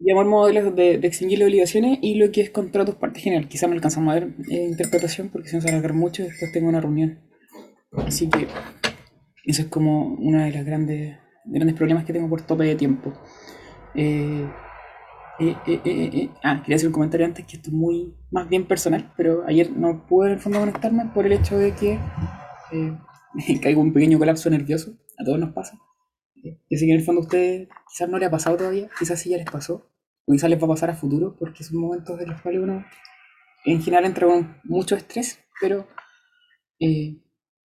llamar modelos de, de extinguir las obligaciones y lo que es contratos parte general. Quizá no alcanzamos a ver eh, interpretación porque se nos va a alargar mucho y después tengo una reunión. Así que eso es como uno de los grandes, grandes problemas que tengo por tope de tiempo. Eh, eh, Ah, quería hacer un comentario antes que esto es muy más bien personal, pero ayer no pude en el fondo conectarme por el hecho de que caigo un pequeño colapso nervioso. A todos nos pasa. Yo sé que en el fondo a ustedes quizás no les ha pasado todavía, quizás sí ya les pasó, o quizás les va a pasar a futuro, porque son momentos en los cuales uno en general entra con mucho estrés, pero eh,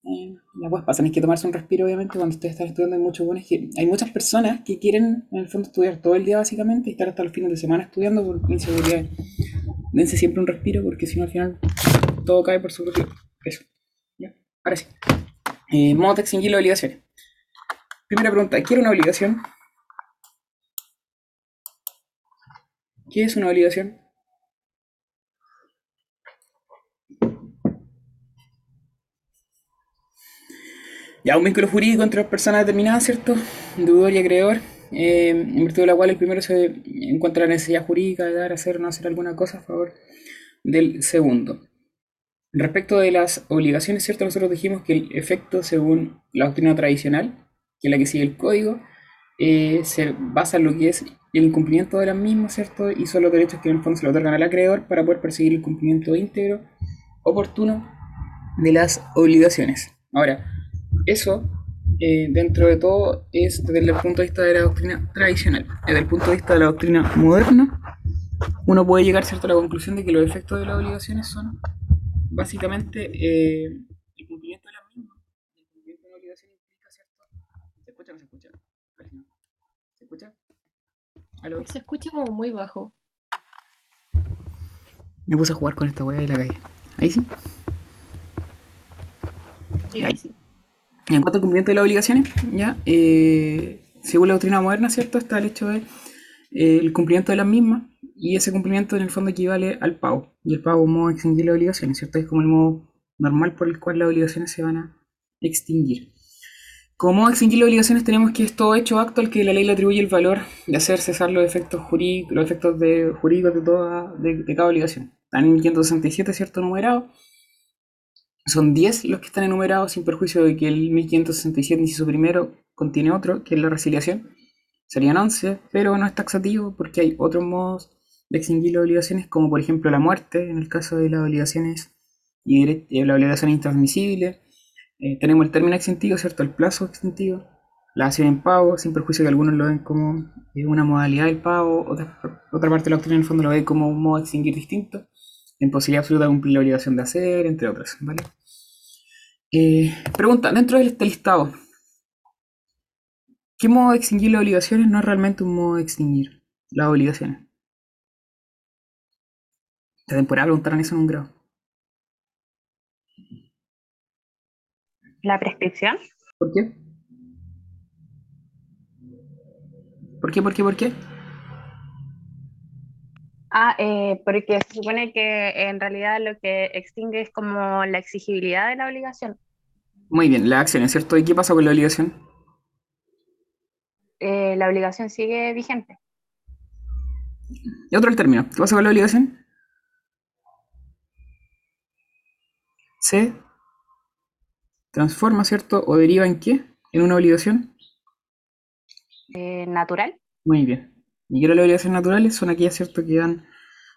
eh, ya pues pasa, hay que tomarse un respiro obviamente cuando ustedes están estudiando, hay muchos buenos que hay muchas personas que quieren en el fondo estudiar todo el día básicamente y estar hasta los fines de semana estudiando por inseguridad. Dense siempre un respiro porque si no al final todo cae por su propio peso. ¿Ya? Ahora sí. Eh, modo de las obligaciones. Primera pregunta, ¿qué una obligación? ¿Qué es una obligación? Ya, un vínculo jurídico entre dos personas determinadas, ¿cierto? Deudor y acreedor, eh, en virtud de la cual el primero se encuentra la necesidad jurídica de dar, hacer o no hacer alguna cosa a favor del segundo. Respecto de las obligaciones, ¿cierto? Nosotros dijimos que el efecto, según la doctrina tradicional, que es la que sigue el código, eh, se basa en lo que es el incumplimiento de las mismas, ¿cierto? Y son los derechos que en el fondo se le otorgan al acreedor para poder perseguir el cumplimiento íntegro, oportuno de las obligaciones. Ahora, eso, eh, dentro de todo, es desde el punto de vista de la doctrina tradicional. Desde el punto de vista de la doctrina moderna, uno puede llegar ¿cierto? a la conclusión de que los efectos de las obligaciones son básicamente eh, el cumplimiento de las mismas. El cumplimiento de la obligación implica, ¿cierto? ¿Se escucha o no se escucha? ¿Se escucha? Se escucha como muy bajo. Me puse a jugar con esta weá y la calle. Ahí sí. Sí, ahí sí. En cuanto al cumplimiento de las obligaciones, ya, eh, según la doctrina moderna, ¿cierto? Está el hecho de eh, el cumplimiento de las mismas y ese cumplimiento en el fondo equivale al pago. Y el pago es un modo de extinguir las obligaciones, ¿cierto? Es como el modo normal por el cual las obligaciones se van a extinguir. De extinguir las obligaciones tenemos que es todo hecho acto al que la ley le atribuye el valor de hacer cesar los efectos jurídicos, los efectos de, jurídicos de, toda, de, de cada obligación. Están en 1567, ¿cierto? Numerado. Son 10 los que están enumerados sin perjuicio de que el 1567 inciso primero contiene otro, que es la resiliación. Serían 11, pero no es taxativo porque hay otros modos de extinguir las obligaciones, como por ejemplo la muerte, en el caso de las obligaciones y dere- eh, la obligación intransmisible. Eh, tenemos el término extintivo, ¿cierto? El plazo extintivo. La acción en pago, sin perjuicio que algunos lo ven como eh, una modalidad del pago, otra, parte de la doctrina en el fondo lo ve como un modo de extinguir distinto. La imposibilidad absoluta de cumplir la obligación de hacer, entre otras, ¿vale? Eh, pregunta, dentro de este listado, ¿qué modo de extinguir las obligaciones no es realmente un modo de extinguir las obligaciones? La temporada preguntaron eso en un grado. La prescripción. ¿Por qué? ¿Por qué, por qué, por qué? Ah, eh, porque se supone que en realidad lo que extingue es como la exigibilidad de la obligación. Muy bien, las acciones, ¿cierto? ¿Y qué pasa con la obligación? Eh, la obligación sigue vigente. Y otro el término. ¿Qué pasa con la obligación? Se transforma, ¿cierto? ¿O deriva en qué? ¿En una obligación? Eh, natural. Muy bien. Y que las obligaciones naturales son aquellas, ¿cierto?, que dan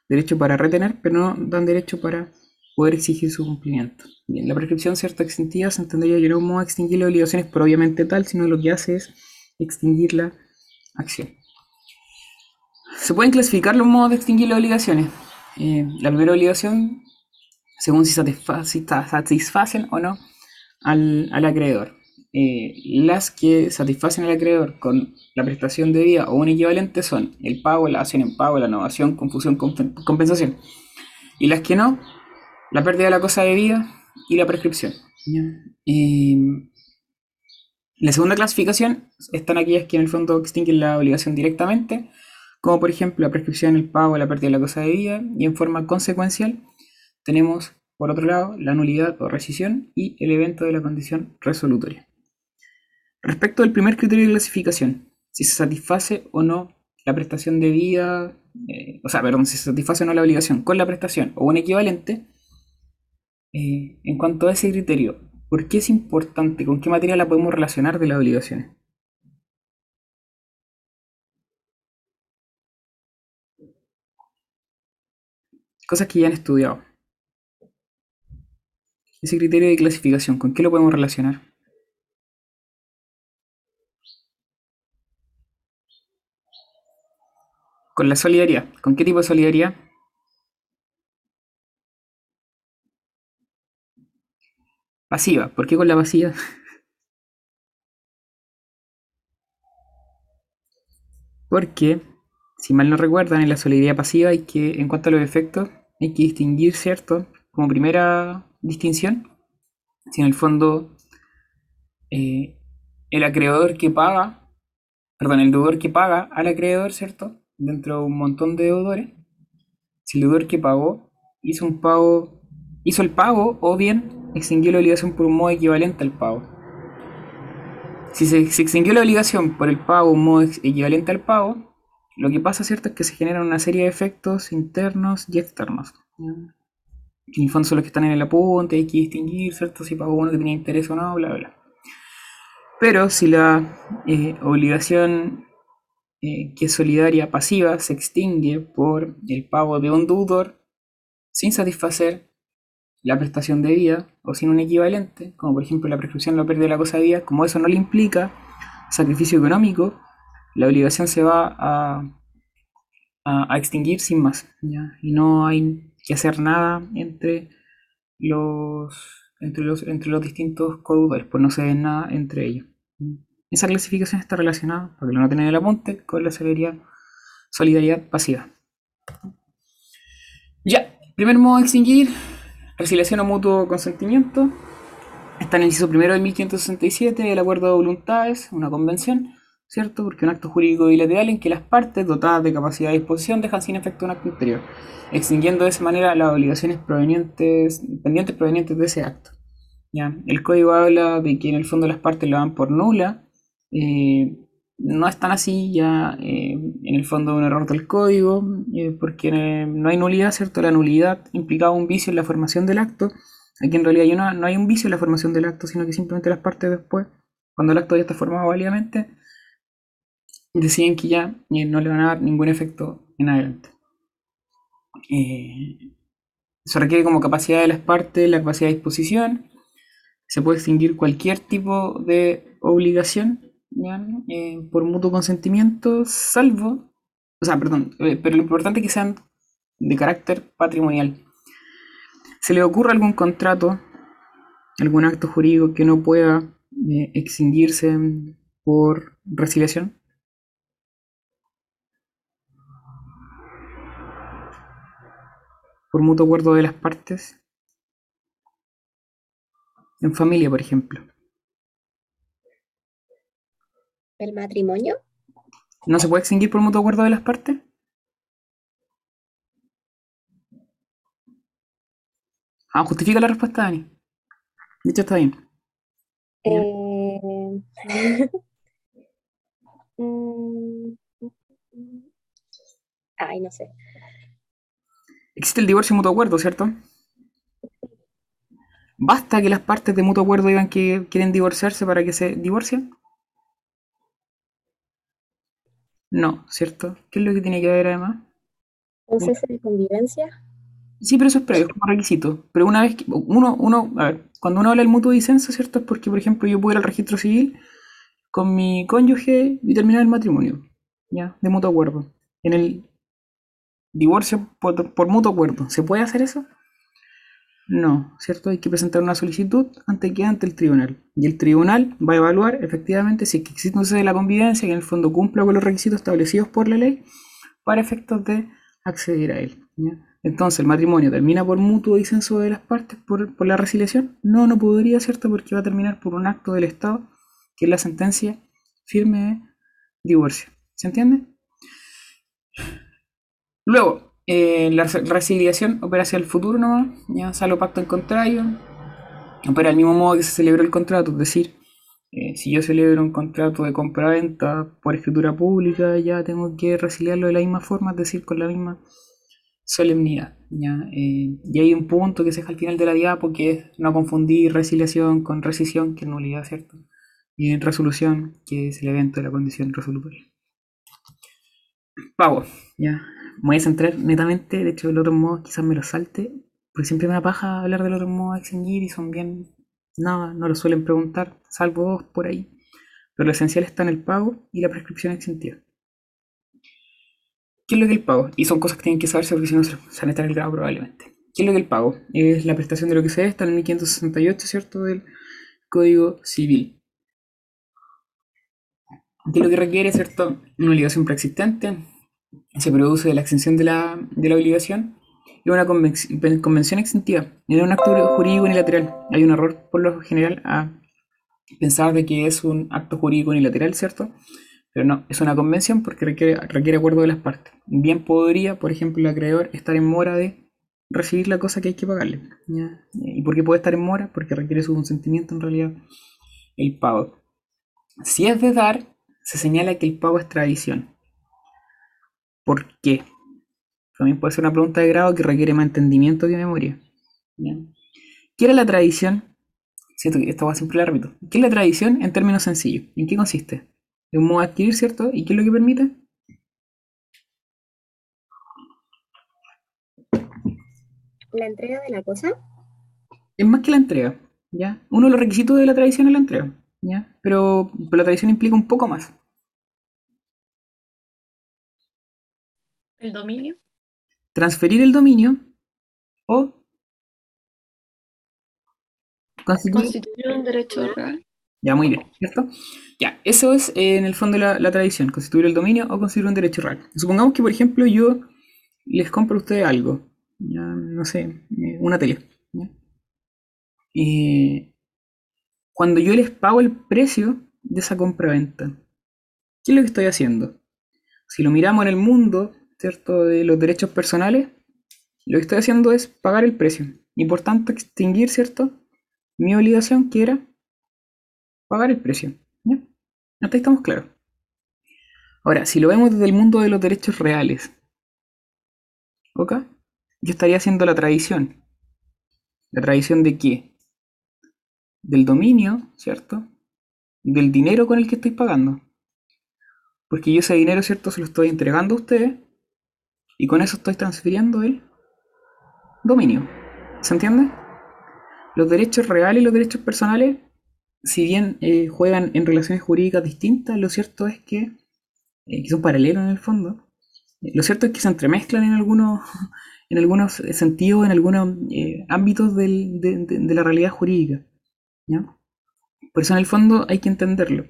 derecho para retener, pero no dan derecho para poder exigir su cumplimiento. Bien, la prescripción, ¿cierto?, extintiva se entendería que no es un modo de extinguir las obligaciones propiamente tal, sino lo que hace es extinguir la acción. Se pueden clasificar los modos de extinguir las obligaciones. Eh, la primera obligación, según si, satisfacen o no al, al acreedor. Eh, las que satisfacen al acreedor con la prestación debida o un equivalente son el pago, la acción en pago, la innovación, confusión, compen- compensación. Y las que no, la pérdida de la cosa debida y la prescripción. Eh, la segunda clasificación están aquellas que en el fondo extinguen la obligación directamente, como por ejemplo la prescripción, el pago, la pérdida de la cosa debida, y en forma consecuencial tenemos por otro lado la nulidad o rescisión y el evento de la condición resolutoria. Respecto del primer criterio de clasificación, si se satisface o no la prestación de vida, eh, o sea, perdón, si se satisface o no la obligación con la prestación o un equivalente, eh, en cuanto a ese criterio, ¿por qué es importante? ¿Con qué materia la podemos relacionar de las obligaciones? Cosas que ya han estudiado. Ese criterio de clasificación, ¿con qué lo podemos relacionar? Con la solidaridad. ¿Con qué tipo de solidaridad? Pasiva. ¿Por qué con la pasiva? Porque, si mal no recuerdan, en la solidaridad pasiva hay que, en cuanto a los efectos, hay que distinguir, ¿cierto? Como primera distinción, si en el fondo eh, el acreedor que paga, perdón, el deudor que paga al acreedor, ¿cierto? Dentro de un montón de deudores, si el deudor que pagó hizo un pago, hizo el pago o bien extinguió la obligación por un modo equivalente al pago. Si se, extinguió la obligación por el pago, un modo equivalente al pago, lo que pasa, ¿cierto? Es que se generan una serie de efectos internos y externos. El fondo son los que están en el apunte, hay que distinguir, ¿cierto? Si pagó uno que tenía interés o no, bla, bla. Pero si la eh, obligación eh, que es solidaria pasiva se extingue por el pago de un deudor sin satisfacer la prestación de vida o sin un equivalente, como por ejemplo la prescripción la pérdida de la cosa de vida, como eso no le implica sacrificio económico, la obligación se va a, a, extinguir sin más. Y no hay que hacer nada entre los, entre los, entre los distintos pues no se ve nada entre ellos. Esa clasificación está relacionada, porque lo noten en el apunte, con la solidaridad, solidaridad pasiva. Ya, primer modo de extinguir, Resiliación o mutuo consentimiento. Está en el inciso primero de 1567, el acuerdo de voluntades, una convención, ¿cierto? Porque un acto jurídico bilateral en que las partes dotadas de capacidad de disposición dejan sin efecto un acto interior, extinguiendo de esa manera las obligaciones provenientes, pendientes provenientes de ese acto. ¿ya? El código habla de que en el fondo las partes lo dan por nula. Eh, no es tan así ya eh, en el fondo un error del código, eh, porque no hay nulidad, ¿cierto? La nulidad implicaba un vicio en la formación del acto. Aquí en realidad no hay un vicio en la formación del acto, sino que simplemente las partes después, cuando el acto ya está formado válidamente, deciden que ya eh, no le van a dar ningún efecto en adelante. se requiere como capacidad de las partes, la capacidad de disposición. Se puede extinguir cualquier tipo de obligación eh, por mutuo consentimiento, salvo, o sea, perdón, eh, pero lo importante es que sean de carácter patrimonial. ¿Se le ocurre algún contrato, algún acto jurídico que no pueda eh, extinguirse por resiliación? Por mutuo acuerdo de las partes. En familia, por ejemplo. ¿El matrimonio? ¿No se puede extinguir por mutuo acuerdo de las partes? Ah, justifica la respuesta, Dani. Dicho está bien. Eh... Mm, ay, no sé. Existe el divorcio mutuo acuerdo, ¿cierto? ¿Basta que las partes de mutuo acuerdo digan que quieren divorciarse para que se divorcien? No, ¿cierto? ¿Qué es lo que tiene que haber además? ¿Un cese de convivencia? Sí, pero eso es previo, como requisito. Pero una vez que uno, uno, a ver, cuando uno habla del mutuo disenso, ¿cierto? Es porque, por ejemplo, yo puedo ir al registro civil con mi cónyuge y terminar el matrimonio, ¿ya? De mutuo acuerdo. En el divorcio por, mutuo acuerdo, ¿se puede hacer eso? No, ¿cierto? Hay que presentar una solicitud ante que ante el tribunal. Y el tribunal va a evaluar efectivamente si existe un cese la convivencia que en el fondo cumpla con los requisitos establecidos por la ley para efectos de acceder a él. Entonces, ¿el matrimonio termina por mutuo disenso de las partes por, por la resiliación? No, no podría, ¿cierto? Porque va a terminar por un acto del Estado, que es la sentencia firme de divorcio. ¿Se entiende? Luego, eh, la resiliación opera hacia el futuro nomás, ya sale pacto en contrario, opera al mismo modo que se celebró el contrato, es decir, Eh, si yo celebro un contrato de compra-venta por escritura pública, ya tengo que resiliarlo de la misma forma, es decir, con la misma solemnidad. ¿ya? Eh, y hay un punto que se deja al final de la diapo que es no confundir resiliación con rescisión, que es nulidad, ¿cierto? Y en resolución, que es el evento de la condición resolutoria. Pago, ya. Me voy a centrar netamente, de hecho, el otro modo quizás me lo salte, porque siempre me da paja hablar del otro modo de extinguir y son bien. Nada, no lo suelen preguntar, salvo dos por ahí. Pero lo esencial está en el pago y la prescripción exentiva. ¿Qué es lo que es el pago? Y son cosas que tienen que saberse porque si no se van a estar el grado probablemente. ¿Qué es lo que el pago? Es la prestación de lo que se está en el 1568, ¿cierto? Del Código Civil. ¿Qué lo que requiere, ¿cierto? Una obligación preexistente. Se produce la exención de la, de la obligación y una convención, convención exentiva. Es un acto jurídico unilateral. Hay un error por lo general a pensar de que es un acto jurídico unilateral, ¿cierto? Pero no, es una convención porque requiere, requiere acuerdo de las partes. Bien podría, por ejemplo, el acreedor estar en mora de recibir la cosa que hay que pagarle. ¿ya? ¿Y por qué puede estar en mora? Porque requiere su consentimiento en realidad el pago. Si es de dar, se señala que el pago es tradición. ¿Por qué? También puede ser una pregunta de grado que requiere más entendimiento que memoria. ¿Qué era la tradición? Siento que esta va siempre la repito. ¿Qué es la tradición en términos sencillos? ¿En qué consiste? Es un modo de adquirir, ¿cierto? ¿Y qué es lo que permite? La entrega de la cosa. Es más que la entrega, ¿ya? Uno de los requisitos de la tradición es la entrega, ¿ya? Pero, pero la tradición implica un poco más. ¿El dominio? Transferir el dominio o constituir... Constituir un derecho real. Ya, muy bien, ¿cierto? Ya, eso es eh, en el fondo la, la tradición, constituir el dominio o constituir un derecho real. Supongamos que, por ejemplo, yo les compro a ustedes algo, ya, no sé, eh, una tele. Eh, cuando yo les pago el precio de esa compra-venta, ¿qué es lo que estoy haciendo? Si lo miramos en el mundo, ¿cierto? De los derechos personales, lo que estoy haciendo es pagar el precio y por tanto extinguir, ¿cierto? Mi obligación que era pagar el precio. ¿ya? Hasta ahí estamos claros. Ahora, si lo vemos desde el mundo de los derechos reales, ¿ok? Yo estaría haciendo la tradición. ¿La tradición de qué? Del dominio, ¿cierto? Del dinero con el que estoy pagando. Porque yo ese dinero, ¿cierto? Se lo estoy entregando a ustedes y con eso estoy transfiriendo el dominio. ¿Se entiende? Los derechos reales y los derechos personales si bien eh, juegan en relaciones jurídicas distintas, lo cierto es que, eh, que son paralelos en el fondo. Eh, lo cierto es que se entremezclan en algunos, en algunos sentidos, en algunos ámbitos de, la realidad jurídica. Por eso en el fondo hay que entenderlo.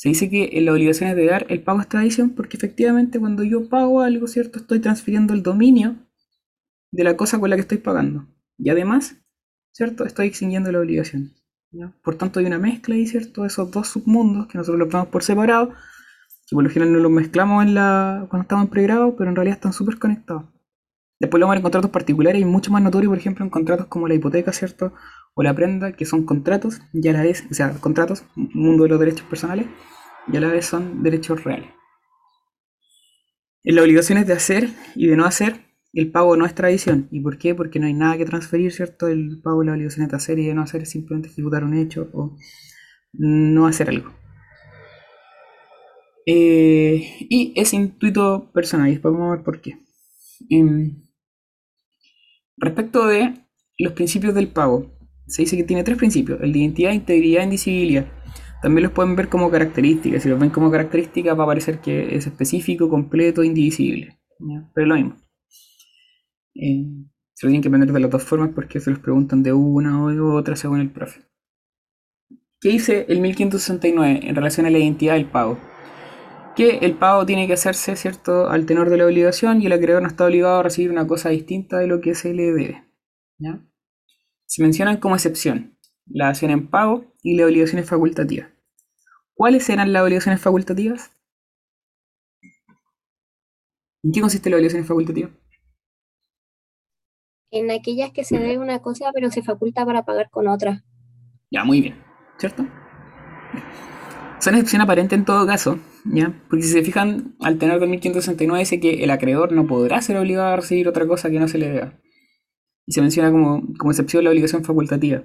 Se dice que en las obligaciones de dar el pago es tradición porque efectivamente cuando yo pago algo, ¿cierto? Estoy transfiriendo el dominio de la cosa con la que estoy pagando. Y además, ¿cierto? Estoy extinguiendo la obligación. Por tanto, hay una mezcla ahí, ¿cierto? Esos dos submundos que nosotros los vemos por separado, que por lo general no los mezclamos en la, cuando estamos en pregrado, pero en realidad están súper conectados. Después lo vamos a ver en contratos particulares y mucho más notorio, por ejemplo, en contratos como la hipoteca, ¿cierto? O la prenda, que son contratos, y a la vez, o sea, contratos, mundo de los derechos personales, y a la vez son derechos reales. En las obligaciones de hacer y de no hacer, el pago no es tradición. ¿Y por qué? Porque no hay nada que transferir, ¿cierto? El pago de las obligaciones de hacer y de no hacer es simplemente ejecutar un hecho o no hacer algo. Eh, y es intuito personal, y después vamos a ver por qué. Em, respecto de los principios del pago, se dice que tiene tres principios: el de identidad, integridad e indivisibilidad. También los pueden ver como características. Si los ven como características, va a parecer que es específico, completo, indivisible. ¿ya? Pero es lo mismo. Eh, se lo tienen que aprender de las dos formas porque se los preguntan de una o de otra según el profe. ¿Qué dice el 1569 en relación a la identidad del pago? Que el pago tiene que hacerse, ¿cierto?, al tenor de la obligación y el acreedor no está obligado a recibir una cosa distinta de lo que se le debe. ¿ya? Se mencionan como excepción la acción en pago y las obligaciones facultativas. ¿Cuáles eran las obligaciones facultativas? ¿En qué consiste la obligación facultativa? En aquellas que se debe una cosa pero se faculta para pagar con otra. Ya, muy bien, ¿cierto? Son excepción aparente en todo caso, ¿ya? Porque si se fijan, al tener 2569 dice que el acreedor no podrá ser obligado a recibir otra cosa que no se le deba. Y se menciona como, como excepción la obligación facultativa.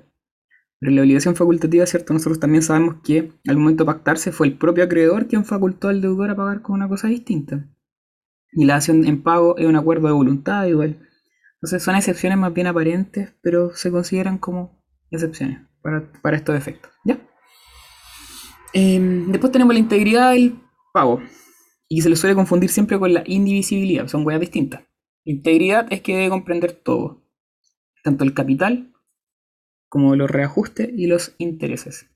Pero la obligación facultativa, ¿cierto? Nosotros también sabemos que al momento de pactarse fue el propio acreedor quien facultó al deudor a pagar con una cosa distinta. Y la acción en pago es un acuerdo de voluntad igual. Entonces son excepciones más bien aparentes, pero se consideran como excepciones para, para estos efectos. ¿Ya? Em, después tenemos la integridad del pago. Y se le suele confundir siempre con la indivisibilidad. Son huellas distintas. Integridad es que debe comprender todo. Tanto el capital como los reajustes y los intereses,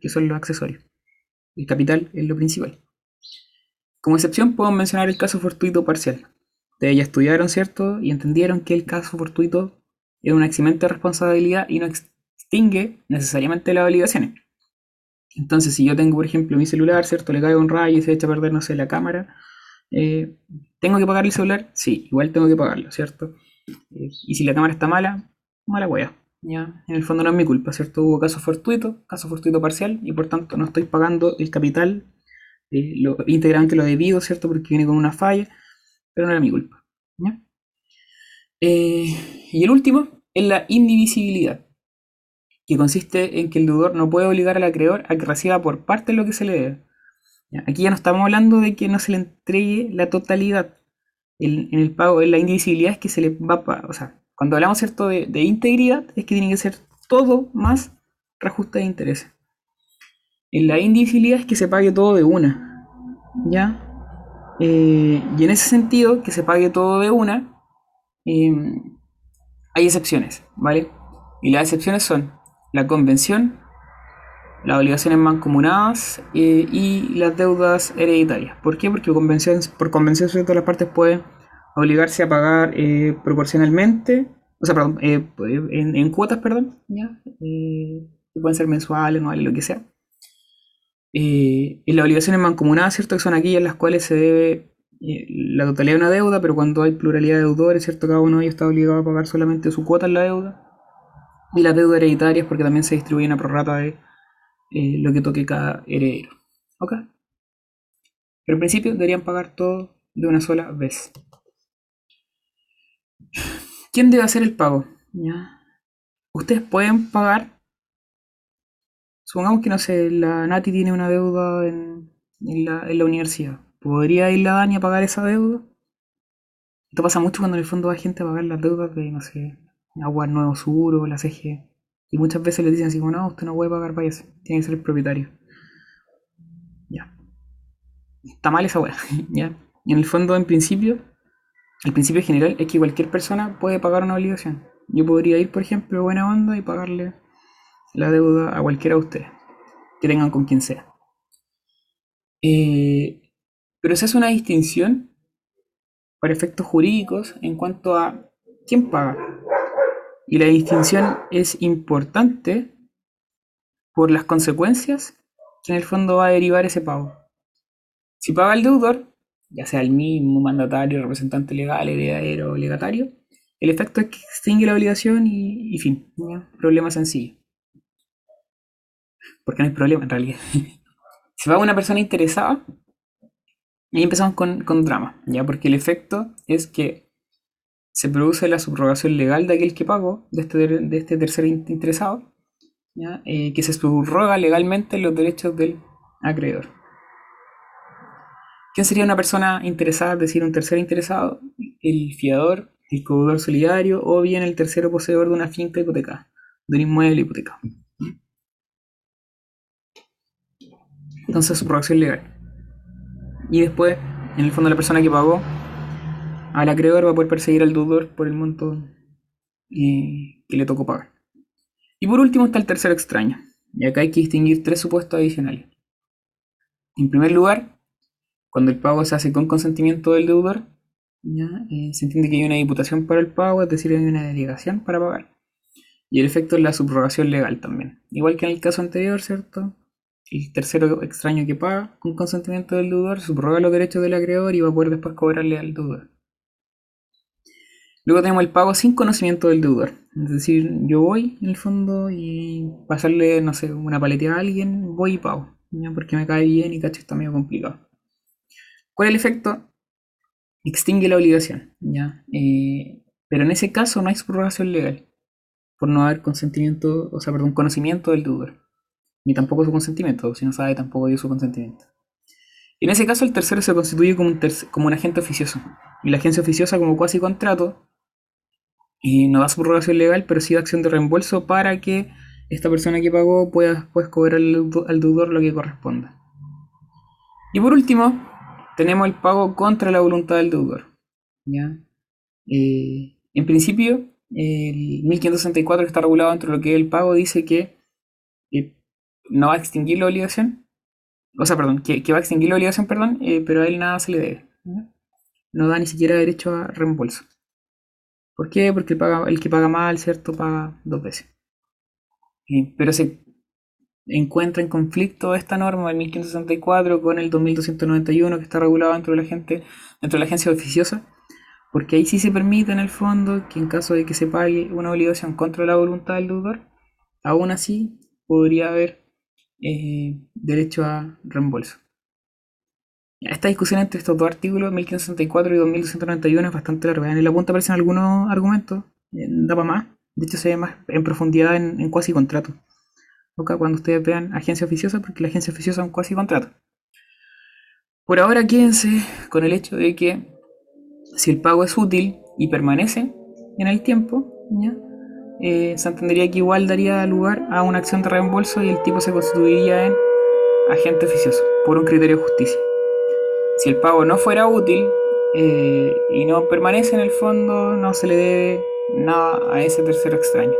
que son los accesorios. El capital es lo principal. Como excepción puedo mencionar el caso fortuito parcial. Ustedes ya estudiaron, ¿cierto? Y entendieron que el caso fortuito es un eximente responsabilidad y no extingue necesariamente las obligaciones. Entonces, si yo tengo, por ejemplo, mi celular, ¿cierto? Le cae un rayo y se echa a perder, no sé, la cámara. eh, ¿Tengo que pagar el celular? Sí, igual tengo que pagarlo, ¿cierto? Eh, y si la cámara está mala, mala hueá. Ya, en el fondo no es mi culpa, ¿cierto? Hubo caso fortuito, caso fortuito parcial, y por tanto no estoy pagando el capital eh, lo, íntegramente lo debido, ¿cierto? Porque viene con una falla, pero no era mi culpa. ¿ya? Eh, y el último es la indivisibilidad, que consiste en que el deudor no puede obligar al acreedor a que reciba por parte lo que se le debe. Aquí ya no estamos hablando de que no se le entregue la totalidad. En el pago, en la indivisibilidad es que se le va a o sea, cuando hablamos cierto de, de integridad, es que tiene que ser todo más reajuste de intereses. En la indivisibilidad es que se pague todo de una. ¿Ya? Eh, y en ese sentido, que se pague todo de una, eh, hay excepciones, ¿vale? Y las excepciones son la convención, las obligaciones mancomunadas eh, y las deudas hereditarias. ¿Por qué? Porque convención, por convención ¿cierto? las partes pueden obligarse a pagar eh, proporcionalmente, o sea, perdón, eh, en, cuotas, perdón, que pueden ser mensuales, anuales, lo que sea. En las obligaciones mancomunadas, ¿cierto? Que son aquellas en las cuales se debe la totalidad de una deuda, pero cuando hay pluralidad de deudores, ¿cierto? Cada uno de ellos está obligado a pagar solamente su cuota en la deuda. Y las deudas hereditarias, porque también se distribuyen a prorrata de eh, lo que toque cada heredero. ¿Ok? Pero en principio deberían pagar todo de una sola vez. ¿Quién debe hacer el pago? ¿Ya? Ustedes pueden pagar. Supongamos que, no sé, la Nati tiene una deuda la, en la universidad. ¿Podría ir la Dani a pagar esa deuda? Esto pasa mucho cuando en el fondo va gente a pagar las deudas de, no sé, Agua Nuevo Seguro, la CG. Y muchas veces le dicen así como, no, usted no puede pagar, váyase, tiene que ser el propietario. Ya. Está mal esa weá, ya. Y en el fondo, en principio, el principio general es que cualquier persona puede pagar una obligación. Yo podría ir, por ejemplo, buena onda y pagarle la deuda a cualquiera de ustedes, que tengan con quien sea. Eh, pero se hace una distinción para efectos jurídicos en cuanto a quién paga. Y la distinción es importante por las consecuencias que en el fondo va a derivar ese pago. Si paga el deudor, ya sea el mismo mandatario, representante legal, heredero legatario, el efecto es que extingue la obligación y, fin. Problema sencillo. Porque no hay problema en realidad. si paga una persona interesada, ahí empezamos con, con drama, ¿ya? Porque el efecto es que se produce la subrogación legal de aquel que pagó, de este, de este tercer in- interesado. Eh, que se subroga legalmente los derechos del acreedor. ¿Quién sería una persona interesada, es decir, un tercer interesado? El fiador, el codeudor solidario o bien el tercero poseedor de una finca hipotecada, de un inmueble hipotecado. Entonces, subrogación legal. Y después, en el fondo, la persona que pagó al acreedor va a poder perseguir al deudor por el monto eh, que le tocó pagar. Y por último está el tercero extraño. Y acá hay que distinguir tres supuestos adicionales. En primer lugar, cuando el pago se hace con consentimiento del deudor, ¿ya? Eh, se entiende que hay una diputación para el pago, es decir, hay una delegación para pagar. Y el efecto es la subrogación legal también. Igual que en el caso anterior, ¿cierto? El tercero extraño que paga con consentimiento del deudor subroga los derechos del acreedor y va a poder después cobrarle al deudor. Luego tenemos el pago sin conocimiento del deudor. Es decir, yo voy en el fondo y pasarle, no sé, una paleteada a alguien, voy y pago. ¿ya? porque me cae bien y cacho está medio complicado. ¿Cuál es el efecto? Extingue la obligación, ¿ya? Eh, pero en ese caso no hay subrogación legal, por no haber consentimiento, o sea, perdón, conocimiento del deudor, ni tampoco su consentimiento, si no sabe tampoco dio su consentimiento. En ese caso el tercero se constituye como un, como un agente oficioso, y la agencia oficiosa como cuasi contrato y no da subrogación legal, pero sí da acción de reembolso para que esta persona que pagó pueda pues, cobrar al, deudo- al deudor lo que corresponda. Y por último, tenemos el pago contra la voluntad del deudor. ¿ya? Eh, en principio, el 1564 que está regulado dentro de lo que es el pago dice que eh, no va a extinguir la obligación, o sea, perdón, que, va a extinguir la obligación, perdón, eh, pero a él nada se le debe. No da ni siquiera derecho a reembolso. ¿Por qué? Porque el, que paga mal, ¿cierto? Paga dos veces. Eh, pero se encuentra en conflicto esta norma del 1564 con el 2291 que está regulado dentro de la gente, dentro de la agencia oficiosa, porque ahí sí se permite en el fondo que en caso de que se pague una obligación contra la voluntad del deudor, aún así podría haber eh, derecho a reembolso. Esta discusión entre estos dos artículos, 1564 y 2291, es bastante larga. En la punta aparecen algunos argumentos, eh, da para más. De hecho, se ve más en profundidad en, en cuasi contrato. Cuando ustedes vean agencia oficiosa, porque la agencia oficiosa es un cuasi contrato. Por ahora quédense con el hecho de que si el pago es útil y permanece en el tiempo. Eh, se entendería que igual daría lugar a una acción de reembolso y el tipo se constituiría en agente oficioso, por un criterio de justicia. Si el pago no fuera útil eh, y no permanece en el fondo, no se le debe nada a ese tercero extraño.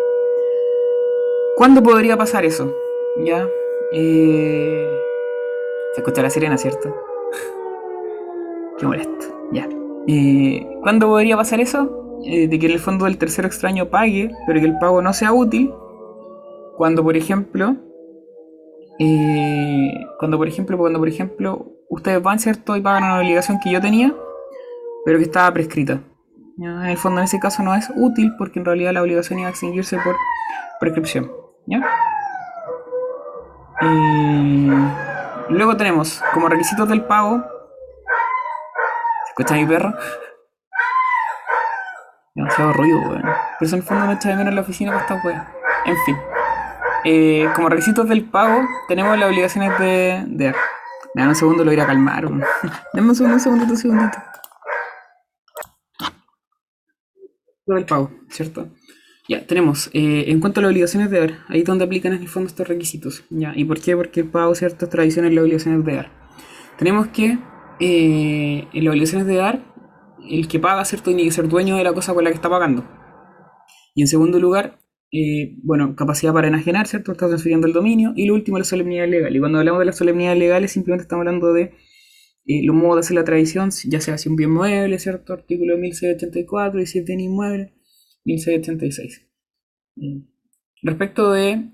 ¿Cuándo podría pasar eso? Ya. eh, se escucha la sirena, ¿cierto? Qué molesto. Ya. Eh, ¿Cuándo podría pasar eso? De que el fondo el tercero extraño pague, pero que el pago no sea útil. Cuando, por ejemplo, cuando por ejemplo, cuando por ejemplo ustedes van, ¿cierto? Y pagan una obligación que yo tenía, pero que estaba prescrita. En el fondo, en ese caso no es útil porque en realidad la obligación iba a extinguirse por prescripción. ¿ya? Eh, luego tenemos como requisitos del pago. ¿Se escucha mi perro? Demasiado ruido, weón. Pero eso en el fondo me echa de menos en la oficina para esta wea. En fin. Eh, como requisitos del pago, tenemos las obligaciones de, de. Me dan un segundo, lo voy a calmar. Dame un segundo, un segundito, un segundito. Lo pago, ¿cierto? Ya, tenemos, eh, en cuanto a las obligaciones de dar, ahí es donde aplican en el fondo estos requisitos. ¿ya? ¿Y por qué? Porque el pago, ¿cierto? Es tradición en las obligaciones de dar. Tenemos que, eh, en las obligaciones de dar, el que paga, ¿cierto? Tiene que ser dueño de la cosa con la que está pagando. Y en segundo lugar, eh, bueno, capacidad para enajenar, ¿cierto? Está transfiriendo el dominio. Y lo último, la solemnidad legal. Y cuando hablamos de las solemnidades legales, simplemente estamos hablando de eh, los modos de hacer la tradición, ya sea si un bien mueble, ¿cierto? Artículo 1684 y si es bien inmueble, 1686. Eh, respecto de...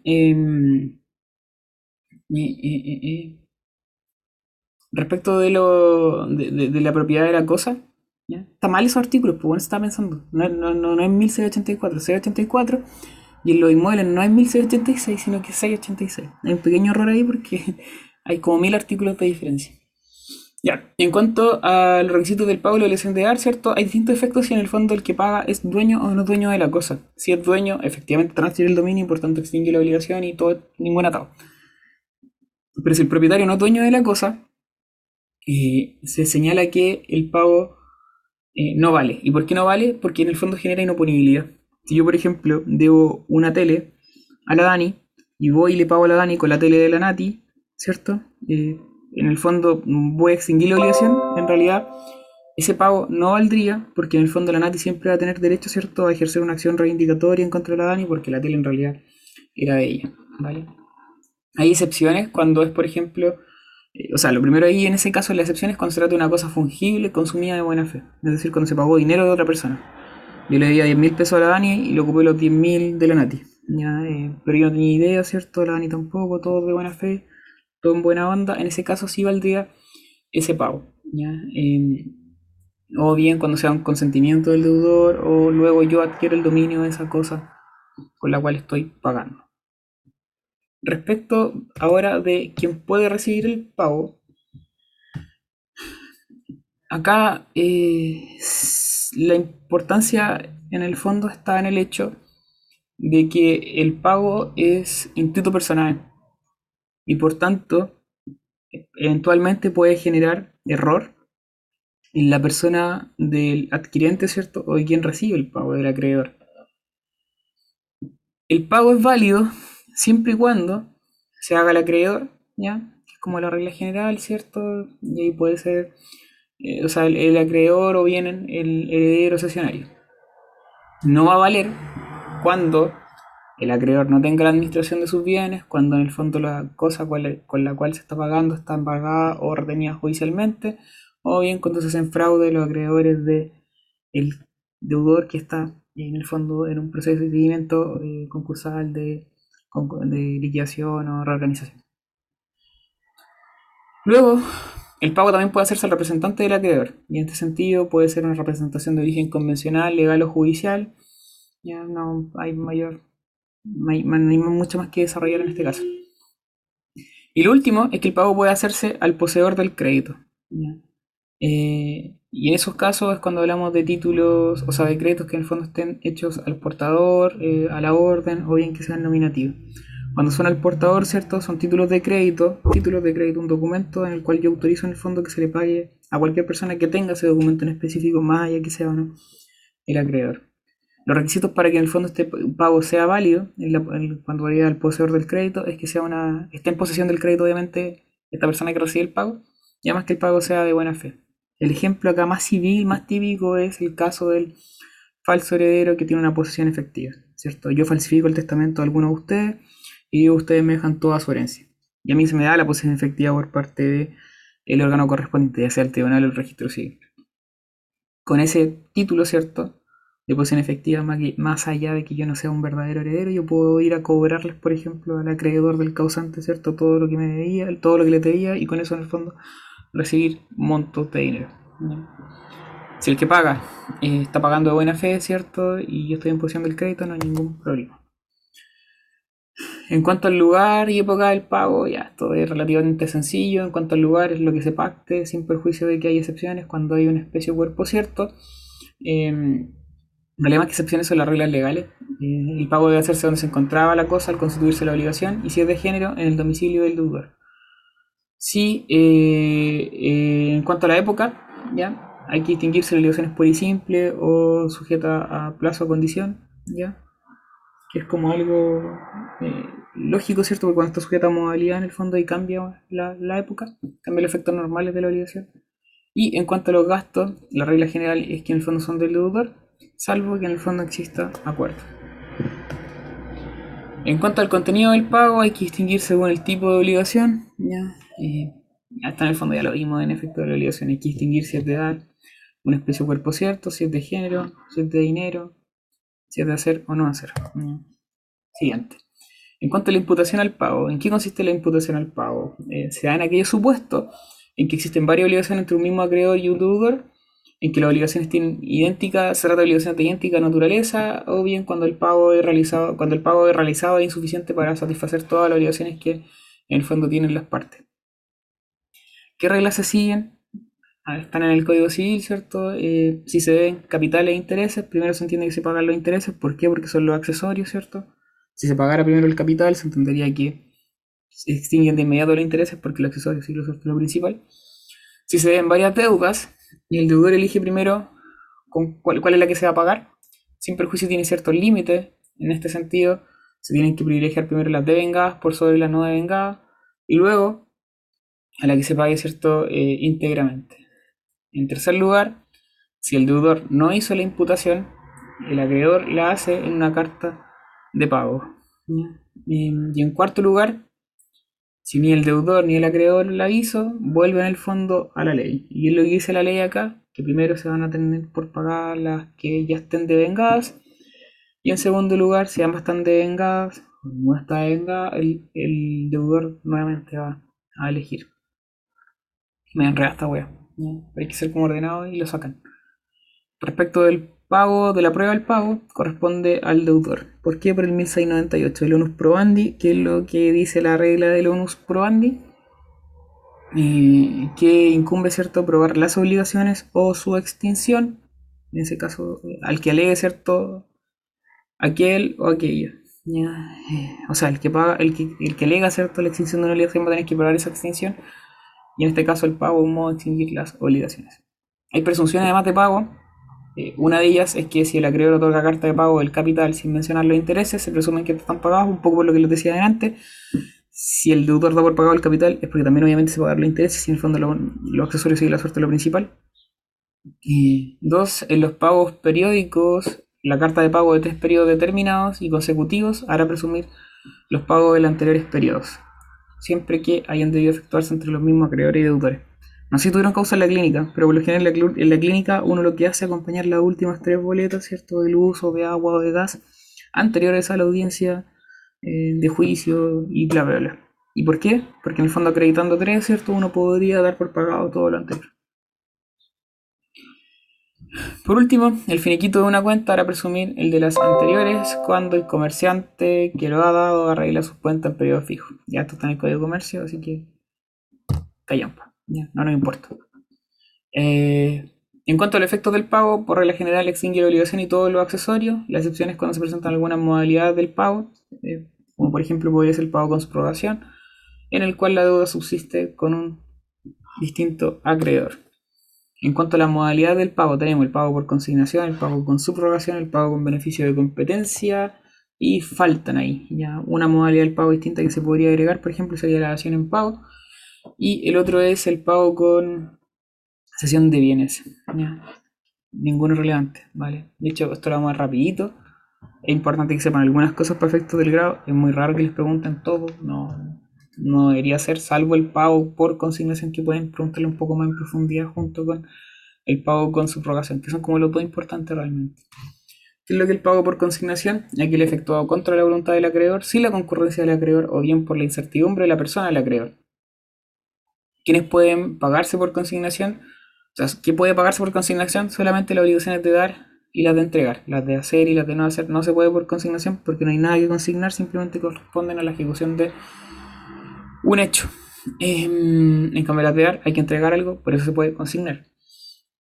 respecto de, lo, de, la propiedad de la cosa, ¿ya? está mal esos artículos, pues bueno, se está pensando. No, no, no, no es 1684, es 684 y en los inmuebles no es 1686, sino que es 686. Hay un pequeño error ahí porque hay como mil artículos de diferencia. Ya, en cuanto a los requisitos del pago y la obligación de dar, ¿cierto? Hay distintos efectos si en el fondo el que paga es dueño o no dueño de la cosa. Si es dueño, efectivamente transfiere el dominio y por tanto extingue la obligación y todo, ningún atado. Pero si el propietario no es dueño de la cosa, eh, se señala que el pago eh, no vale. ¿Y por qué no vale? Porque en el fondo genera inoponibilidad. Si yo, por ejemplo, debo una tele a la Dani y voy y le pago a la Dani con la tele de la Nati, ¿cierto? Eh, en el fondo voy a extinguir la obligación. En realidad, ese pago no valdría porque en el fondo la Nati siempre va a tener derecho, ¿cierto?, a ejercer una acción reivindicatoria en contra de la Dani porque la tele en realidad era de ella, ¿vale? Hay excepciones cuando es, por ejemplo, eh, o sea, lo primero ahí en ese caso la excepción es cuando se trata de una cosa fungible consumida de buena fe. Es decir, cuando se pagó dinero de otra persona. Yo le debía 10 mil pesos a la Dani y le ocupé los 10 mil de la Nati. ¿ya? Eh, pero yo no tenía idea, ¿cierto? La Dani tampoco, todo de buena fe, todo en buena onda. En ese caso sí valdría ese pago. ¿ya? Eh, o bien cuando sea un consentimiento del deudor o luego yo adquiero el dominio de esa cosa con la cual estoy pagando. respecto ahora de quién puede recibir el pago, acá eh, la importancia en el fondo está en el hecho de que el pago es instituto personal y por tanto eventualmente puede generar error en la persona del adquirente, ¿cierto? O de quien recibe el pago del acreedor. El pago es válido siempre y cuando se haga el acreedor, ¿ya? Es como la regla general, ¿cierto? Y ahí puede ser, eh, o sea, el, acreedor o bien el heredero cesionario. No va a valer cuando el acreedor no tenga la administración de sus bienes, cuando en el fondo la cosa con la cual se está pagando está embargada o retenida judicialmente, o bien cuando se hacen fraude los acreedores de deudor que está en el fondo en un proceso de seguimiento eh, concursal de, de liquidación o reorganización. Luego, el pago también puede hacerse al representante del acreedor, y en este sentido puede ser una representación de origen convencional, legal o judicial. Ya no hay mayor, hay, mucho más que desarrollar en este caso. Y lo último es que el pago puede hacerse al poseedor del crédito. Eh, y en esos casos es cuando hablamos de títulos, o sea, de créditos que en el fondo estén hechos al portador, eh, a la orden o bien que sean nominativos. Cuando son al portador, ¿cierto? Son títulos de crédito, títulos de crédito, un documento en el cual yo autorizo en el fondo que se le pague a cualquier persona que tenga ese documento en específico, más allá que sea no el acreedor. Los requisitos para que en el fondo este pago sea válido cuando vaya al poseedor del crédito es que sea una, esté en posesión del crédito, obviamente, esta persona que recibe el pago, y además que el pago sea de buena fe. El ejemplo acá más civil, más típico, es el caso del falso heredero que tiene una posesión efectiva, ¿cierto? Yo falsifico el testamento de alguno de ustedes y ustedes me dejan toda su herencia. Y a mí se me da la posesión efectiva por parte del órgano correspondiente, ya sea el tribunal o el registro civil. Con ese título, ¿cierto? De posesión efectiva, más, allá de que yo no sea un verdadero heredero, yo puedo ir a cobrarles, por ejemplo, al acreedor del causante, ¿cierto? Todo lo que me debía, todo lo que le debía, y con eso en el fondo recibir montos de dinero. Si el que paga eh, está pagando de buena fe, ¿cierto? Y yo estoy en posesión del crédito, no hay ningún problema. En cuanto al lugar y época del pago, ya esto es relativamente sencillo. En cuanto al lugar, es lo que se pacte, sin perjuicio de que hay excepciones cuando hay una especie de cuerpo cierto. Eh, realidad, más que excepciones son las reglas legales. Eh, el pago debe hacerse donde se encontraba la cosa al constituirse la obligación y si es de género, en el domicilio del deudor. Sí, eh, eh, en cuanto a la época, ya hay que distinguir si la obligación es pura y simple o sujeta a plazo o condición, ya que es como algo eh, lógico, ¿cierto? Porque cuando está sujeta a modalidad en el fondo y cambia la, la época, cambia los efectos normales de la obligación. Y en cuanto a los gastos, la regla general es que en el fondo son del deudor, salvo que en el fondo exista acuerdo. En cuanto al contenido del pago, hay que distinguir según el tipo de obligación. ¿ya? Eh, hasta en el fondo ya lo vimos en efecto de la obligación. Hay que distinguir si es de edad, una especie de cuerpo cierto, si es de género, si es de dinero, si es de hacer o no hacer. Siguiente. En cuanto a la imputación al pago, ¿en qué consiste la imputación al pago? Eh, se da en aquellos supuestos en que existen varias obligaciones entre un mismo acreedor y un deudor, en que las obligaciones tienen idéntica, se trata de obligaciones de idéntica naturaleza, o bien cuando el pago es realizado, cuando el pago es realizado es insuficiente para satisfacer todas las obligaciones que en el fondo tienen las partes. ¿Qué reglas se siguen? Están en el Código Civil, ¿cierto? Eh, si se deben capitales e intereses, primero se entiende que se pagan los intereses, ¿por qué? Porque son los accesorios, ¿cierto? Si se pagara primero el capital, se entendería que se extinguen de inmediato los intereses porque los accesorios sí son lo principal. Si se deben varias deudas y el deudor elige primero con cuál, cuál es la que se va a pagar, sin perjuicio tiene ciertos límites. En este sentido, se tienen que privilegiar primero las devengadas por sobre las no devengadas y luego a la que se pague cierto eh, íntegramente. En tercer lugar, si el deudor no hizo la imputación, el acreedor la hace en una carta de pago. y en cuarto lugar, si ni el deudor ni el acreedor la hizo, vuelve en el fondo a la ley. Y es lo que dice la ley acá, que primero se van a tener por pagar las que ya estén devengadas. Y en segundo lugar, si ambas están devengadas, no está devengada, el, el deudor nuevamente va a elegir. Me enreda esta wea. Hay que ser como ordenado y lo sacan. Respecto del pago de la prueba del pago corresponde al deudor. ¿Por qué? Por el 1698, el onus probandi, que es lo que dice la regla del onus probandi, eh, que incumbe, ¿cierto?, probar las obligaciones o su extinción, en ese caso, al que alegue, ¿cierto?, aquel o aquella. Ya, eh, o sea, el que paga, el que, el que alega, ¿cierto?, la extinción de una obligación va a tener que probar esa extinción, y en este caso el pago un modo de extinguir las obligaciones. Hay presunciones además de pago, eh, una de ellas es que si el acreedor otorga carta de pago del capital sin mencionar los intereses, se presumen que están pagados, un poco por lo que les decía adelante. Si el deudor da por pagado el capital, es porque también obviamente se dar los intereses, y en el fondo lo- los accesorios y la suerte es lo principal. Y dos, en los pagos periódicos, la carta de pago de tres periodos determinados y consecutivos hará presumir los pagos de los anteriores periodos, siempre que hayan debido efectuarse entre los mismos acreedores y deudores. No sé si tuvieron causa en la clínica, pero por lo general en la, en la clínica uno lo que hace es acompañar las últimas tres boletas, ¿cierto? De luz o de agua o de gas anteriores a la audiencia eh, de juicio y bla, bla, bla. ¿Y por qué? Porque en el fondo acreditando tres, ¿cierto? Uno podría dar por pagado todo lo anterior. Por último, el finiquito de una cuenta hará presumir el de las anteriores cuando el comerciante que lo ha dado arregla su cuenta en periodo fijo. Ya esto está en el Código de Comercio, así que callampa. Ya, no nos importa. Eh, en cuanto al efecto del pago, por regla general extingue la obligación y todos los accesorios. La excepción es cuando se presentan algunas modalidades del pago, eh, como por ejemplo podría ser el pago con subrogación, en el cual la deuda subsiste con un distinto acreedor. En cuanto a la modalidad del pago, tenemos el pago por consignación, el pago con subrogación, el pago con beneficio de competencia y faltan ahí. Ya una modalidad del pago distinta que se podría agregar, por ejemplo, sería la dación en pago. Y el otro es el pago con cesión de bienes. ¿ya? Ninguno relevante, ¿vale? De hecho, esto lo vamos a rapidito. Es importante que sepan algunas cosas para efectos del grado. Es muy raro que les pregunten todo. No, no debería ser, salvo el pago por consignación que pueden preguntarle un poco más en profundidad junto con el pago con subrogación, que son como los dos importantes realmente. ¿Qué es lo que el pago por consignación? Aquí el efectuado contra la voluntad del acreedor, sin la concurrencia del acreedor o bien por la incertidumbre de la persona del acreedor. ¿Quiénes pueden pagarse por consignación? O sea, ¿qué puede pagarse por consignación? Solamente las obligaciones de dar y las de entregar. Las de hacer y las de no hacer no se puede por consignación porque no hay nada que consignar, simplemente corresponden a la ejecución de un hecho. Em, en cambio, las de dar hay que entregar algo, por eso se puede consignar.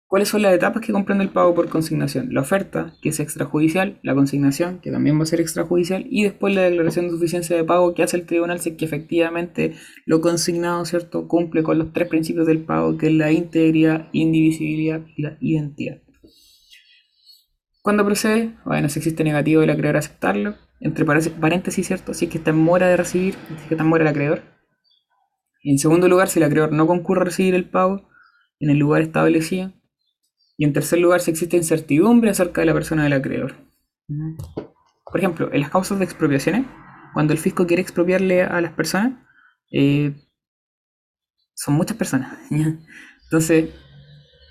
¿Cuáles son las etapas que comprende el pago por consignación? La oferta, que es extrajudicial, la consignación, que también va a ser extrajudicial, y después la declaración de suficiencia de pago que hace el tribunal si que efectivamente lo consignado, ¿cierto?, cumple con los tres principios del pago, que es la integridad, indivisibilidad y la identidad. Cuando procede, bueno, si existe negativo del acreedor aceptarlo, entre paréntesis, ¿cierto? Si es que está en mora de recibir, si es que está en mora el acreedor. En segundo lugar, si el acreedor no concurre a recibir el pago en el lugar establecido. Y en tercer lugar, si existe incertidumbre acerca de la persona del acreedor. Por ejemplo, en las causas de expropiaciones, cuando el fisco quiere expropiarle a las personas, eh, son muchas personas. Entonces,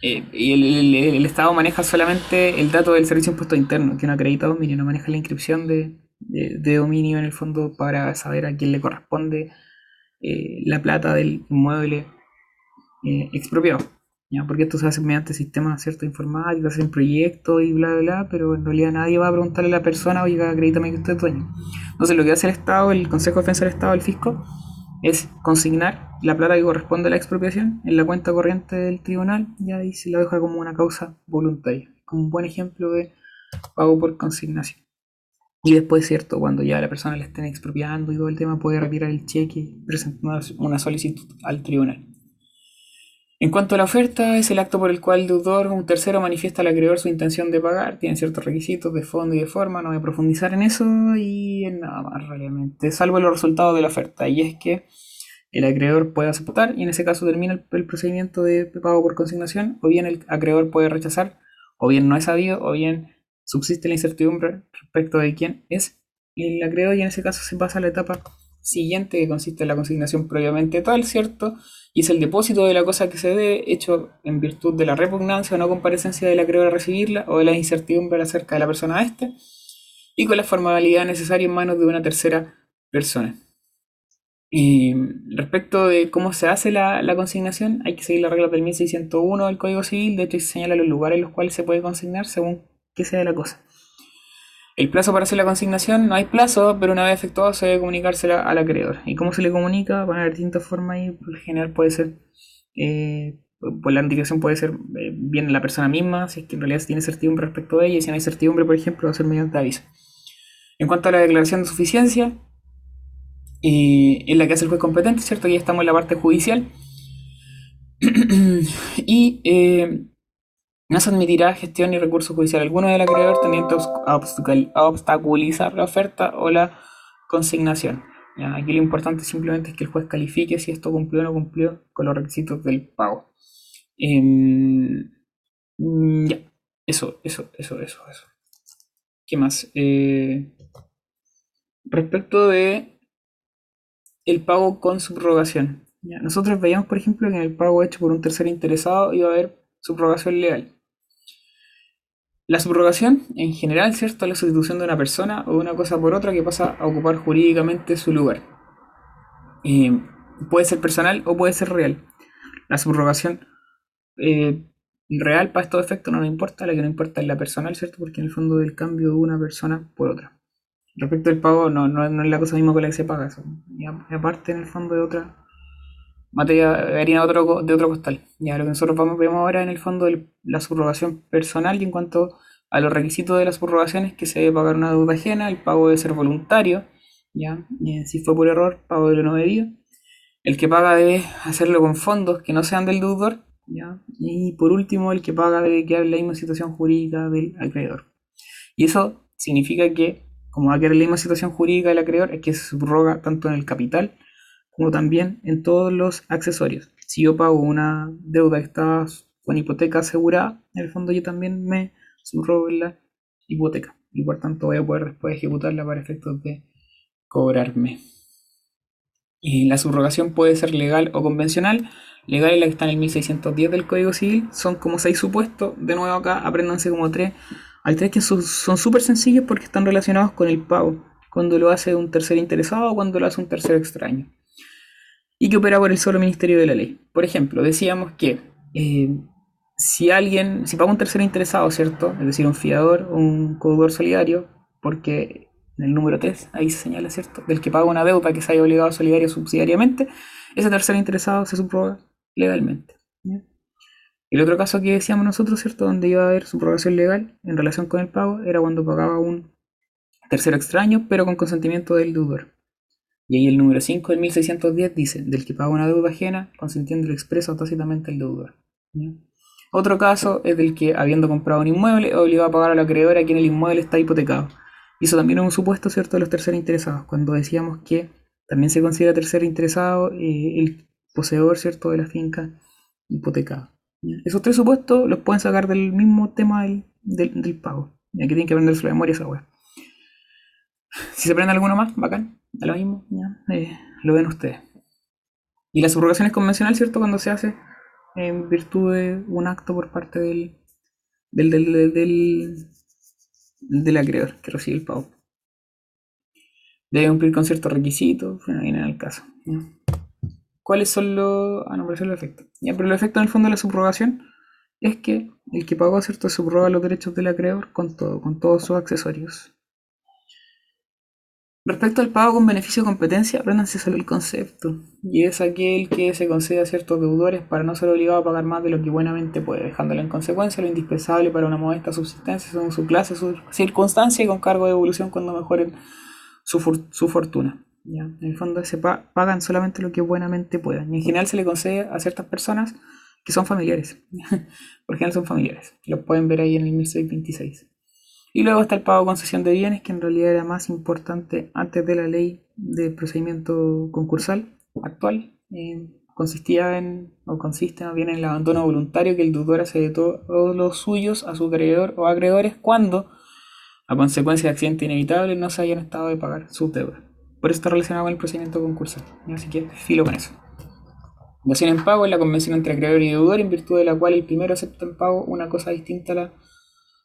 eh, y el, Estado maneja solamente el dato del servicio de impuesto interno, que no acredita dominio, no maneja la inscripción de- de dominio en el fondo para saber a quién le corresponde eh, la plata del inmueble eh, expropiado. ¿ya? Porque esto se hace mediante sistemas ¿cierto? informáticos, hacen proyectos y bla, bla, bla, pero en realidad nadie va a preguntarle a la persona, oiga, acredítame que usted es dueño. Entonces, lo que hace el Estado, el Consejo de Defensa del Estado, el fisco, es consignar la plata que corresponde a la expropiación en la cuenta corriente del tribunal y ahí se la deja como una causa voluntaria, como un buen ejemplo de pago por consignación. Y después, cierto, cuando ya la persona le estén expropiando y todo el tema, puede retirar el cheque y presentar una- una solicitud al tribunal. En cuanto a la oferta, es el acto por el cual el deudor o un tercero manifiesta al acreedor su intención de pagar. Tiene ciertos requisitos de fondo y de forma, no voy a profundizar en eso y en nada más realmente, salvo los resultados de la oferta. Y es que el acreedor puede aceptar y en ese caso termina el, el procedimiento de pago por consignación, o bien el acreedor puede rechazar, o bien no es sabido, o bien subsiste la incertidumbre respecto de quién es el acreedor y en ese caso se pasa a la etapa siguiente que consiste en la consignación previamente tal, ¿cierto? Y es el depósito de la cosa que se debe, hecho en virtud de la repugnancia o no comparecencia del acreedor a recibirla o de la incertidumbre acerca de la persona a este, y con la formalidad necesaria en manos de una tercera persona. Respecto de cómo se hace la, la consignación, hay que seguir la regla del 1601 del Código Civil, de hecho se señala los lugares en los cuales se puede consignar según que sea la cosa. El plazo para hacer la consignación, no hay plazo, pero una vez efectuado se debe comunicársela al acreedor. ¿Y cómo se le comunica? Van a haber distintas formas y por general puede ser, eh, pues la indicación puede ser eh, bien la persona misma, si es que en realidad tiene certidumbre respecto de ella, y si no hay certidumbre, por ejemplo, va a ser mediante aviso. En cuanto a la declaración de suficiencia, eh, es la que hace el juez competente, ¿cierto? Aquí estamos en la parte judicial. y eh, no se admitirá gestión ni recurso judicial alguno del acreedor tendiente a obstaculizar la oferta o la consignación. Ya, Aquí lo importante simplemente es que el juez califique si esto cumplió o no cumplió con los requisitos del pago. Em, ya, eso, eso, eso, eso, eso. ¿Qué más? Eh, respecto de el pago con subrogación. Ya, Nosotros veíamos, por ejemplo, que en el pago hecho por un tercer interesado iba a haber subrogación legal. La subrogación, en general, ¿cierto? La sustitución de una persona o una cosa por otra que pasa a ocupar jurídicamente su lugar. Eh, puede ser personal o puede ser real. La subrogación eh, real para estos efectos no nos importa, la que no importa es la personal, ¿cierto? Porque en el fondo del cambio de una persona por otra. Respecto al pago, no, no, no es la cosa misma con la que se paga y aparte, en el fondo de otra materia, harina de otro, de otro costal. Ya lo que nosotros vamos, vemos ahora en el fondo el- la subrogación personal y en cuanto a los requisitos de la subrogación es que se debe pagar una deuda ajena, el pago debe ser voluntario, ya, si fue por error, pago de lo no debido. El que paga debe hacerlo con fondos que no sean del deudor, ya, y por último el que paga debe quedar en la misma situación jurídica del acreedor. Y eso significa que, como va a quedar en la misma situación jurídica del acreedor, es que se subroga tanto en el capital como también en todos los accesorios. Si yo pago una deuda que está con hipoteca asegurada, en el fondo yo también me subrogo en la hipoteca y por tanto voy a poder después ejecutarla para efectos de cobrarme. La subrogación puede ser legal o convencional. Legal es la que está en el 1610 del Código Civil. Son como seis supuestos. De nuevo acá, apréndanse como tres. Hay tres que son súper sencillos porque están relacionados con el pago. Cuando lo hace un tercer interesado o cuando lo hace un tercero extraño. Y que opera por el solo Ministerio de la Ley. Por ejemplo, decíamos que eh, si alguien, si paga un tercero interesado, ¿cierto? Es decir, un fiador o un codeudor solidario, porque en el número 3, ahí se señala, ¿cierto? Del que paga una deuda que se haya obligado solidario subsidiariamente, ese tercer interesado se subroga legalmente. El otro caso que decíamos nosotros, ¿cierto? Donde iba a haber subrogación legal en relación con el pago, era cuando pagaba un tercero extraño, pero con consentimiento del deudor. Y ahí el número 5 del 1610 dice, del que paga una deuda ajena, consintiendo expreso o tácitamente el deudor. Otro caso es del que, habiendo comprado un inmueble, es obligado a pagar al acreedor a quien el inmueble está hipotecado. Y eso también un supuesto, ¿cierto?, de los terceros interesados, cuando decíamos que también se considera tercer interesado eh, el poseedor, ¿cierto?, de la finca hipotecada. Esos tres supuestos los pueden sacar del mismo tema del, del, del pago. Ya que tienen que aprenderse la memoria esa wea. Si se aprende alguno más, bacán, da lo mismo, ya, eh, lo ven ustedes. Y la subrogación es convencional, ¿cierto? Cuando se hace en virtud de un acto por parte del, del, del, del, acreedor que recibe el pago. Debe cumplir con ciertos requisitos, bueno, en el caso. ¿Cuáles son los. Ah, no, pero los efectos. Ya, pero el efecto en el fondo de la subrogación es que el que pagó, ¿cierto? Subroga los derechos del acreedor con todo, con todos sus accesorios. Respecto al pago con beneficio de competencia, apréndanse solo el concepto. Y es aquel que se concede a ciertos deudores para no ser obligado a pagar más de lo que buenamente puede, dejándole en consecuencia lo indispensable para una modesta subsistencia según su clase, su circunstancia y con cargo de evolución cuando mejoren su, su fortuna. ¿ya? En el fondo se pa- pagan solamente lo que buenamente puedan. Y en general se le concede a ciertas personas que son familiares. Por general son familiares. Los pueden ver ahí en el 1626. Y luego está el pago de concesión de bienes, que en realidad era más importante antes de la ley de procedimiento concursal actual. Eh, consistía en, o consiste más bien en el abandono voluntario que el deudor hace de todos los suyos a su acreedor o acreedores cuando, a consecuencia de accidente inevitable, no se hayan estado de pagar sus deudas. Por eso está relacionado con el procedimiento concursal. Así que filo con eso. Dación en pago es la convención entre acreedor y deudor, en virtud de la cual el primero acepta en pago una cosa distinta a la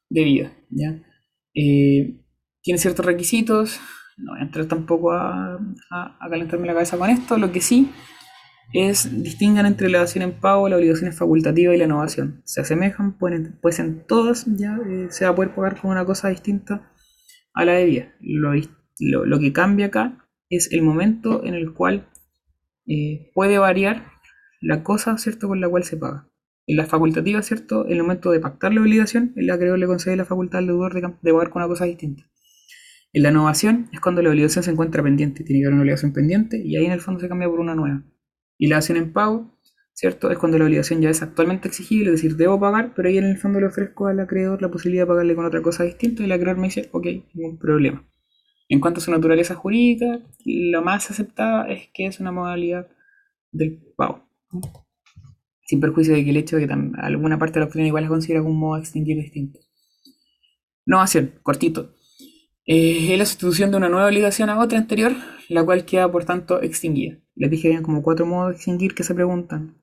debida. ¿ya? Eh, tiene ciertos requisitos, no voy a entrar tampoco a, calentarme la cabeza con esto, lo que sí es distingan entre la dación en pago, la obligación facultativa y la innovación. Se asemejan, pueden, pues en todas ya eh, se va a poder pagar con una cosa distinta a la debida. Lo, lo que cambia acá es el momento en el cual eh, puede variar la cosa, ¿cierto?, con la cual se paga. En la facultativa, ¿cierto?, el momento de pactar la obligación, el acreedor le concede la facultad al deudor de, pagar con una cosa distinta. En la innovación es cuando la obligación se encuentra pendiente, tiene que haber una obligación pendiente y ahí en el fondo se cambia por una nueva. Y la dación en pago, ¿cierto? Es cuando la obligación ya es actualmente exigible, es decir, debo pagar, pero ahí en el fondo le ofrezco al acreedor la posibilidad de pagarle con otra cosa distinta y el acreedor me dice, ok, ningún problema. En cuanto a su naturaleza jurídica, lo más aceptada es que es una modalidad del pago. Sin perjuicio de que el hecho de que alguna parte de la doctrina igual la considera como un modo de extinguir distinto. Innovación, cortito. Eh, es la sustitución de una nueva obligación a otra anterior, la cual queda por tanto extinguida. Les dije habían como cuatro modos de extinguir que se preguntan.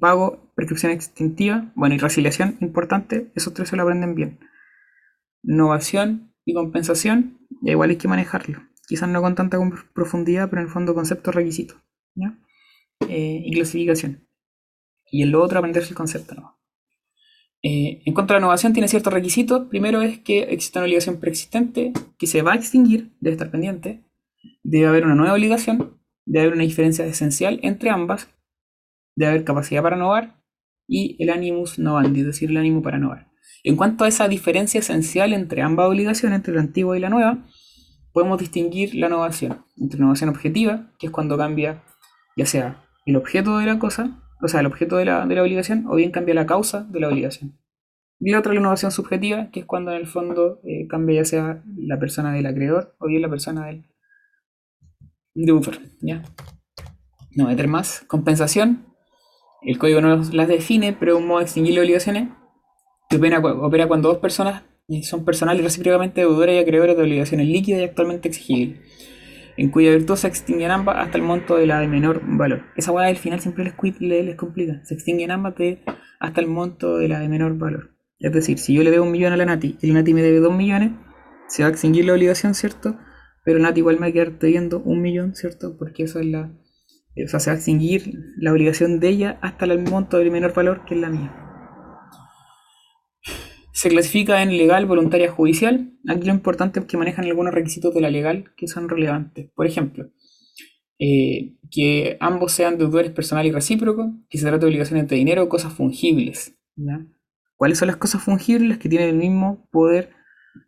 Pago, prescripción extintiva, bueno, y resiliación, importante, esos tres se lo aprenden bien. Innovación y compensación, ya igual hay que manejarlo. Quizás no con tanta profundidad, pero en el fondo concepto requisito. ¿ya? Eh, y clasificación. Y en otro aprenderse el concepto. ¿no? Eh, en cuanto a la innovación, tiene ciertos requisitos. Primero es que existe una obligación preexistente que se va a extinguir, debe estar pendiente. Debe haber una nueva obligación, debe haber una diferencia esencial entre ambas, debe haber capacidad para innovar y el animus novandi, es decir, el ánimo para innovar. En cuanto a esa diferencia esencial entre ambas obligaciones, entre la antigua y la nueva, podemos distinguir la innovación entre innovación objetiva, que es cuando cambia ya sea el objeto de la cosa, o sea, el objeto de la, de la obligación, o bien cambia la causa de la obligación. Y otra la innovación subjetiva, que es cuando en el fondo eh, cambia ya sea la persona del acreedor o bien la persona del deudor. ¿ya? No meter más. Compensación. El código no las define, pero es un modo de extinguir obligaciones que opera cuando dos personas eh, son personales recíprocamente deudores y acreedores de obligaciones líquidas y actualmente exigibles, en cuya virtud se extinguen ambas hasta el monto de la de menor valor. Esa hueá del final siempre les, les, complica. Se extinguen ambas de- hasta el monto de la de menor valor. Es decir, si yo le debo un millón a la Nati y la Nati me debe dos millones, se va a extinguir la obligación, ¿cierto? Pero Nati igual me va a quedar debiendo un millón, ¿cierto? Porque eso es la. O sea, se va a extinguir la obligación de ella hasta el monto del menor valor que es la mía. Se clasifica en legal, voluntaria, judicial. Aquí lo importante es que manejan algunos requisitos de la legal que son relevantes. Por ejemplo, eh, que ambos sean deudores personal y recíproco, que se trate de obligaciones de dinero o cosas fungibles. ¿ya? ¿Cuáles son las cosas fungibles que tienen el mismo poder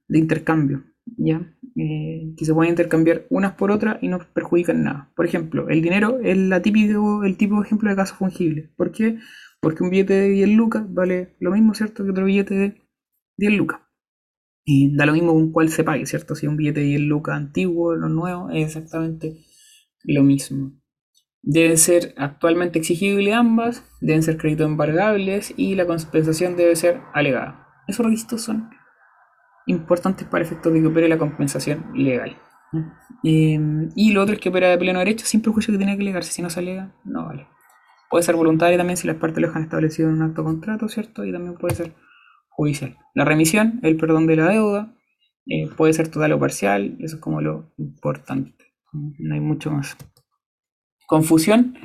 de intercambio? ¿ya? Eh, que se pueden intercambiar unas por otras y no perjudican nada. Por ejemplo, el dinero es la típico, el típico ejemplo de caso fungible. ¿Por qué? Porque un billete de 10 lucas vale lo mismo, ¿cierto?, que otro billete de 10 lucas. Da lo mismo con cuál se pague, ¿cierto? Si un billete de 10 lucas antiguo o nuevo, es exactamente lo mismo. Deben ser actualmente exigibles ambas, deben ser créditos embargables y la compensación debe ser alegada. Esos requisitos son importantes para efectos de que opere la compensación legal. Eh, y lo otro es que opera de pleno derecho sin perjuicio que tiene que alegarse. Si no se alega, no vale. Puede ser voluntaria también si las partes lo han establecido en un acto contrato, ¿cierto? Y también puede ser judicial. La remisión, el perdón de la deuda, eh, puede ser total o parcial, eso es como lo importante. No hay mucho más. Confusión,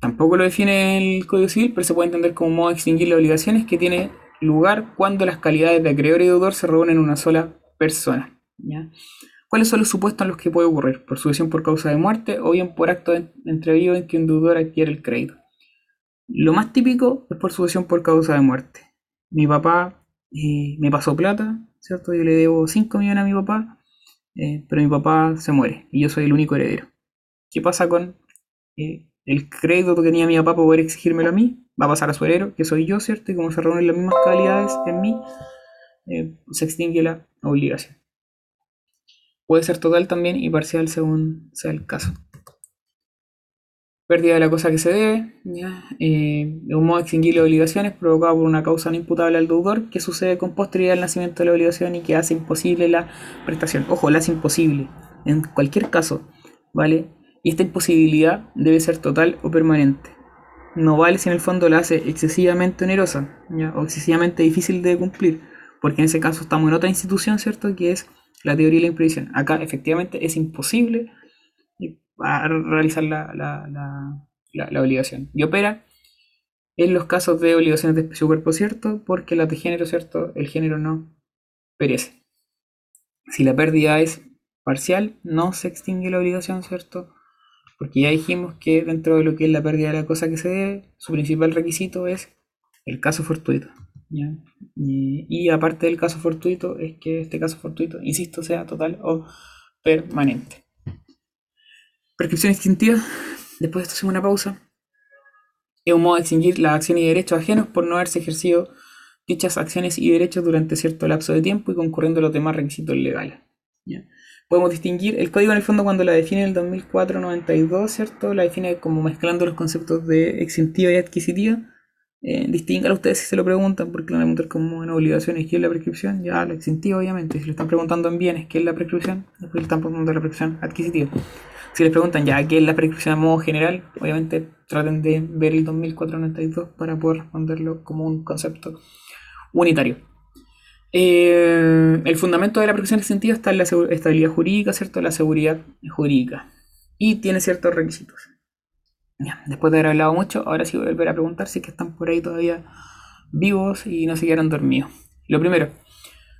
tampoco lo define el Código Civil, pero se puede entender como un modo de extinguir las obligaciones que tiene lugar cuando las calidades de acreedor y deudor se reúnen en una sola persona. ¿Cuáles son los supuestos en los que puede ocurrir? Por sucesión por causa de muerte o bien por acto de entrevío en que un deudor adquiere el crédito. Lo más típico es por sucesión por causa de muerte. Mi papá me pasó plata, ¿cierto? Yo le debo 5 millones a mi papá, eh, pero mi papá se muere y yo soy el único heredero. ¿Qué pasa con eh, el crédito que tenía mi papá para poder exigírmelo a mí? Va a pasar a su heredero, que soy yo, ¿cierto? Y como se reúnen las mismas calidades en mí, eh, se extingue la obligación. Puede ser total también y parcial según sea el caso. Pérdida de la cosa que se debe, ¿ya? Eh, un modo de extinguir las obligaciones provocado por una causa no imputable al deudor que sucede con posterioridad al nacimiento de la obligación y que hace imposible la prestación. Ojo, la hace imposible. En cualquier caso, ¿vale? Y esta imposibilidad debe ser total o permanente. No vale si en el fondo la hace excesivamente onerosa o excesivamente difícil de cumplir, porque en ese caso estamos en otra institución, ¿cierto? Que es la teoría de la imprevisión. Acá efectivamente es imposible a realizar la, la- la- la- obligación. Y opera en los casos de obligaciones de especie cuerpo, ¿cierto? Porque las de género, ¿cierto? El género no perece. Si la pérdida es parcial, no se extingue la obligación, ¿cierto? Porque ya dijimos que dentro de lo que es la pérdida de la cosa que se debe, su principal requisito es el caso fortuito. y aparte del caso fortuito, es que este caso fortuito, insisto, sea total o permanente. Prescripción extintiva, después de esto hacemos una pausa. Es un modo de extinguir las acciones y derechos ajenos por no haberse ejercido dichas acciones y derechos durante cierto lapso de tiempo y concurriendo los demás requisitos legales. Podemos distinguir, el código en el fondo cuando la define en el 2004-92, ¿cierto? La define como mezclando los conceptos de extintiva y adquisitiva. Eh, distingalo ustedes si se lo preguntan, porque lo van a preguntar como en obligaciones, ¿qué es la prescripción? Ya, la extintiva, obviamente. Si le están preguntando en bienes, ¿qué es la prescripción? Después le están preguntando la prescripción adquisitiva. Si les preguntan ya, ¿qué es la prescripción a modo general? Obviamente traten de ver el 2004-92 para poder responderlo como un concepto unitario. Eh, el fundamento de la prescripción extintiva está en la estabilidad jurídica, ¿cierto? La seguridad jurídica. Y tiene ciertos requisitos. Después de haber hablado mucho, ahora sí voy a volver a preguntar si es que están por ahí todavía vivos y no se quedaron dormidos. Lo primero,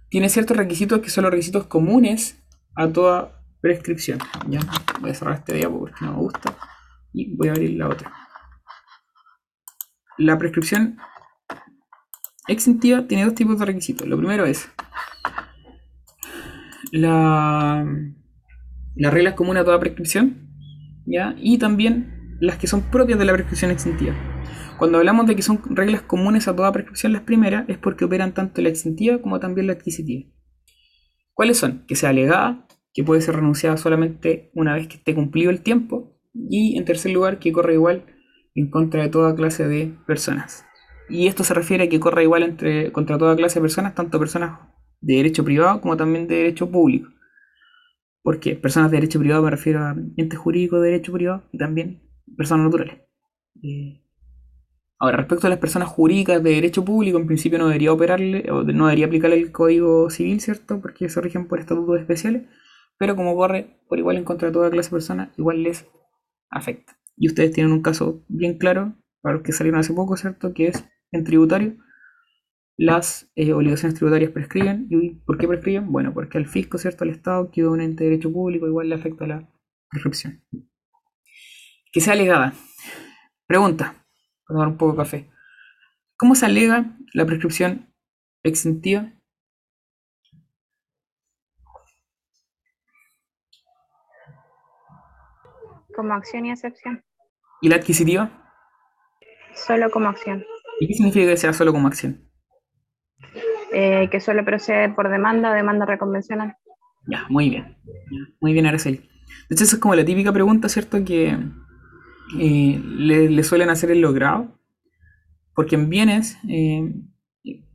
tiene ciertos requisitos que son los requisitos comunes a toda prescripción. Ya, voy a cerrar este diapo porque no me gusta y voy a abrir la otra. La prescripción extintiva tiene dos tipos de requisitos. Lo primero es la, las reglas comunes a toda prescripción, ¿ya? Y también las que son propias de la prescripción extintiva. Cuando hablamos de que son reglas comunes a toda prescripción, las primeras es porque operan tanto la extintiva como también la adquisitiva. ¿Cuáles son? Que sea alegada, que puede ser renunciada solamente una vez que esté cumplido el tiempo, y en tercer lugar, que corre igual en contra de toda clase de personas. Y esto se refiere a que corre igual entre, contra toda clase de personas, tanto personas de derecho privado como también de derecho público. ¿Por qué? Personas de derecho privado me refiero a entes jurídicos de derecho privado y también personas naturales. Eh, Ahora, respecto a las personas jurídicas de derecho público, en principio no debería operarle, o no debería aplicarle el código civil, ¿cierto? Porque se rigen por estatutos especiales, pero como corre por igual en contra de toda clase de personas, igual les afecta. Y ustedes tienen un caso bien claro, para los que salieron hace poco, ¿cierto? Que es en tributario, las eh, obligaciones tributarias prescriben. ¿Y por qué prescriben? Bueno, porque al fisco, ¿cierto? Al Estado, que un ente de derecho público, igual le afecta la prescripción. Que sea alegada. Pregunta, para tomar un poco de café. ¿Cómo se alega la prescripción extintiva? Como acción y excepción. ¿Y la adquisitiva? Solo como acción. ¿Y qué significa que sea solo como acción? Eh, que suele proceder por demanda o demanda reconvencional. Ya, muy bien. Muy bien, Araceli. De hecho, eso es como la típica pregunta, ¿cierto? Que eh, le, le suelen hacer el logrado. Porque en bienes, eh,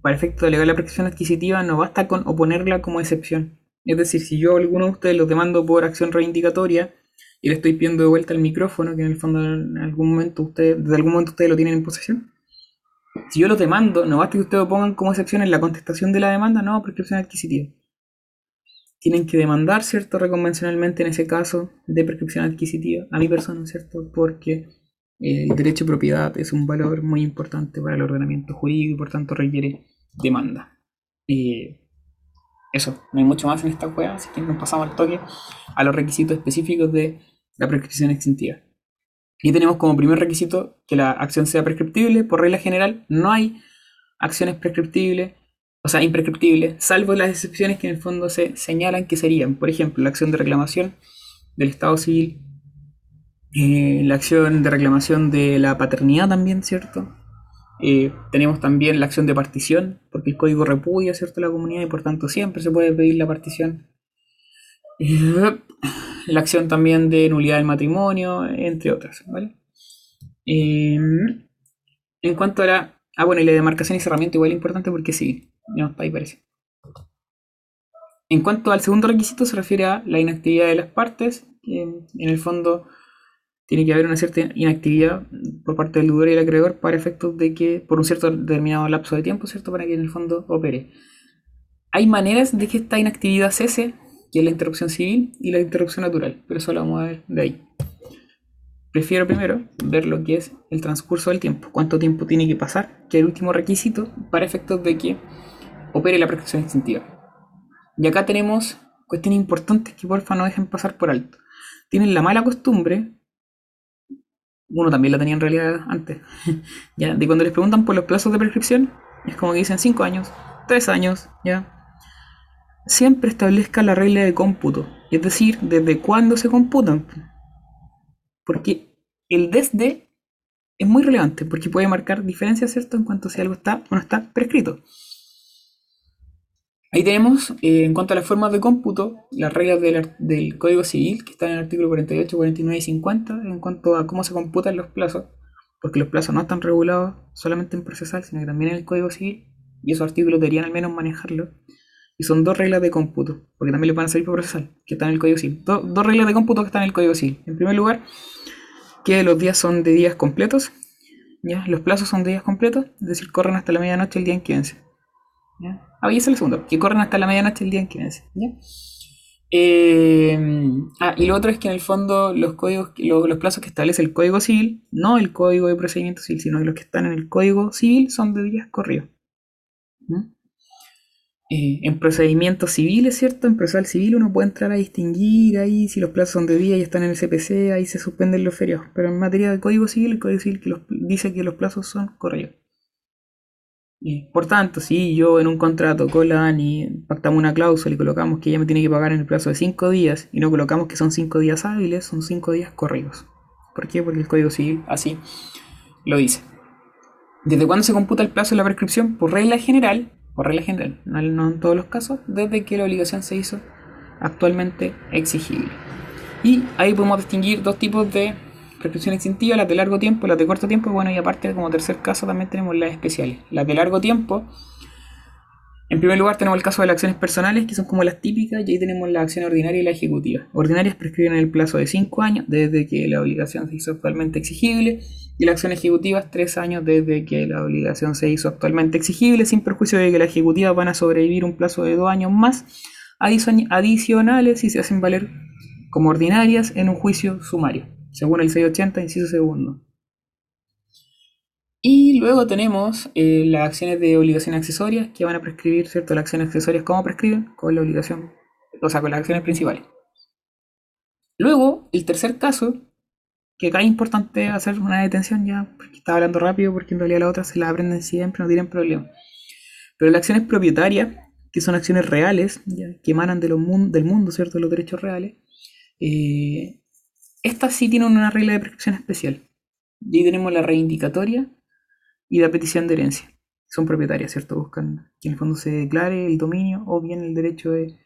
para efecto de alegar la prescripción adquisitiva, no basta con oponerla como excepción. Es decir, si yo a alguno de ustedes los demando por acción reivindicatoria y le estoy pidiendo de vuelta el micrófono, que en el fondo en algún momento ustedes, desde algún momento ustedes lo tienen en posesión. Si yo los demando, no basta que ustedes lo pongan como excepción en la contestación de la demanda, no, prescripción adquisitiva tienen que demandar, ¿cierto? Reconvencionalmente en ese caso de prescripción adquisitiva a mi persona, ¿cierto? Porque eh, el derecho de propiedad es un valor muy importante para el ordenamiento jurídico y por tanto requiere demanda. Eso, no hay mucho más en esta juega, así que nos pasamos al toque a los requisitos específicos de la prescripción extintiva. Y tenemos como primer requisito que la acción sea prescriptible. Por regla general, no hay acciones prescriptibles o sea, imprescriptible, salvo las excepciones que en el fondo se señalan que serían, por ejemplo, la acción de reclamación del Estado civil, eh, la acción de reclamación de la paternidad también, ¿cierto? Eh, tenemos también la acción de partición, porque el código repudia, ¿cierto?, la comunidad y por tanto siempre se puede pedir la partición. Eh, la acción también de nulidad del matrimonio, entre otras, ¿vale? Eh, en cuanto a la... Ah, bueno, y la demarcación y cerramiento igual es importante porque sí, no, ahí parece. En cuanto al segundo requisito, se refiere a la inactividad de las partes. que en el fondo, tiene que haber una cierta inactividad por parte del deudor y el acreedor para efectos de que, por un cierto determinado lapso de tiempo, ¿cierto? Para que en el fondo opere. Hay maneras de que esta inactividad cese, que es la interrupción civil y la interrupción natural, pero eso lo vamos a ver de ahí. prefiero primero ver lo que es el transcurso del tiempo, cuánto tiempo tiene que pasar, que es el último requisito para efectos de que opere la prescripción extintiva. Y acá tenemos cuestiones importantes que porfa no dejen pasar por alto. Tienen la mala costumbre, uno también la tenía en realidad antes, ya, de cuando les preguntan por los plazos de prescripción, es como que dicen 5 años, 3 años, ya. Siempre establezca la regla de cómputo, es decir, desde cuándo se computan. Porque el desde es muy relevante, porque puede marcar diferencias, ¿cierto? En cuanto si algo está o no está prescrito. Ahí tenemos, eh, en cuanto a las formas de cómputo, las reglas del, del Código Civil, que están en el artículo 48, 49 y 50, en cuanto a cómo se computan los plazos, porque los plazos no están regulados solamente en procesal, sino que también en el Código Civil, y esos artículos deberían al menos manejarlo. Y son dos reglas de cómputo, porque también le van a salir por procesal, que están en el Código Civil. Do- dos reglas de cómputo que están en el Código Civil. En primer lugar, que los días son de días completos, ¿ya? Los plazos son de días completos, es decir, corren hasta la medianoche el día en que vence. Ah, y es el segundo, que corren hasta la medianoche el día en que vence. ¿ya? Eh, ah, y lo otro es que en el fondo los códigos, lo- los plazos que establece el Código Civil, no el Código de Procedimiento Civil, sino los que están en el Código Civil son de días corridos. ¿ya? Eh, en procedimientos civiles, ¿cierto? En procesal civil uno puede entrar a distinguir ahí si los plazos son de día y están en el CPC, ahí se suspenden los feriados. Pero en materia de Código Civil, el Código Civil que dice que los plazos son corridos. Eh, Por tanto, si yo en un contrato con la ANI pactamos una cláusula y colocamos que ella me tiene que pagar en el plazo de 5 días y no colocamos que son 5 días hábiles, son 5 días corridos. ¿Por qué? Porque el Código Civil así lo dice. ¿Desde cuándo se computa el plazo de la prescripción? Por regla general, por regla general, no, en todos los casos, desde que la obligación se hizo actualmente exigible. Y ahí podemos distinguir dos tipos de prescripción extintiva, las de largo tiempo y las de corto tiempo. Bueno, y aparte, como tercer caso, también tenemos las especiales. Las de largo tiempo, en primer lugar tenemos el caso de las acciones personales, que son como las típicas, y ahí tenemos la acción ordinaria y la ejecutiva. Ordinarias prescriben en el plazo de 5 años, desde que la obligación se hizo actualmente exigible, y la acción ejecutiva es 3 años desde que la obligación se hizo actualmente exigible, sin perjuicio de que las ejecutivas van a sobrevivir un plazo de 2 años más adicio- adicionales si se hacen valer como ordinarias en un juicio sumario, según el 680, inciso segundo. Y luego tenemos eh, las acciones de obligación accesorias que van a prescribir, ¿cierto? Las acciones accesorias, ¿cómo prescriben? Con la obligación, o sea, con las acciones principales. Luego, el tercer caso, que acá es importante hacer una detención ya, porque estaba hablando rápido, porque en realidad las otras se las aprenden siempre, no tienen problema. Pero las acciones propietarias, que son acciones reales, que emanan del mundo, ¿cierto? De los derechos reales, eh, estas sí tienen una regla de prescripción especial. Y ahí tenemos la reivindicatoria y la petición de herencia. Son propietarias, ¿cierto? Buscan que en el fondo se declare el dominio o bien el derecho de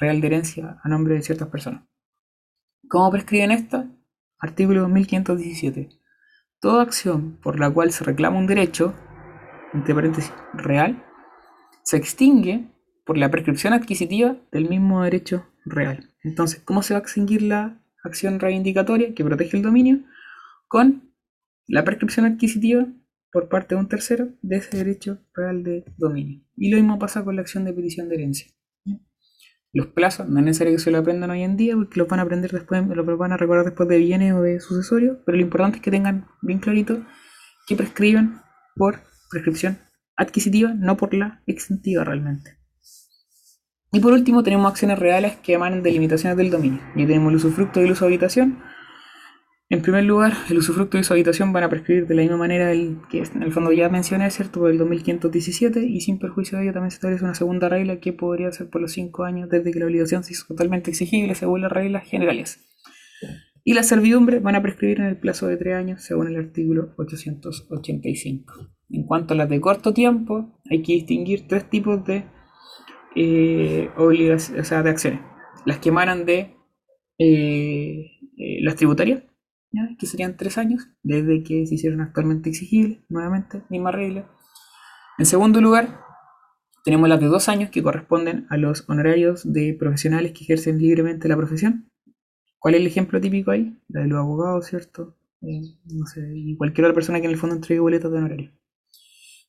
real de herencia a nombre de ciertas personas. ¿Cómo prescriben estas? Artículo 1517. Toda acción por la cual se reclama un derecho, entre paréntesis, real, se extingue por la prescripción adquisitiva del mismo derecho real. Entonces, ¿cómo se va a extinguir la acción reivindicatoria que protege el dominio? Con la prescripción adquisitiva por parte de un tercero de ese derecho real de dominio. Y lo mismo pasa con la acción de petición de herencia. Los plazos no es necesario que se lo aprendan hoy en día porque los van a aprender después, los van a recordar después de bienes o de sucesorios, pero lo importante es que tengan bien clarito que prescriben por prescripción adquisitiva, no por la extintiva realmente. Y por último tenemos acciones reales que emanan de limitaciones del dominio. Y tenemos el usufructo y el uso de habitación. En primer lugar, el usufructo y su habitación van a prescribir de la misma manera que en el fondo ya mencioné, ¿cierto? Por el 2517 y sin perjuicio de ello también se establece una segunda regla que podría ser por los 5 años desde que la obligación se hizo totalmente exigible según las reglas generales. Y las servidumbres van a prescribir en el plazo de 3 años según el artículo 885. En cuanto a las de corto tiempo, hay que distinguir tres tipos de, eh, obligac- o sea, de acciones. Las que emanan de eh, eh, las tributarias, que serían tres años, desde que se hicieron actualmente exigibles, nuevamente, misma regla. En segundo lugar, tenemos las de dos años que corresponden a los honorarios de profesionales que ejercen libremente la profesión. ¿Cuál es el ejemplo típico ahí? La de los abogados, ¿cierto? Eh, no sé, y cualquier otra persona que en el fondo entregue boletos de honorario.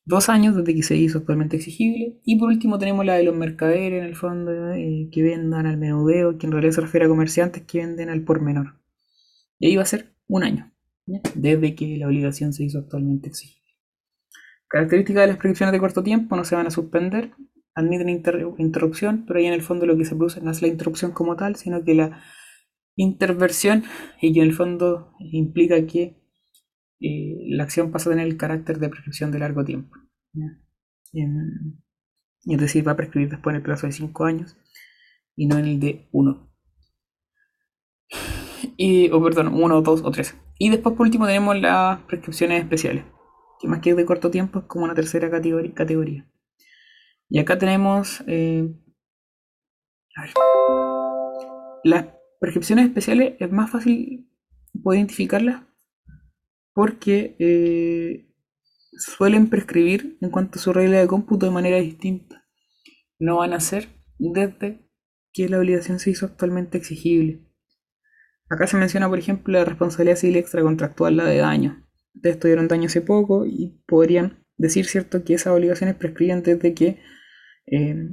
Dos años desde que se hizo actualmente exigible. Y por último tenemos la de los mercaderes, en el fondo, eh, que vendan al menudeo, que en realidad se refiere a comerciantes que venden al por menor. Y ahí va a ser un año, desde que la obligación se hizo actualmente exigible. Características de las prescripciones de corto tiempo no se van a suspender, admiten inter- interrupción, pero ahí en el fondo lo que se produce no es la interrupción como tal, sino que la interversión y que en el fondo implica que eh, la acción pasa a tener el carácter de prescripción de largo tiempo. es decir, va a prescribir después en el plazo de 5 años y no en el de 1. Y, o perdón, 1, 2 o 3. Y después por último tenemos las prescripciones especiales, que más que de corto tiempo es como una tercera categoría. Y acá tenemos eh, las prescripciones especiales es más fácil poder identificarlas porque eh, suelen prescribir en cuanto a su regla de cómputo de manera distinta. No van a ser desde que la obligación se hizo actualmente exigible. Acá se menciona, por ejemplo, la responsabilidad civil extracontractual, la de daño. Ustedes estuvieron daño hace poco y podrían decir, ¿cierto?, que esas obligaciones prescriben desde que eh,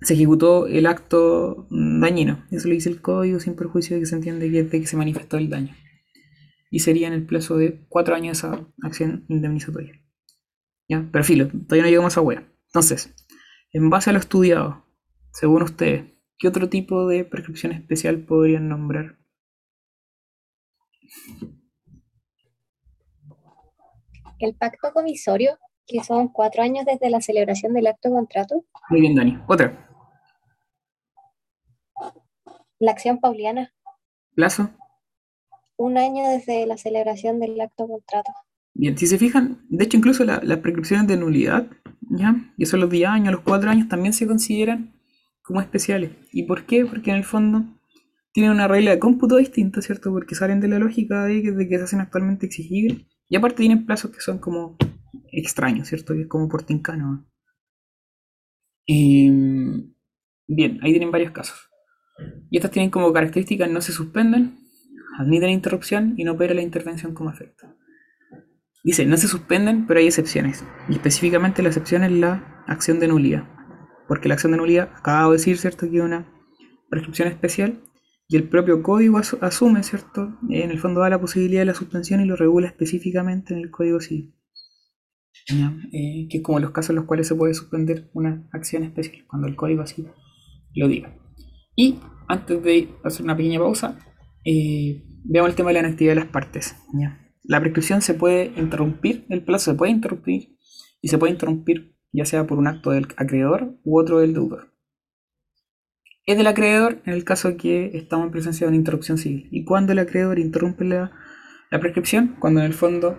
se ejecutó el acto dañino. Eso lo dice el código sin perjuicio de que se entiende que es que se manifestó el daño. Y sería en el plazo de cuatro años esa acción indemnizatoria. ¿Ya? Pero filo, todavía no llegamos a esa. Entonces, en base a lo estudiado, según ustedes, ¿qué otro tipo de prescripción especial podrían nombrar? El pacto comisorio, que son cuatro años desde la celebración del acto de contrato. Muy bien, Dani. Otra. La acción pauliana, Plazo. un año desde la celebración del acto de contrato. Bien, si se fijan, de hecho incluso la- las prescripciones de nulidad, ¿ya? Que son los 10 años, los 4 años, también se consideran como especiales. ¿Y por qué? Porque en el fondo tienen una regla de cómputo distinta, ¿cierto? Porque salen de la lógica de que, de que se hacen actualmente exigibles. Y aparte tienen plazos que son como extraños, ¿cierto? Que es como por tincano. Bien, ahí tienen varios casos. Y estas tienen como características no se suspenden, admiten interrupción y no opera la intervención como efecto. Dice, no se suspenden, pero hay excepciones. Y específicamente la excepción es la acción de nulidad. Porque la acción de nulidad, acabo de decir, ¿cierto? Que una prescripción especial. Y el propio código asu- asume, ¿cierto? En el fondo da la posibilidad de la suspensión y lo regula específicamente en el código civil. Eh, que es como los casos en los cuales se puede suspender una acción especial, cuando el código así lo diga. Y antes de hacer una pequeña pausa, eh, veamos el tema de la inactividad de las partes. ¿ya? La prescripción se puede interrumpir, el plazo se puede interrumpir y se puede interrumpir ya sea por un acto del acreedor u otro del deudor. Es del acreedor en el caso que estamos en presencia de una interrupción civil. ¿Y cuando el acreedor interrumpe la, la prescripción? Cuando en el fondo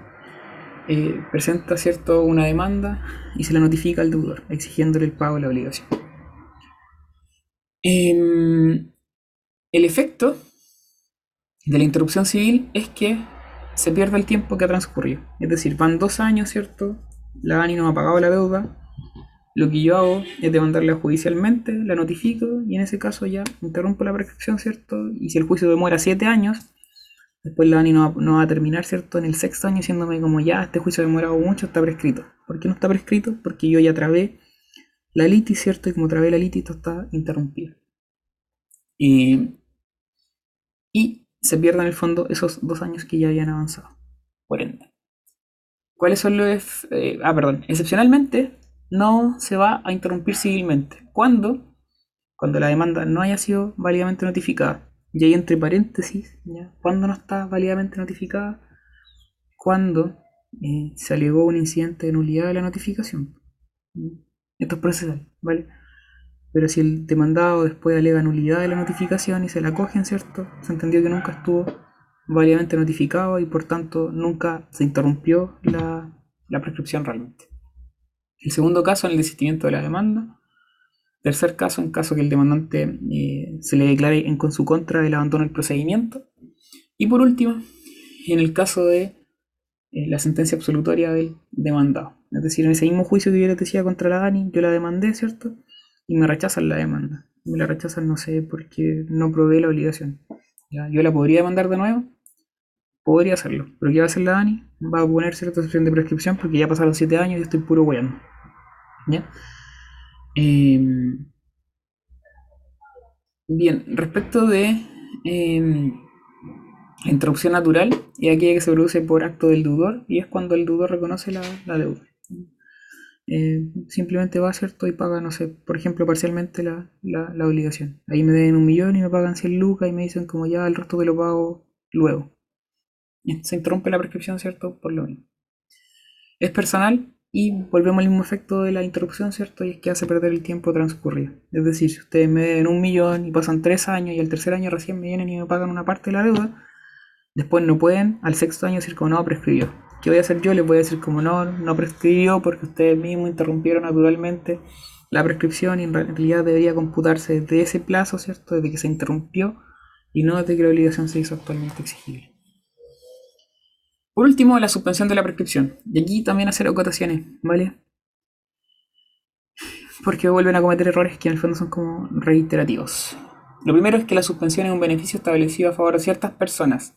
eh, presenta cierto, una demanda y se la notifica al deudor, exigiéndole el pago de la obligación. Em, el efecto de la interrupción civil es que se pierde el tiempo que ha transcurrido. Es decir, van dos años, ¿cierto? La ANI no ha pagado la deuda. Lo que yo hago es demandarla judicialmente, la notifico y en ese caso ya interrumpo la prescripción, ¿cierto? Y si el juicio demora siete años, después la ANI no va, no va a terminar, ¿cierto? En el sexto año diciéndome como ya, este juicio ha demorado mucho, está prescrito. ¿Por qué no está prescrito? Porque yo ya trabé la litis, ¿cierto? Y como trabé la litis, esto está interrumpido. Eh, y se pierden en el fondo esos dos años que ya habían avanzado. Por ende. ¿Cuáles son los... eh, ah, perdón. Excepcionalmente, no se va a interrumpir civilmente. ¿Cuándo? Cuando la demanda no haya sido válidamente notificada. Y ahí entre paréntesis, ¿ya? ¿cuándo no está válidamente notificada? Cuando eh, se alegó un incidente de nulidad de la notificación. Esto es procesal, ¿vale? Pero si el demandado después alega nulidad de la notificación y se la cogen, ¿cierto? Se entendió que nunca estuvo válidamente notificado y por tanto nunca se interrumpió la, la prescripción realmente. El segundo caso, en el desistimiento de la demanda. Tercer caso, en caso que el demandante eh, se le declare en con su contra el abandono del procedimiento. Y por último, en el caso de eh, la sentencia absolutoria del demandado. Es decir, en ese mismo juicio que yo les decía contra la Dani, yo la demandé, ¿cierto? Y me rechazan la demanda. Me la rechazan, no sé, porque no probé la obligación. Yo la podría demandar de nuevo, podría hacerlo. Pero ¿qué va a hacer la Dani? Va a poner cierta excepción de prescripción porque ya pasaron 7 años y estoy puro weando. Eh, bien, respecto de La interrupción natural es aquella que se produce por acto del deudor y es cuando el deudor reconoce la, deuda. Eh, simplemente va, ¿cierto? Y paga, no sé, por ejemplo, parcialmente la, la- obligación. Ahí me deben un millón y me pagan 100 lucas y me dicen como ya el resto te lo pago luego. Y se interrumpe la prescripción, ¿cierto? Por lo mismo. Es personal y volvemos al mismo efecto de la interrupción, ¿cierto? Y es que hace perder el tiempo transcurrido. Es decir, si ustedes me deben un millón y pasan tres años y al tercer año recién me vienen y me pagan una parte de la deuda, después no pueden al sexto año decir como no, prescribió. ¿Qué voy a hacer yo? Les voy a decir como no, no prescribió porque ustedes mismos interrumpieron naturalmente la prescripción y en realidad debería computarse desde ese plazo, ¿cierto? Desde que se interrumpió y no desde que la obligación se hizo actualmente exigible. Por último, la suspensión de la prescripción. Y aquí también hacer acotaciones, ¿vale? Porque vuelven a cometer errores que en el fondo son como reiterativos. Lo primero es que la suspensión es un beneficio establecido a favor de ciertas personas,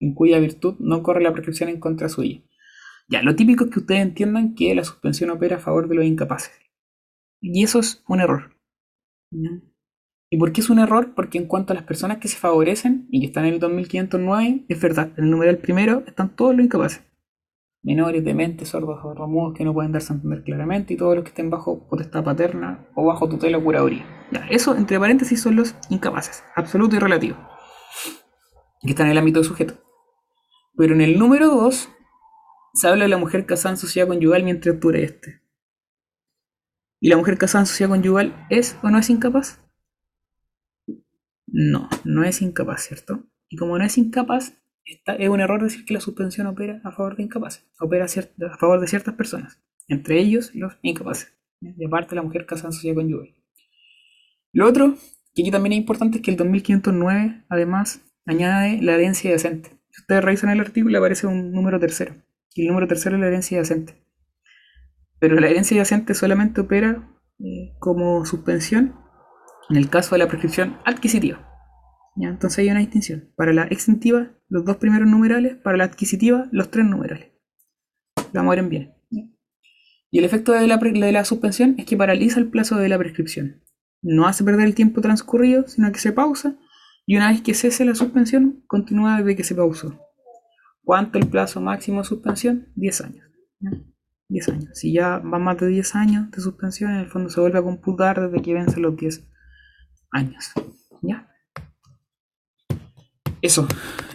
en cuya virtud no corre la prescripción en contra suya. Ya, lo típico es que ustedes entiendan que la suspensión opera a favor de los incapaces. Y eso es un error. ¿ya? ¿Y por qué es un error? Porque en cuanto a las personas que se favorecen y que están en el 2509, es verdad, en el numeral primero están todos los incapaces. Menores, dementes, sordos, sordomudos que no pueden darse a entender claramente y todos los que estén bajo potestad paterna o bajo tutela o curaduría. Ya, eso, entre paréntesis, son los incapaces, absoluto y relativo, que están en el ámbito de sujeto. Pero en el número 2 se habla de la mujer casada en sociedad conyugal mientras dure este. ¿Y la mujer casada en sociedad conyugal es o no es incapaz? No, no es incapaz, ¿cierto? Y como no es incapaz, es un error decir que la suspensión opera a favor de incapaces, opera a, favor de ciertas personas, entre ellos los incapaces. ¿ya? Y aparte la mujer casada en sociedad conyugal. Lo otro, que aquí también es importante, es que el 2509 además añade la herencia yacente. Si ustedes revisan el artículo aparece un número tercero. Y el número tercero es la herencia yacente. Pero la herencia yacente solamente opera eh, como suspensión en el caso de la prescripción adquisitiva. Entonces hay una distinción. Para la extintiva, los dos primeros numerales, para la adquisitiva, los tres numerales. La mueren bien. Y el efecto de la, pre- de la suspensión es que paraliza el plazo de la prescripción. No hace perder el tiempo transcurrido, sino que se pausa y una vez que cese la suspensión, continúa desde que se pausó. ¿Cuánto el plazo máximo de suspensión? 10 años. ¿ya? 10 años. Si ya van más de 10 años de suspensión, en el fondo se vuelve a computar desde que vencen los 10 años. ¿Ya? Eso,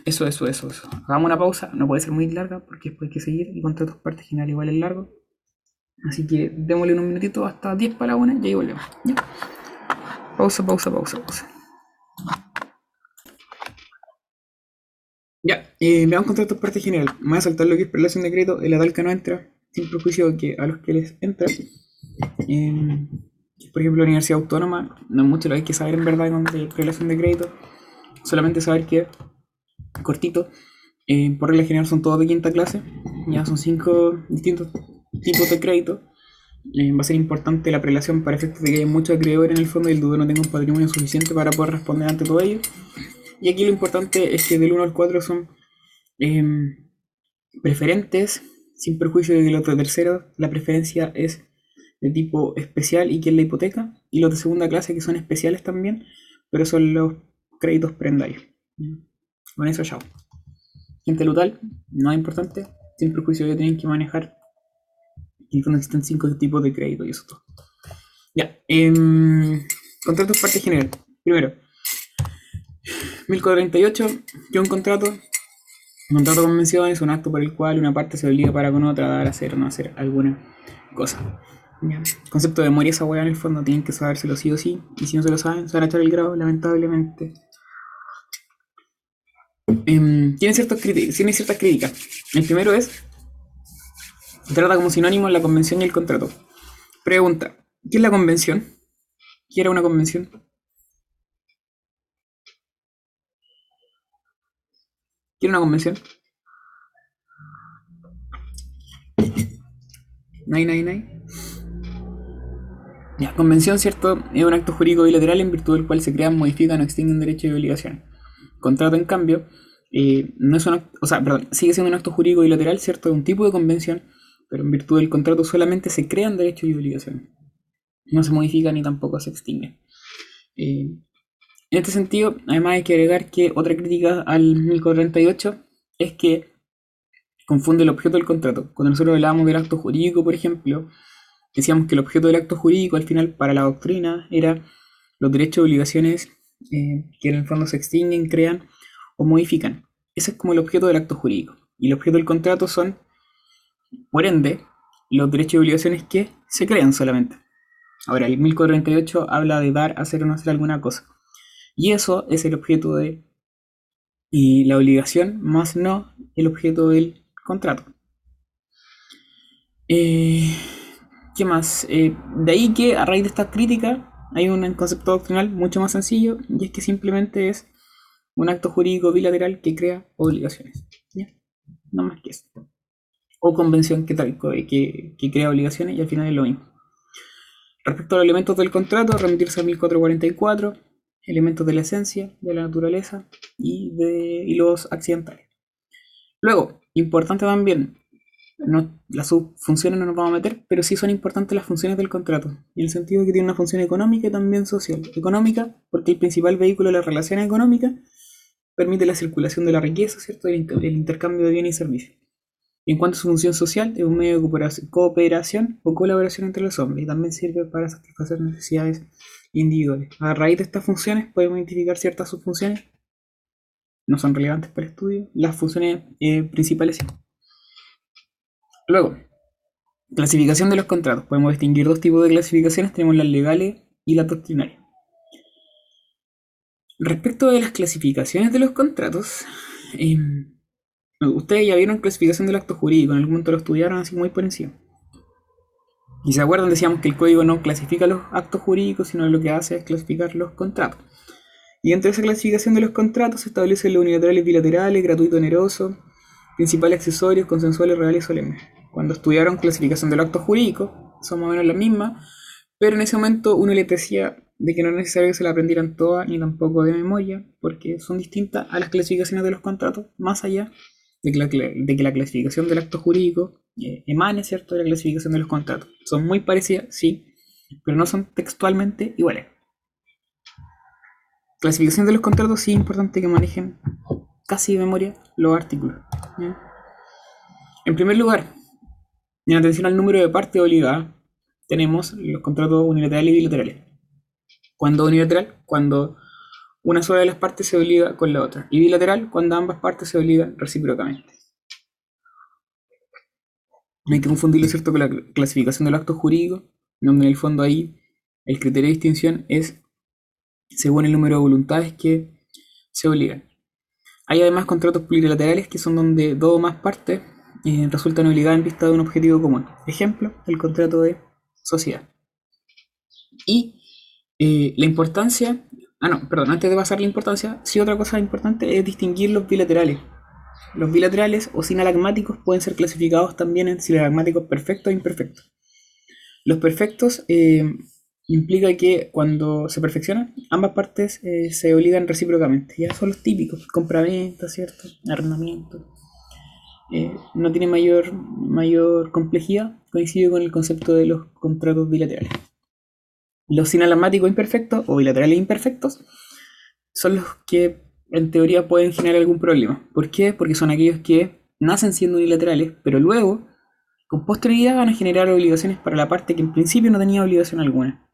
eso, eso, eso, eso. Hagamos una pausa, no puede ser muy larga porque después hay que seguir y contratos partes igual es largo. Así que démosle un minutito hasta 10 para la una y ahí volvemos. ¿ya? Pausa, pausa, pausa, pausa. Ya, eh, veamos contratos parte general. Me voy a saltar lo que es prelación de crédito. El Atalca no entra, sin perjuicio de que a los que les entra. eh, por ejemplo, la Universidad Autónoma, no mucho lo hay que saber en verdad con de prelación de crédito. Solamente saber que, cortito, eh, por regla general son todos de quinta clase. Ya son cinco distintos tipos de crédito. Eh, va a ser importante la prelación para efectos de que haya muchos acreedores en el fondo y el deudor no tenga un patrimonio suficiente para poder responder ante todo ello. Y aquí lo importante es que del 1 al 4 son em, preferentes, sin perjuicio de que el otro tercero, la preferencia es de tipo especial y que es la hipoteca, y los de segunda clase que son especiales también, pero son los créditos prendarios. Con eso, chao. Gente total, no es importante, sin perjuicio que tienen que manejar. Y cuando existen cinco tipos de crédito y eso todo. Ya, em, contratos parte general. Primero, 1438, que un contrato. Un contrato de convención es un acto por el cual una parte se obliga para con otra a dar, hacer o no hacer alguna cosa. Ya. Concepto de memoria esa weá en el fondo tienen que sabérselo sí o sí. Y si no se lo saben, se van a echar el grado, lamentablemente. Em, tiene, críticas, tiene ciertas críticas. El primero es. Trata como sinónimo la convención y el contrato. Pregunta: ¿Qué es la convención? ¿Qué era una convención? ¿Quiere una convención? Nay, nay, nay. Ya, convención, ¿cierto? Es un acto jurídico bilateral en virtud del cual se crean, modifican o extinguen derechos y obligaciones. Contrato, en cambio, eh, no es un acto, o sea, perdón, sigue siendo un acto jurídico bilateral, ¿cierto? Es un tipo de convención, pero en virtud del contrato solamente se crean derechos y obligaciones. No se modifican ni tampoco se extinguen. Eh, En este sentido, además hay que agregar que otra crítica al 1438 es que confunde el objeto del contrato. Cuando nosotros hablábamos del acto jurídico, por ejemplo, decíamos que el objeto del acto jurídico al final para la doctrina era los derechos y obligaciones eh, que en el fondo se extinguen, crean o modifican. Ese es como el objeto del acto jurídico. Y el objeto del contrato son, por ende, los derechos y obligaciones que se crean solamente. Ahora, el 1438 habla de dar, hacer o no hacer alguna cosa. Y eso es el objeto de y la obligación, más no el objeto del contrato. Eh, ¿Qué más? Eh, de ahí que a raíz de esta crítica hay un concepto doctrinal mucho más sencillo y es que simplemente es un acto jurídico bilateral que crea obligaciones. No más que eso. O convención que, que, que crea obligaciones y al final es lo mismo. Respecto a los elementos del contrato, remitirse a 1444, elementos de la esencia, de la naturaleza y, de, y los accidentales. Luego, importante también, no, las subfunciones no nos vamos a meter, pero sí son importantes las funciones del contrato, en el sentido de que tiene una función económica y también social. Económica, porque el principal vehículo de las relaciones económicas permite la circulación de la riqueza, ¿cierto? El, el intercambio de bienes y servicios. En cuanto a su función social, es un medio de cooperación o colaboración entre los hombres y también sirve para satisfacer necesidades individuales. A raíz de estas funciones podemos identificar ciertas subfunciones, no son relevantes para el estudio, las funciones eh, principales. Luego, clasificación de los contratos. Podemos distinguir dos tipos de clasificaciones, tenemos las legales y las doctrinarias. Respecto de las clasificaciones de los contratos, eh, ustedes ya vieron clasificación del acto jurídico, en algún momento lo estudiaron así muy por encima. Y se acuerdan, decíamos que el código no clasifica los actos jurídicos, sino lo que hace es clasificar los contratos. Y entre esa clasificación de los contratos se establecen los unilaterales bilaterales, gratuito oneroso, principales accesorios, consensuales, reales y solemnes. Cuando estudiaron clasificación del acto jurídico, son más o menos las mismas, pero en ese momento uno le decía de que no es necesario que se la aprendieran todas ni tampoco de memoria, porque son distintas a las clasificaciones de los contratos, más allá de que la, de que la clasificación del acto jurídico eh, emane, ¿cierto?, de la clasificación de los contratos. Son muy parecidas, sí, pero no son textualmente iguales. Clasificación de los contratos, sí es importante que manejen casi de memoria los artículos. En primer lugar, en atención al número de partes obligadas, tenemos los contratos unilaterales y bilaterales. Cuando unilateral, cuando una sola de las partes se obliga con la otra. Y bilateral, cuando ambas partes se obligan recíprocamente. No hay que confundirlo, ¿cierto?, con la clasificación del acto jurídico, donde en el fondo ahí el criterio de distinción es según el número de voluntades que se obligan. Hay además contratos plurilaterales que son donde dos o más partes eh, resultan obligadas en vista de un objetivo común. Ejemplo, el contrato de sociedad. Y eh, la importancia, ah no, perdón, antes de pasar la importancia, sí otra cosa importante es distinguir los bilaterales. Los bilaterales o sinalagmáticos pueden ser clasificados también en sinalagmáticos perfectos e imperfectos. Los perfectos eh, implica que cuando se perfeccionan, ambas partes eh, se obligan recíprocamente. Ya son los típicos, compraventa, ¿cierto? Arrendamiento. Eh, no tiene mayor, mayor complejidad, coincide con el concepto de los contratos bilaterales. Los sinalagmáticos imperfectos o bilaterales imperfectos son los que en teoría pueden generar algún problema. ¿Por qué? Porque son aquellos que nacen siendo unilaterales, pero luego, con posterioridad, van a generar obligaciones para la parte que en principio no tenía obligación alguna.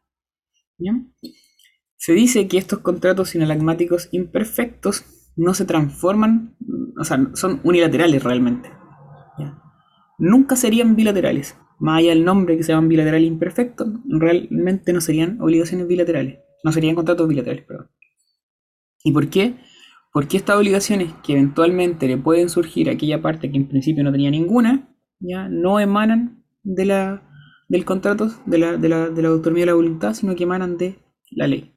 Se dice que estos contratos sinalagmáticos imperfectos no se transforman, o sea, son unilaterales realmente. Nunca serían bilaterales. Más allá del nombre que se llaman bilateral imperfectos, realmente no serían obligaciones bilaterales. No serían contratos bilaterales, perdón. ¿Y por qué? Porque estas obligaciones que eventualmente le pueden surgir a aquella parte que en principio no tenía ninguna, ya no emanan de la, del contrato, de la, de, la, de la autonomía de la voluntad, sino que emanan de la ley.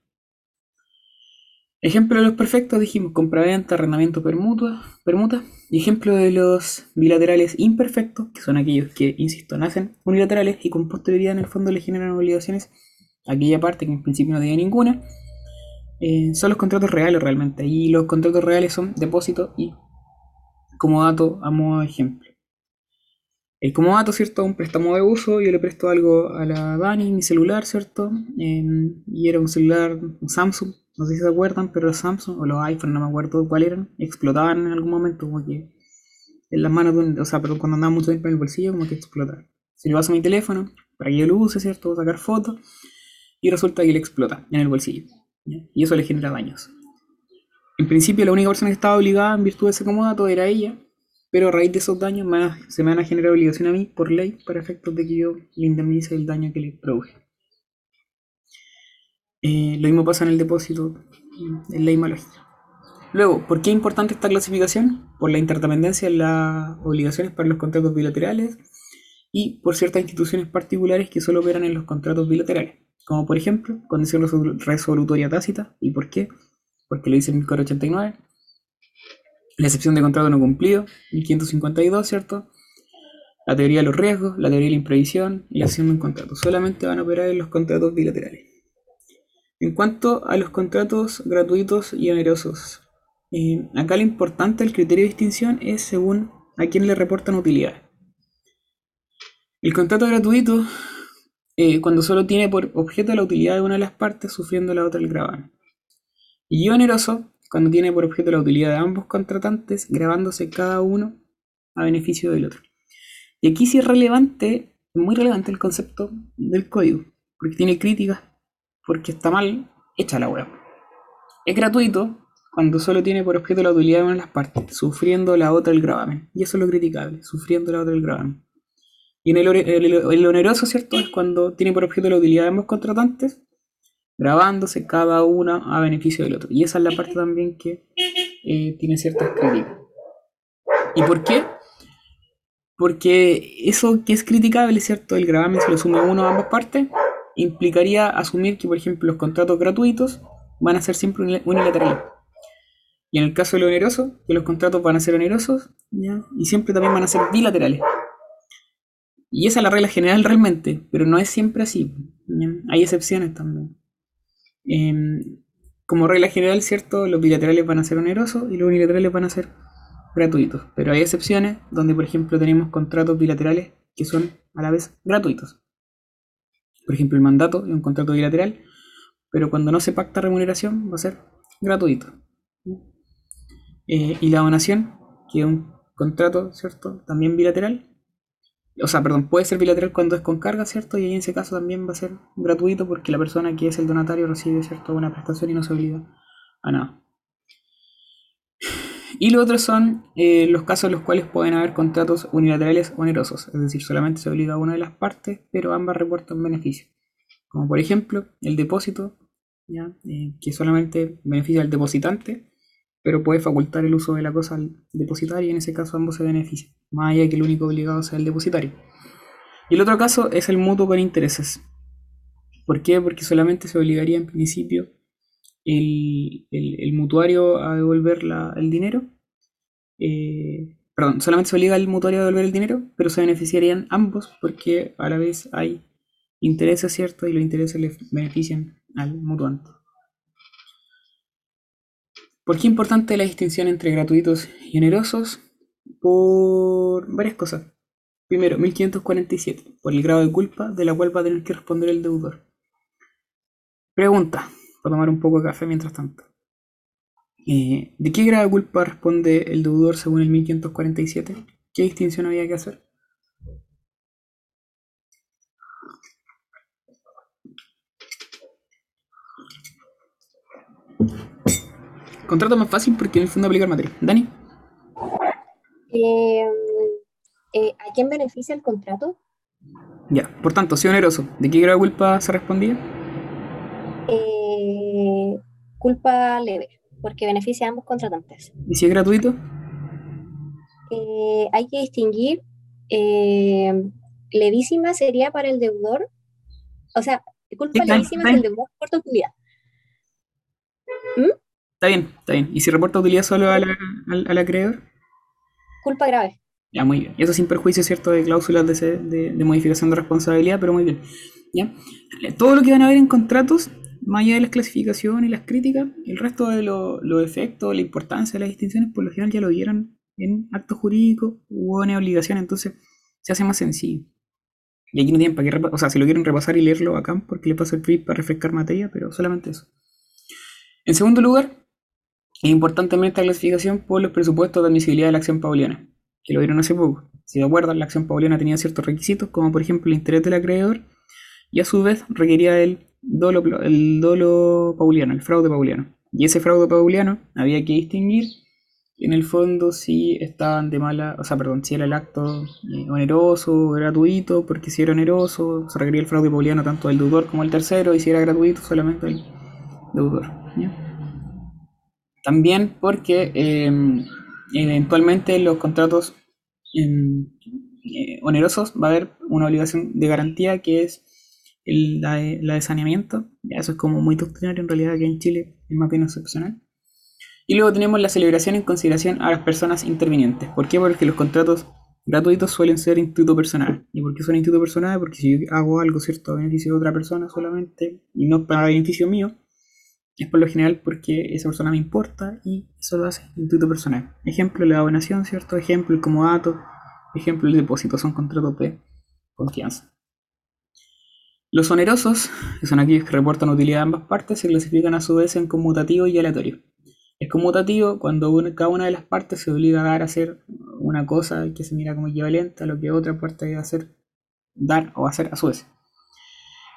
Ejemplo de los perfectos, dijimos compraventa, arrendamiento, permuta, permuta. Y ejemplo de los bilaterales imperfectos, que son aquellos que, insisto, nacen unilaterales y con posterioridad en el fondo le generan obligaciones aquella parte que en principio no tenía ninguna eh, son los contratos reales realmente. Y los contratos reales son depósito y como dato a modo de ejemplo. El como dato, ¿cierto? Un préstamo de uso. Yo le presto algo a la Dani, mi celular, ¿cierto? Em, y era un celular Samsung no sé si se acuerdan, pero los Samsung o los iPhone, no me acuerdo cuál eran, explotaban en algún momento, como que en las manos un, o sea, pero cuando andaba mucho tiempo en el bolsillo, como que explotaban. Si le paso mi teléfono, para que yo lo use, ¿cierto? A sacar fotos y resulta que le explota en el bolsillo. Y eso le genera daños. En principio, la única persona que estaba obligada en virtud de ese comodato era ella, pero a raíz de esos daños a- se me van a generar obligación a mí por ley para efectos de que yo le indemnice el daño que le produje. Eh, lo mismo pasa en el depósito, en ley malógica. Luego, ¿por qué es importante esta clasificación? Por la interdependencia en las obligaciones para los contratos bilaterales y por ciertas instituciones particulares que solo operan en los contratos bilaterales, como por ejemplo, condición resolu- resolutoria tácita. ¿Y por qué? Porque lo dice el 1489. La excepción de contrato no cumplido, 1552, ¿cierto? La teoría de los riesgos, la teoría de la imprevisión y la acción de un contrato. Solamente van a operar en los contratos bilaterales. En cuanto a los contratos gratuitos y onerosos, eh, acá lo importante del criterio de distinción es según a quién le reportan utilidades. El contrato gratuito, eh, cuando solo tiene por objeto la utilidad de una de las partes, sufriendo la otra el gravamen. Y oneroso, cuando tiene por objeto la utilidad de ambos contratantes, gravándose cada uno a beneficio del otro. Y aquí sí es relevante, muy relevante el concepto del código, porque tiene críticas, porque está mal hecha la web. Es gratuito cuando solo tiene por objeto la utilidad de una de las partes, sufriendo la otra el gravamen. Y eso es lo criticable, sufriendo la otra el gravamen. Y en el- el- el oneroso, ¿cierto? Es cuando tiene por objeto la utilidad de ambos contratantes, grabándose cada uno a beneficio del otro. Y esa es la parte también que eh, tiene ciertas críticas. ¿Y por qué? Porque eso que es criticable, ¿cierto? El gravamen se lo suma uno a ambas partes, implicaría asumir que, por ejemplo, los contratos gratuitos van a ser siempre unil- unilaterales. Y en el caso de lo oneroso, que los contratos van a ser onerosos, ¿ya? y siempre también van a ser bilaterales. Y esa es la regla general realmente, pero no es siempre así. ¿ya? Hay excepciones también. Em, como regla general, ¿cierto? Los bilaterales van a ser onerosos y los unilaterales van a ser gratuitos. Pero hay excepciones donde, por ejemplo, tenemos contratos bilaterales que son a la vez gratuitos. Por ejemplo, el mandato es un contrato bilateral, pero cuando no se pacta remuneración va a ser gratuito. Eh, y la donación, que es un contrato, ¿cierto? También bilateral. O sea, perdón, puede ser bilateral cuando es con carga, ¿cierto? Y en ese caso también va a ser gratuito porque la persona que es el donatario recibe, ¿cierto? Una prestación y no se obliga a nada. Y lo otro son eh, los casos en los cuales pueden haber contratos unilaterales onerosos, es decir, solamente se obliga a una de las partes, pero ambas reportan beneficio. Como por ejemplo el depósito, ¿ya? Eh, que solamente beneficia al depositante, pero puede facultar el uso de la cosa al depositario y en ese caso ambos se benefician, más allá de que el único obligado sea el depositario. Y el otro caso es el mutuo con intereses. ¿Por qué? Porque solamente se obligaría en principio el, el- mutuario a devolver el dinero. eh, perdón, solamente se obliga al mutuario a devolver el dinero, pero se beneficiarían ambos porque a la vez hay intereses, ¿cierto? Y los intereses le benefician al mutuante. ¿Por qué es importante la distinción entre gratuitos y onerosos? Por varias cosas. Primero, 1547, por el grado de culpa de la cual va a tener que responder el deudor. Pregunta, para tomar un poco de café mientras tanto. Eh, ¿De qué grado de culpa responde el deudor según el 1547? ¿Qué distinción había que hacer? Contrato más fácil porque en el fondo aplicar materia. Dani. Eh, eh, ¿A quién beneficia el contrato? Ya, por tanto, si oneroso, ¿de qué grado de culpa se respondía? Eh, culpa leve, porque beneficia a ambos contratantes. ¿Y si es gratuito? Eh, hay que distinguir, eh, levísima sería para el deudor, o sea, culpa levísima si el deudor reporta utilidad. Está bien, está bien. ¿Y si reporta utilidad solo a la- al, al acreedor? Culpa grave. Ya, muy bien. Y eso sin perjuicio, ¿cierto?, de cláusulas de, de- de modificación de responsabilidad, pero muy bien. ¿Ya? Todo lo que van a ver en contratos, más allá de las clasificaciones y las críticas, el resto de lo- los efectos, la importancia de las distinciones, por lo general ya lo vieron en actos jurídicos o en obligaciones, entonces se hace más sencillo. Y aquí no tienen para qué repasar, o sea, si lo quieren repasar y leerlo acá, porque le paso el tweet para refrescar materia, pero solamente eso. En segundo lugar, es importante clasificación por los presupuestos de admisibilidad de la acción pauliana, que lo vieron hace poco. Si se acuerdan, la acción pauliana tenía ciertos requisitos, como por ejemplo el interés del acreedor, y a su vez requería el dolo, el dolo pauliano, el fraude pauliano. Y ese fraude pauliano había que distinguir en el fondo si estaban de mala, o sea, perdón, si era el acto eh, oneroso, gratuito, porque si era oneroso se requería el fraude pauliano tanto del deudor como del tercero, y si era gratuito solamente el deudor. También porque eh, eventualmente en los contratos em, eh, onerosos va a haber una obligación de garantía que es la, de, saneamiento. Eso es como muy doctrinario en realidad que en Chile es más bien excepcional. Y luego tenemos la celebración en consideración a las personas intervinientes. ¿Por qué? Porque los contratos gratuitos suelen ser instituto personal. ¿Y por qué son instituto personal? Porque si yo hago algo, ¿cierto?, a beneficio de otra persona solamente y no para beneficio mío, es por lo general porque esa persona me importa y eso lo hace instituto personal. Ejemplo, la donación, ¿cierto? Ejemplo, el comodato. Ejemplo, el depósito. Son contratos de confianza. Los onerosos, que son aquellos que reportan utilidad a ambas partes, se clasifican a su vez en conmutativo y aleatorio. Es conmutativo cuando cada una de las partes se obliga a dar a hacer una cosa que se mira como equivalente a lo que otra parte debe hacer, dar o hacer a su vez.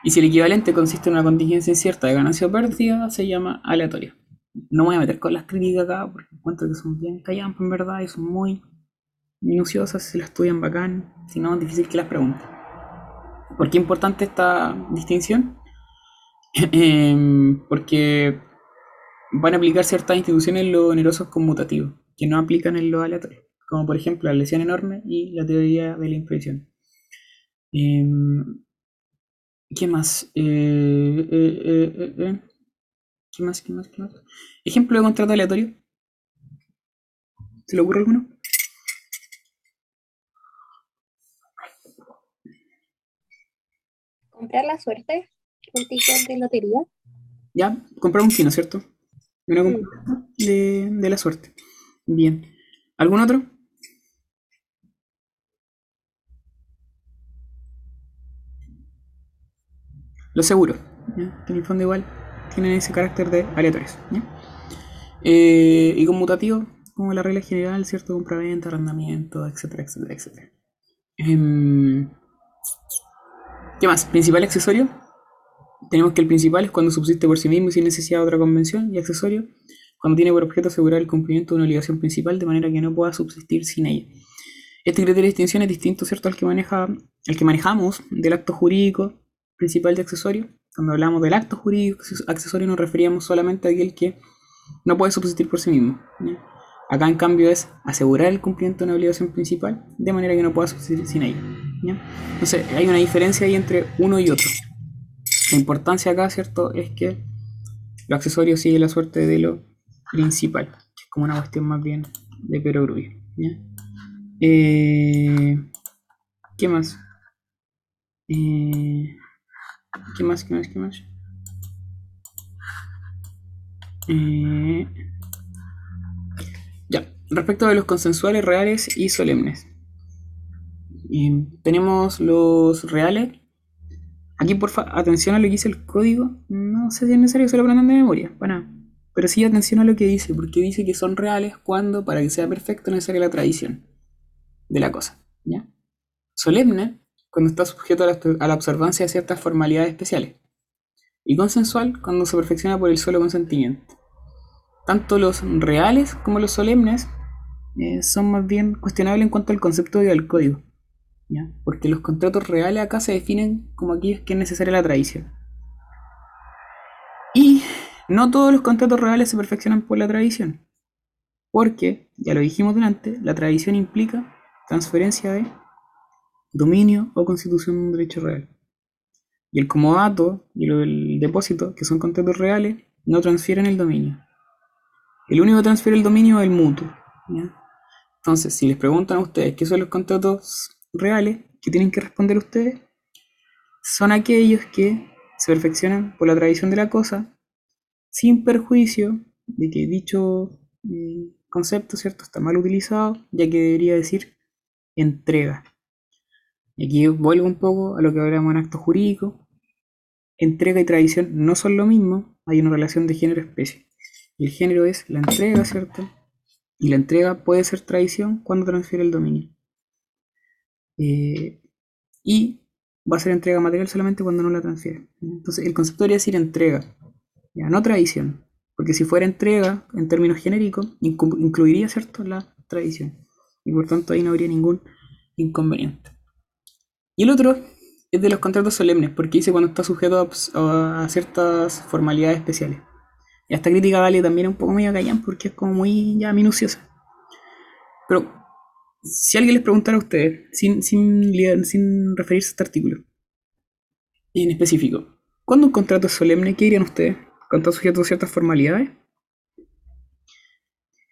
Y si el equivalente consiste en una contingencia incierta de ganancia o pérdida, se llama aleatorio. No me voy a meter con las críticas acá porque encuentro que son bien callampas en verdad y son muy minuciosas, si las estudian bacán, si no es difícil que las pregunten. ¿Por qué importante esta distinción? Em, porque van a aplicar ciertas instituciones los onerosos conmutativos, que no aplican en los aleatorios, como por ejemplo la lesión enorme y la teoría de la imprevisión. Em, ¿Qué más? Eh, eh, eh, eh. ¿Qué más? ¿Qué más? ¿Qué más? Ejemplo de contrato aleatorio. ¿Se le ocurre alguno? Comprar la suerte, un ticket de lotería. Ya, comprar un kino, ¿cierto? Una compra de, de la suerte. Bien. ¿Algún otro? Los seguros, ¿ya? que en el fondo igual tienen ese carácter de aleatorios. ¿ya? Eh, y conmutativo, como la regla general, ¿cierto? Compra-venta, arrendamiento, etcétera, etcétera, etcétera. Em, ¿Qué más? ¿Principal y accesorio? Tenemos que el principal es cuando subsiste por sí mismo y sin necesidad de otra convención, y accesorio, cuando tiene por objeto asegurar el cumplimiento de una obligación principal de manera que no pueda subsistir sin ella. Este criterio de distinción es distinto, ¿cierto?, al que, maneja, al que manejamos del acto jurídico principal de accesorio. Cuando hablamos del acto jurídico accesorio nos referíamos solamente a aquel que no puede subsistir por sí mismo. Acá, en cambio, es asegurar el cumplimiento de una obligación principal de manera que no pueda subsistir sin ella. Entonces, hay una diferencia ahí entre uno y otro. La importancia acá, ¿cierto?, es que lo accesorio sigue la suerte de lo principal, que es como una cuestión más bien de perogrullo. Eh, ¿Qué más? Eh, ¿Qué más? ¿Qué más? ¿Qué más? Eh, ya, respecto de los consensuales, reales y solemnes. Eh, tenemos los reales. Aquí, porfa, atención a lo que dice el código. No sé si es necesario que se lo aprendan de memoria, nada. Pero sí atención a lo que dice, porque dice que son reales cuando, para que sea perfecto, es necesaria la tradición de la cosa. ¿ya? Solemne, cuando está sujeto a la, a observancia de ciertas formalidades especiales. Y consensual, cuando se perfecciona por el solo consentimiento. Tanto los reales como los solemnes eh, son más bien cuestionables en cuanto al concepto del código. ¿ya? Porque los contratos reales acá se definen como aquellos que es necesaria la tradición. Y no todos los contratos reales se perfeccionan por la tradición. Porque, ya lo dijimos delante, la tradición implica transferencia de dominio o constitución de un derecho real. Y el comodato y el depósito, que son contratos reales, no transfieren el dominio. El único que transfiere el dominio es el mutuo. Entonces, si les preguntan a ustedes qué son los contratos reales, ¿qué tienen que responder ustedes? Son aquellos que se perfeccionan por la tradición de la cosa, sin perjuicio de que dicho eh, concepto ¿cierto? está mal utilizado, ya que debería decir entrega. Y aquí vuelvo un poco a lo que hablamos en acto jurídico. Entrega y tradición no son lo mismo, hay una relación de género-especie. El género es la entrega, ¿cierto? Y la entrega puede ser traición cuando transfiere el dominio. Eh, y va a ser entrega material solamente cuando no la transfiere. Entonces, el concepto debería decir entrega, ya, no tradición. Porque si fuera entrega, en términos genéricos, inclu- incluiría, ¿cierto?, la tradición. Y por tanto ahí no habría ningún inconveniente. Y el otro es de los contratos solemnes, porque dice cuando está sujeto a, ciertas formalidades especiales. Y esta crítica vale también un poco medio callan porque es como muy ya minuciosa. Pero si alguien les preguntara a ustedes, sin, sin, sin referirse a este artículo, en específico, ¿cuándo un contrato es solemne? ¿Qué dirían ustedes? ¿Cuando está sujeto a ciertas formalidades?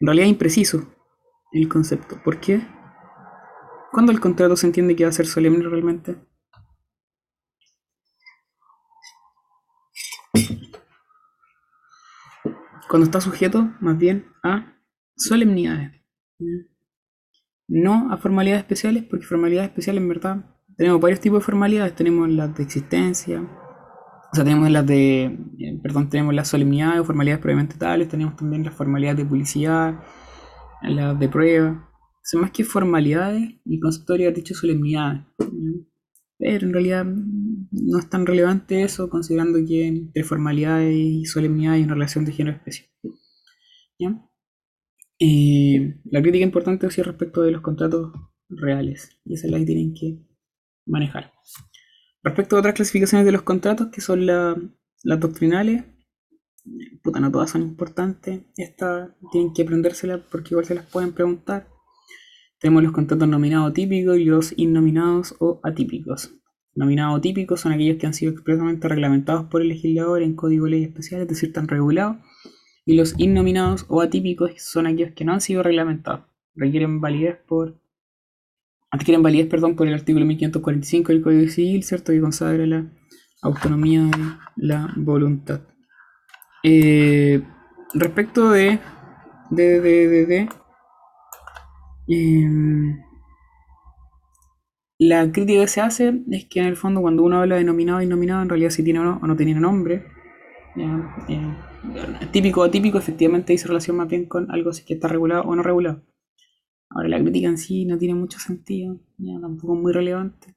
En realidad es impreciso el concepto. ¿Por qué? ¿Cuándo el contrato se entiende que va a ser solemne realmente? Cuando está sujeto más bien a solemnidades. No a formalidades especiales, porque formalidades especiales en verdad tenemos varios tipos de formalidades. Tenemos las de existencia, o sea, tenemos las de, eh, perdón, tenemos las solemnidades o formalidades previamente tales, tenemos también las formalidades de publicidad, las de prueba. Son más que formalidades, el concepto debería haber dicho solemnidades. Pero en realidad no es tan relevante eso, considerando que entre formalidades y solemnidades hay una relación de género-especie. Eh, la crítica importante es respecto de los contratos reales, y esa es la que tienen que manejar. Respecto a otras clasificaciones de los contratos, que son la- las doctrinales, puta, no todas son importantes. Estas tienen que aprendérselas porque igual se las pueden preguntar. Tenemos los contratos nominados típicos y los innominados o atípicos. Nominados o típicos son aquellos que han sido expresamente reglamentados por el legislador en código ley especial, es decir, están regulados. Y los innominados o atípicos son aquellos que no han sido reglamentados. Requieren validez por adquieren validez, perdón, por el artículo 1545 del Código Civil, ¿cierto? Que consagra la autonomía de la voluntad. Eh, respecto de, de, de, de, em, la crítica que se hace es que en el fondo cuando uno habla de nominado y nominado, en realidad si tiene o no, o no tiene nombre, ya, eh, típico o atípico, efectivamente dice relación más bien con algo si que está regulado o no regulado. Ahora la crítica en sí no tiene mucho sentido, ya tampoco es muy relevante.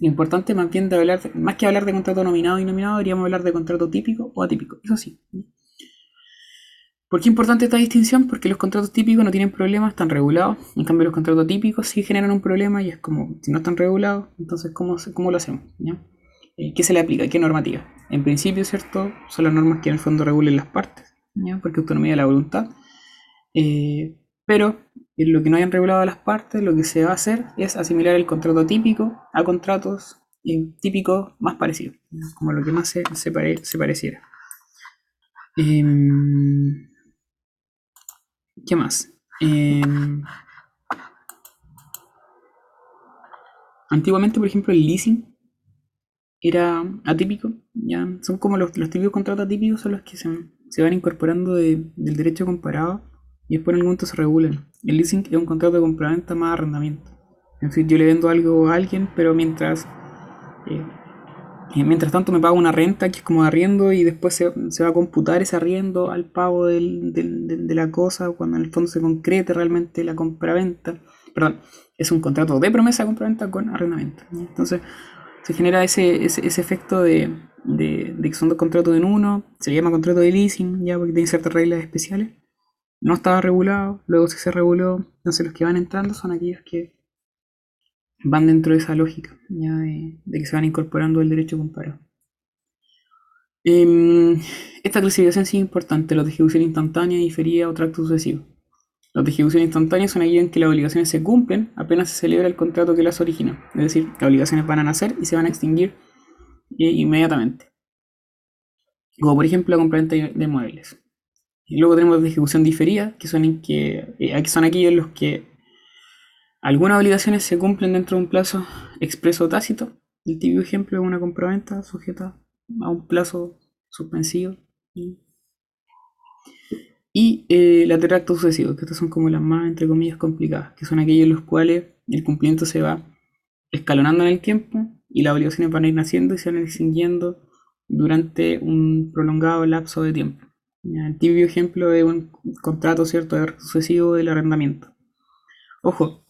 Lo importante más bien de hablar, más que hablar de contrato nominado y nominado, deberíamos hablar de contrato típico o atípico, eso sí. ¿Por qué es importante esta distinción? Porque los contratos típicos no tienen problemas, están regulados. En cambio, los contratos típicos sí generan un problema y es como, si no están regulados, entonces ¿cómo, cómo lo hacemos? Eh, ¿Qué se le aplica? ¿Qué normativa? En principio, ¿cierto? Son las normas que en el fondo regulen las partes. Porque autonomía de la voluntad. Eh, pero lo que no hayan regulado las partes, lo que se va a hacer es asimilar el contrato típico a contratos eh, típicos más parecidos, como lo que más se pareciera. Em, ¿Qué más? Em, antiguamente, por ejemplo, el leasing era atípico. Ya son como los, los típicos contratos atípicos, son los que se, se van incorporando de- del derecho comparado y después en algún momento se regulan. El leasing es un contrato de compraventa más arrendamiento. En fin, yo le vendo algo a alguien, pero mientras eh, mientras tanto me pago una renta que es como de arriendo y después se, se va a computar ese arriendo al pago del- del- de la cosa cuando en el fondo se concrete realmente la compraventa. Perdón, es un contrato de promesa de compraventa con arrendamiento. Entonces se genera ese, ese, ese efecto de, de- de que son dos contratos en uno, se llama contrato de leasing, ya porque tiene ciertas reglas especiales. No estaba regulado, luego sí se reguló, entonces los que van entrando son aquellos que van dentro de esa lógica, ya de, que se van incorporando el derecho comparado. Em, esta clasificación sí es importante, de ejecución instantánea, diferida o tracto sucesivo. De ejecución instantánea son aquellos en que las obligaciones se cumplen apenas se celebra el contrato que las origina. Es decir, las obligaciones van a nacer y se van a extinguir eh, inmediatamente. Como por ejemplo la compraventa de muebles. Y luego tenemos de ejecución diferida, que son, en que, eh, aquí son aquellos en los que algunas obligaciones se cumplen dentro de un plazo expreso tácito. El típico ejemplo es una compraventa sujeta a un plazo suspensivo. Y eh, la de tracto sucesivo, que estas son como las más, entre comillas, complicadas, que son aquellos en los cuales el cumplimiento se va escalonando en el tiempo y las obligaciones van a ir naciendo y se van extinguiendo durante un prolongado lapso de tiempo. El típico ejemplo es un contrato, ¿cierto?, sucesivo del arrendamiento. Ojo,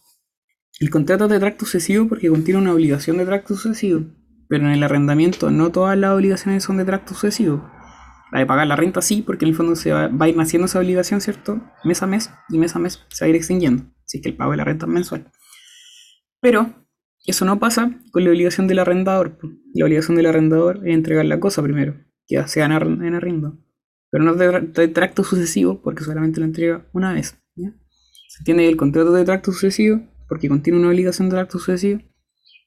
el contrato de tracto sucesivo porque contiene una obligación de tracto sucesivo, pero en el arrendamiento no todas las obligaciones son de tracto sucesivo. La de pagar la renta sí, porque en el fondo se va, va a ir naciendo esa obligación, ¿cierto? Mes a mes, y mes a mes se va a ir extinguiendo. Así que el pago de la renta es mensual. Pero eso no pasa con la obligación del arrendador. La obligación del arrendador es entregar la cosa primero, que sea en, arr- en arriendo. Pero no es de, de tracto sucesivo, porque solamente lo entrega una vez. ¿ya? Se que el contrato de tracto sucesivo, porque contiene una obligación de tracto sucesivo,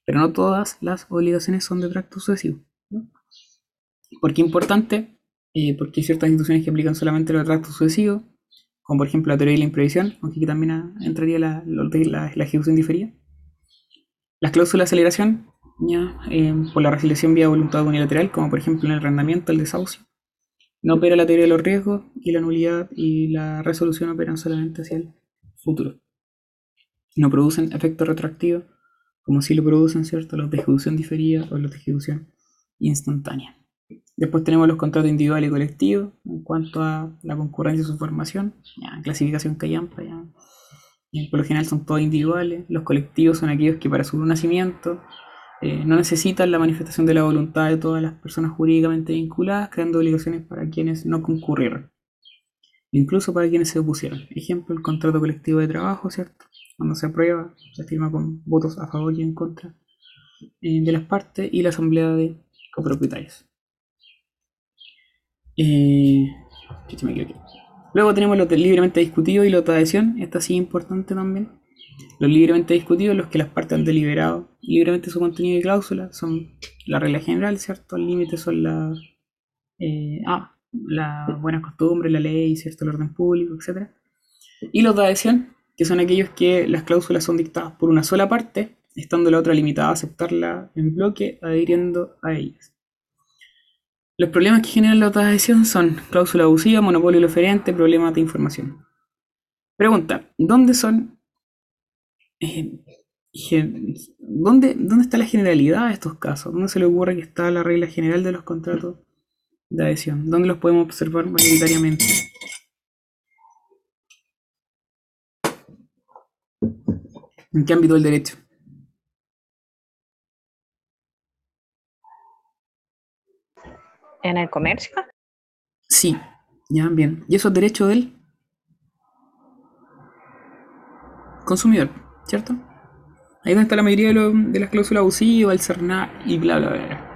pero no todas las obligaciones son de tracto sucesivo. ¿Por qué importante? Eh, porque hay ciertas instituciones que aplican solamente los tractos sucesivos, como por ejemplo la teoría de la imprevisión, aunque aquí también entraría la, lo de la- la ejecución diferida. Las cláusulas de aceleración, ya, eh, por la resiliación vía voluntad unilateral, como por ejemplo en el arrendamiento, el desahucio. No opera la teoría de los riesgos y la nulidad y la resolución operan solamente hacia el futuro. No producen efectos retroactivos, como si lo producen, ¿cierto? Los de ejecución diferida o los de ejecución instantánea. Después tenemos los contratos individuales y colectivos en cuanto a la concurrencia y su formación, ya, clasificación callampa, ya. Y por lo general son todos individuales. Los colectivos son aquellos que para su nacimiento eh, no necesitan la manifestación de la voluntad de todas las personas jurídicamente vinculadas, creando obligaciones para quienes no concurrieron, incluso para quienes se opusieron. Ejemplo, el contrato colectivo de trabajo, ¿cierto? Cuando se aprueba, se firma con votos a favor y en contra eh, de las partes y la asamblea de copropietarios. Eh. Luego tenemos de libremente discutidos y los de adhesión. Esta sí es importante también. Los libremente discutidos, los que las partes han deliberado libremente su contenido y cláusula, son la regla general, ¿cierto? El límite son las eh, ah, la buena costumbre, la ley, ¿cierto? El orden público, etc. Y los de adhesión, que son aquellos que las cláusulas son dictadas por una sola parte, estando la otra limitada a aceptarla en bloque, adhiriendo a ellas. Los problemas que generan la adhesión son cláusula abusiva, monopolio del oferente, problemas de información. Pregunta, ¿dónde son... eh, ¿dónde, ¿Dónde está la generalidad de estos casos? ¿Dónde se le ocurre que está la regla general de los contratos de adhesión? ¿Dónde los podemos observar mayoritariamente? ¿En qué ámbito del derecho? En el comercio. Sí, ya, bien. ¿Y eso es derecho del consumidor, cierto? Ahí donde está la mayoría de, lo- de las cláusulas abusivas, el CERNA y bla, bla, bla.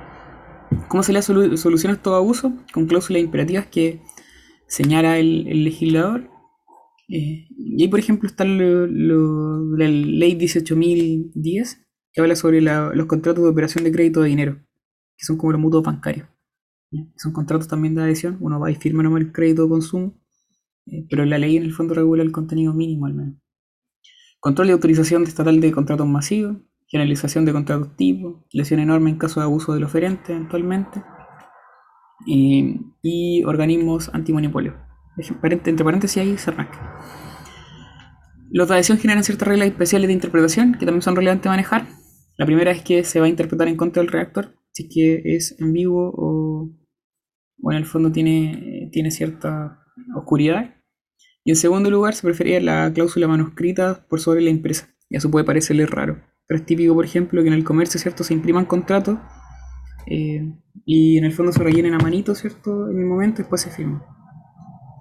¿Cómo se le solu- soluciona estos abusos? Con cláusulas imperativas que señala el, el legislador. Eh, y ahí, por ejemplo, está lo- lo- la ley 18.010, que habla sobre los contratos de operación de crédito de dinero, que son como los mutuos bancarios. Son contratos también de adhesión, uno va y firma nomás el crédito de consumo, eh, pero la ley en el fondo regula el contenido mínimo al menos. Control y autorización estatal de contratos masivos, generalización de contratos tipo, lesión enorme en caso de abuso del oferente eventualmente, y, y organismos antimonopolio. Entre paréntesis ahí CERNAC. Los de adhesión generan ciertas reglas especiales de interpretación que también son relevantes de manejar. La primera es que se va a interpretar en contra del reactor, si que es ambiguo o, o en el fondo tiene, tiene cierta oscuridad. Y en segundo lugar, se prefería la cláusula manuscrita por sobre la impresa. Y eso puede parecerle raro. Pero es típico, por ejemplo, que en el comercio, ¿cierto? Se impriman contratos eh, y en el fondo se rellenen a manito, ¿cierto? En el momento y después se firman.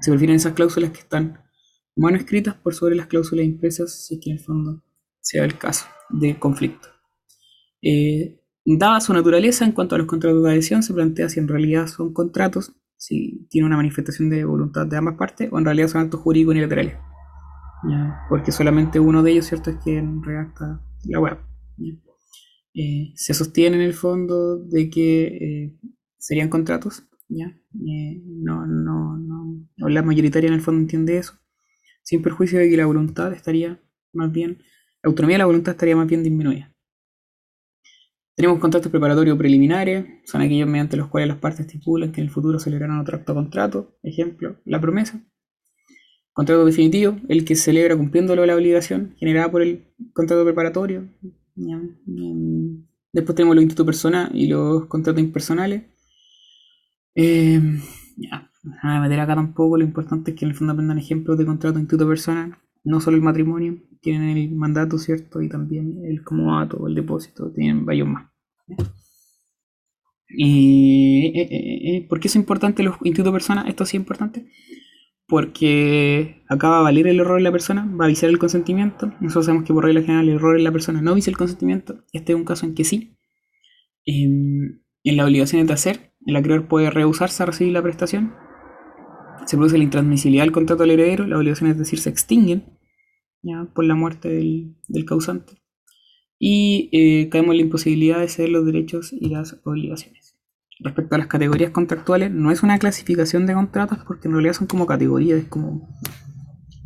Se prefieren esas cláusulas que están manuscritas por sobre las cláusulas impresas, si es que en el fondo sea el caso de conflicto. Eh, dada su naturaleza en cuanto a los contratos de adhesión, se plantea si en realidad son contratos, si tiene una manifestación de voluntad de ambas partes, o en realidad son actos jurídicos unilaterales. ¿ya? Porque solamente uno de ellos, ¿cierto?, es quien redacta la web. Eh, se sostiene en el fondo de que eh, serían contratos, ¿ya? No, no, o la mayoritaria en el fondo entiende eso, sin perjuicio de que la voluntad estaría más bien, la autonomía de la voluntad estaría más bien disminuida. Tenemos contratos preparatorios preliminares, son aquellos mediante los cuales las partes estipulan que en el futuro celebrarán otro acto contrato, ejemplo, la promesa. Contrato definitivo, el que celebra cumpliendo la obligación generada por el contrato preparatorio. Después tenemos los institutos personales y los contratos impersonales. Eh, no me meter acá tampoco, lo importante es que en el fondo aprendan ejemplos de contrato instituto persona, no solo el matrimonio, tienen el mandato, ¿cierto? Y también el comodato, el depósito, tienen varios más. Y eh, eh, eh, ¿por qué es importante los institutos persona? Esto sí es importante. Porque acá va a valer el error de la persona, va a avisar el consentimiento. Nosotros sabemos que por regla general el error en la persona no avisa el consentimiento. Este es un caso en que sí. En la obligación de hacer, el acreedor puede rehusarse a recibir la prestación. Se produce la intransmisibilidad del contrato al heredero, las obligaciones, es decir, se extinguen ¿ya? por la muerte del, del causante. Y eh, caemos en la imposibilidad de ceder los derechos y las obligaciones. Respecto a las categorías contractuales, no es una clasificación de contratos porque en realidad son como categorías. Como.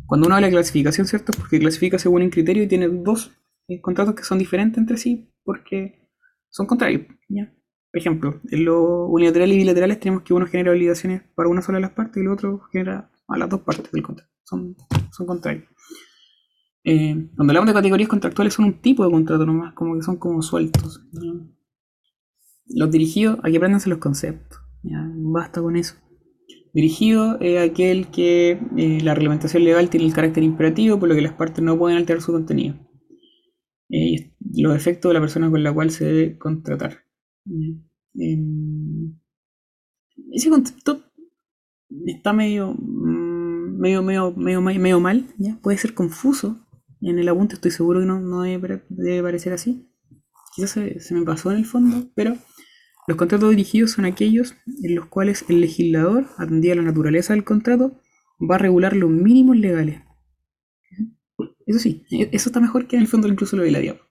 Cuando uno habla de clasificación, ¿cierto? Es porque clasifica según un criterio y tiene dos eh, contratos que son diferentes entre sí porque son contrarios. Por ejemplo, en los unilaterales y bilaterales tenemos que uno genera obligaciones para una sola de las partes y el otro genera a las dos partes del contrato. Son, son contrarios. Eh, cuando hablamos de categorías contractuales son un tipo de contrato nomás, como que son como sueltos. Los dirigidos, aquí aprendanse los conceptos. ¿ya? Basta con eso. Dirigido es aquel que eh, la reglamentación legal tiene el carácter imperativo, por lo que las partes no pueden alterar su contenido. Eh, y los efectos de la persona con la cual se debe contratar. Ese concepto está medio, mm, medio, medio, medio, mal, ¿ya? puede ser confuso. En el apunte estoy seguro que no, no debe, parecer así. Quizás se, me pasó en el fondo, pero los contratos dirigidos son aquellos en los cuales el legislador, atendida a la naturaleza del contrato, va a regular los mínimos legales. Eso sí, eso está mejor que en el fondo incluso lo de la diablo.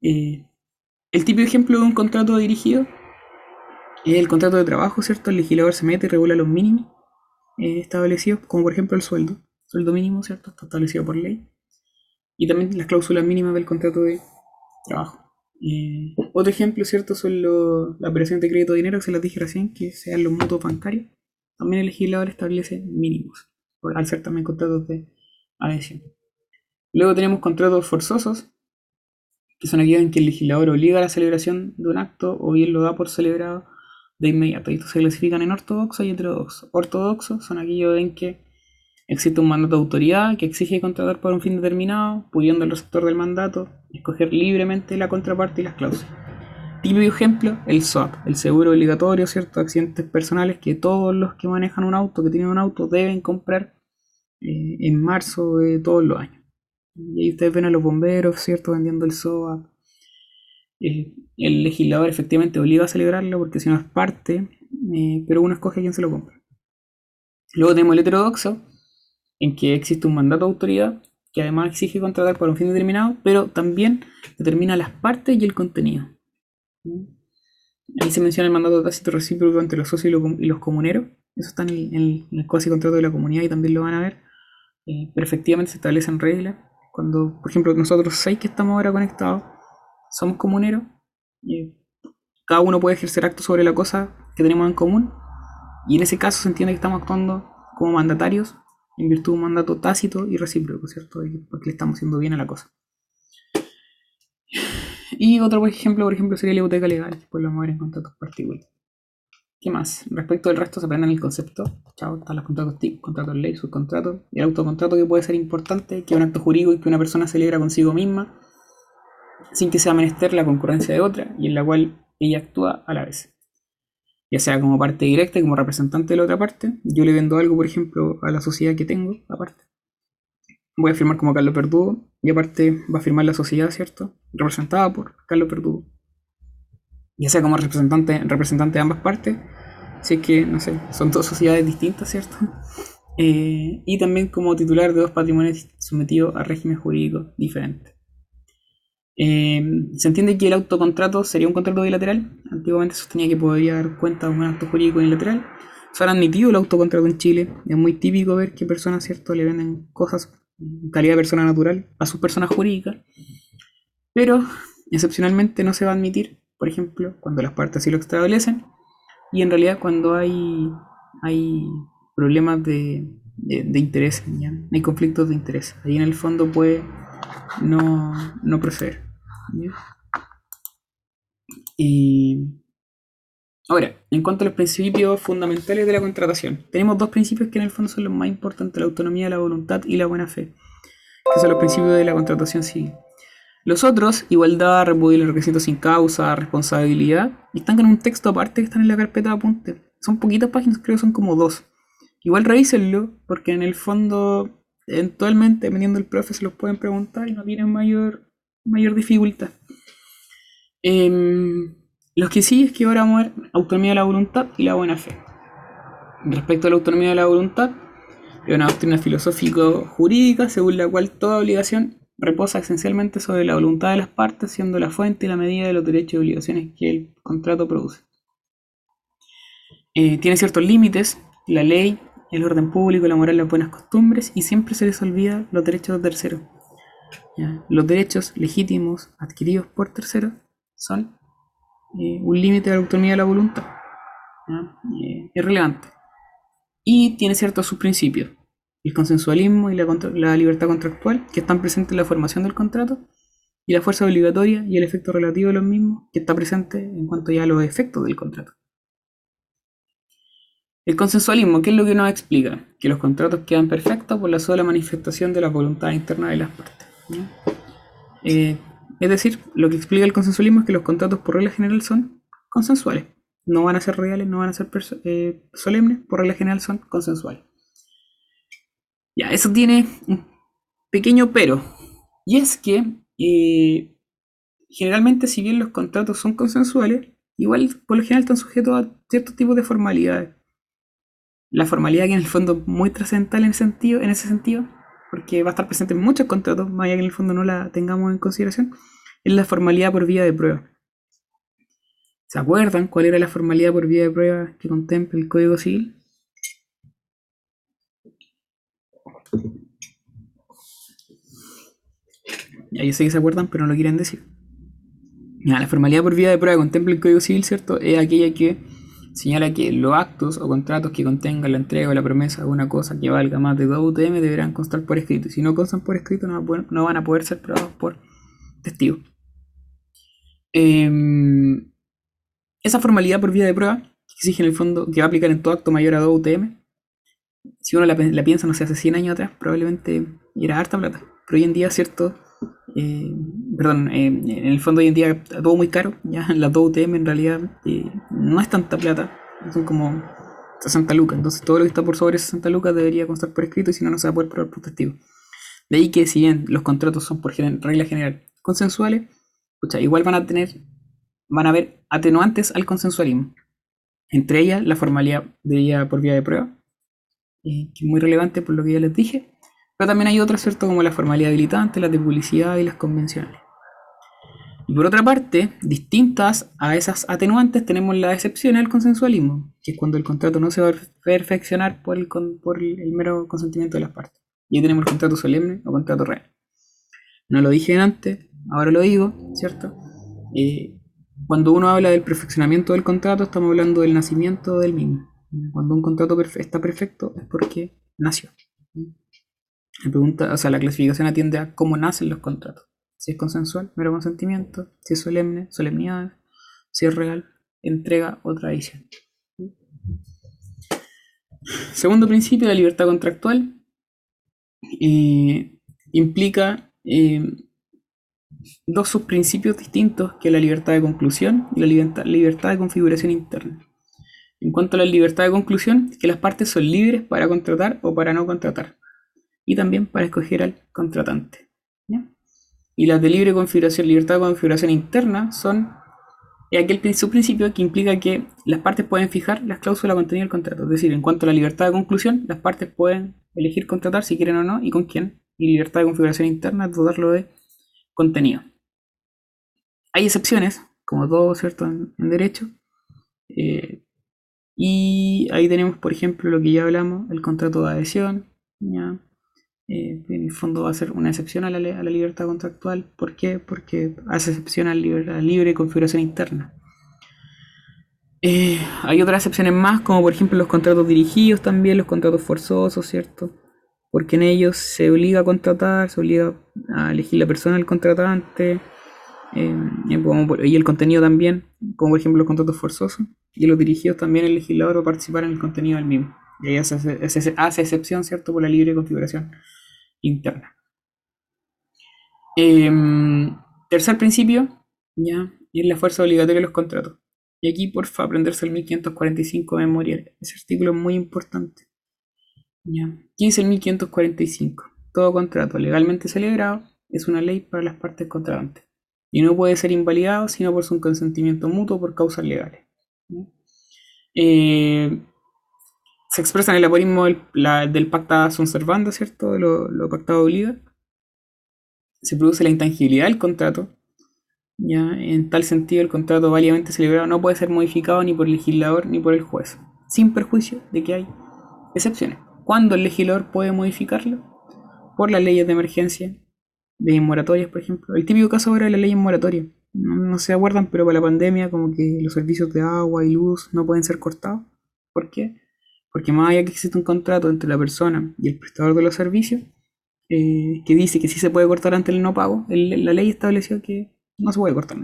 Eh, el típico ejemplo de un contrato dirigido es el contrato de trabajo, ¿cierto? El legislador se mete y regula los mínimos eh, establecidos, como por ejemplo el sueldo. Sueldo mínimo, ¿cierto? Está establecido por ley. Y también las cláusulas mínimas del contrato de trabajo. Eh, otro ejemplo, ¿cierto? Son lo- las operaciones de crédito de dinero, que se las dije recién, que sean los mutuos bancarios. También el legislador establece mínimos, al ser también contratos de adhesión. Luego tenemos contratos forzosos, que son aquellos en que el legislador obliga a la celebración de un acto o bien lo da por celebrado de inmediato. Y estos se clasifican en ortodoxo y heterodoxo. Ortodoxos son aquellos en que existe un mandato de autoridad que exige contratar por un fin determinado, pudiendo el receptor del mandato escoger libremente la contraparte y las cláusulas. Típico ejemplo, el SOAP, el seguro obligatorio, ¿cierto? Accidentes personales que todos los que manejan un auto, que tienen un auto, deben comprar eh, en marzo de todos los años. Y ahí ustedes ven a los bomberos, ¿cierto? Vendiendo el SOAP. Eh, el legislador efectivamente obliga a celebrarlo porque si no es parte, eh, pero uno escoge a quién se lo compra. Luego tenemos el heterodoxo, en que existe un mandato de autoridad que además exige contratar por un fin determinado, pero también determina las partes y el contenido. Ahí se menciona el mandato tácito recíproco entre los socios y, lo- y los comuneros. Eso está en el, en el- en el contrato de la comunidad y también lo van a ver. Eh, pero efectivamente se establecen reglas. Cuando, por ejemplo, nosotros seis que estamos ahora conectados somos comuneros, y cada uno puede ejercer actos sobre la cosa que tenemos en común. Y en ese caso se entiende que estamos actuando como mandatarios en virtud de un mandato tácito y recíproco, ¿cierto? Porque le estamos haciendo bien a la cosa. Y otro por ejemplo, por ejemplo, sería la hipoteca legal, que pues lo vamos a ver en contratos particulares. ¿Qué más? Respecto del resto se aprenden el concepto. Chao, están los contratos TIC, contratos ley, subcontratos. Y el autocontrato que puede ser importante, que es un acto jurídico y que una persona celebra consigo misma, sin que sea menester la concurrencia de otra, y en la cual ella actúa a la vez. Ya sea como parte directa, como representante de la otra parte. Yo le vendo algo, por ejemplo, a la sociedad que tengo, aparte. Voy a firmar como Carlos Verdugo, y aparte va a firmar la sociedad, ¿cierto? Representada por Carlos Verdugo. Ya sea como representante, representante de ambas partes, si es que, no sé, son dos sociedades distintas, ¿cierto? Eh, y también como titular de dos patrimonios sometidos a régimen jurídico diferente. Eh, se entiende que el autocontrato sería un contrato bilateral. Antiguamente se sostenía que podría dar cuenta de un acto jurídico unilateral. Se han admitido el autocontrato en Chile. Es muy típico ver que personas, ¿cierto?, le venden cosas en calidad de persona natural a sus personas jurídicas. Pero excepcionalmente no se va a admitir, por ejemplo, cuando las partes así lo establecen. Y en realidad cuando hay, hay problemas de, de, de interés, hay conflictos de interés. Ahí en el fondo puede no, no proceder. Y Ahora, en cuanto a los principios fundamentales de la contratación, tenemos dos principios que en el fondo son los más importantes, la autonomía, la voluntad y la buena fe, que son los principios de la contratación civil. Los otros, igualdad, repudio el requisito sin causa, responsabilidad, están con un texto aparte que están en la carpeta de apunte. Son poquitas páginas, creo que son como dos. Igual revísenlo, porque en el fondo, eventualmente, dependiendo del profe, se los pueden preguntar y no tienen mayor, mayor dificultad. Em, los que sí es que ahora vamos a ver autonomía de la voluntad y la buena fe. Respecto a la autonomía de la voluntad, es una doctrina filosófico-jurídica según la cual toda obligación reposa esencialmente sobre la voluntad de las partes, siendo la fuente y la medida de los derechos y obligaciones que el contrato produce. Eh, tiene ciertos límites, la ley, el orden público, la moral, las buenas costumbres, y siempre se les olvida los derechos de terceros. Los derechos legítimos adquiridos por terceros son eh, un límite de la autonomía de la voluntad. ¿ya? Eh, es relevante. Y tiene ciertos subprincipios el consensualismo y la, libertad contractual, que están presentes en la formación del contrato, y la fuerza obligatoria y el efecto relativo de los mismos, que está presente en cuanto ya a los efectos del contrato. El consensualismo, ¿qué es lo que nos explica? Que los contratos quedan perfectos por la sola manifestación de la voluntad interna de las partes. Eh, es decir, lo que explica el consensualismo es que los contratos por regla general son consensuales. No van a ser reales, no van a ser eh, solemnes, por regla general son consensuales. Ya, eso tiene un pequeño pero. Y es que eh, generalmente si bien los contratos son consensuales, igual por lo general están sujetos a ciertos tipos de formalidades. La formalidad que en el fondo es muy trascendental en ese sentido, en ese sentido, porque va a estar presente en muchos contratos, más allá que en el fondo no la tengamos en consideración, es la formalidad por vía de prueba. ¿Se acuerdan cuál era la formalidad por vía de prueba que contempla el Código Civil? Ya sé que se acuerdan, pero no lo quieren decir. La formalidad por vía de prueba contempla el Código Civil, ¿cierto? Es aquella que señala que los actos o contratos que contengan la entrega o la promesa de una cosa que valga más de 2 UTM deberán constar por escrito. Y si no constan por escrito, no, van a poder ser probados por testigos. Em, esa formalidad por vía de prueba, que exige en el fondo que va a aplicar en todo acto mayor a 2 UTM, si uno la, la piensa, no sé, hace 100 años atrás, probablemente era harta plata. Pero hoy en día, ¿cierto? Eh, perdón, eh, en el fondo hoy en día todo muy caro, ya las 2 UTM en realidad eh, no es tanta plata, son como 60 lucas, entonces todo lo que está por sobre 60 lucas debería constar por escrito y si no, no se va a poder probar por testigo. De ahí que si bien los contratos son por regla general consensuales, pucha, igual van a tener, van a haber atenuantes al consensualismo. Entre ellas la formalidad de por vía de prueba, que es muy relevante por lo que ya les dije, pero también hay otras, ¿cierto? Como la formalidad habilitante, las de publicidad y las convencionales. Y por otra parte, distintas a esas atenuantes, tenemos la excepción al consensualismo, que es cuando el contrato no se va a perfeccionar por el, por el, mero consentimiento de las partes. Y ahí tenemos el contrato solemne o contrato real. No lo dije antes, ahora lo digo, ¿cierto? Eh, cuando uno habla del perfeccionamiento del contrato, estamos hablando del nacimiento del mismo. Cuando un contrato está perfecto es porque nació. La pregunta, o sea, la clasificación atiende a cómo nacen los contratos. Si es consensual, mero consentimiento, si es solemne, solemnidad, si es real, entrega o tradición. Segundo principio, la libertad contractual eh, implica eh, dos subprincipios distintos que la libertad de conclusión y la libertad, de configuración interna. En cuanto a la libertad de conclusión, que las partes son libres para contratar o para no contratar y también para escoger al contratante. Y las de libre configuración, libertad de configuración interna son es aquel prin- subprincipio que implica que las partes pueden fijar las cláusulas contenidas del contrato. Es decir, en cuanto a la libertad de conclusión, las partes pueden elegir contratar si quieren o no y con quién. Y libertad de configuración interna dotarlo de contenido. Hay excepciones, como todo, ¿cierto? En, en derecho. Eh, y ahí tenemos, por ejemplo, lo que ya hablamos, el contrato de adhesión. ¿ya? Eh, en el fondo va a ser una excepción a la, a la libertad contractual. ¿Por qué? Porque hace excepción a la libre, configuración interna. Eh, hay otras excepciones más, como por ejemplo los contratos dirigidos también, los contratos forzosos, ¿cierto? Porque en ellos se obliga a contratar, se obliga a elegir la persona del contratante, eh, y el contenido también, como por ejemplo los contratos forzosos. y los dirigidos también el legislador va a participar en el contenido del mismo. Y hace, excepción, ¿cierto?, por la libre configuración interna. Em, tercer principio, ya, es la fuerza obligatoria de los contratos. Y aquí, porfa, aprenderse el 1545 de memoria. Ese artículo es muy importante. Ya. ¿Qué dice el 1545? Todo contrato legalmente celebrado es una ley para las partes contratantes y no puede ser invalidado sino por su consentimiento mutuo por causas legales. Eh, se expresa en el aforismo del, la- del pacta sunt servanda, ¿cierto? De lo, lo pactado obliga. Se produce la intangibilidad del contrato. ¿ya? En tal sentido, el contrato válidamente celebrado no puede ser modificado ni por el legislador ni por el juez, sin perjuicio de que hay excepciones. ¿Cuándo el legislador puede modificarlo? Por las leyes de emergencia, leyes moratorias, por ejemplo. El típico caso ahora es la ley en moratoria. No, no se acuerdan, pero para la pandemia, como que los servicios de agua y luz no pueden ser cortados. ¿Por qué? Porque más allá que existe un contrato entre la persona y el prestador de los servicios, eh, que dice que sí se puede cortar ante el no pago, la ley estableció que no se puede cortar.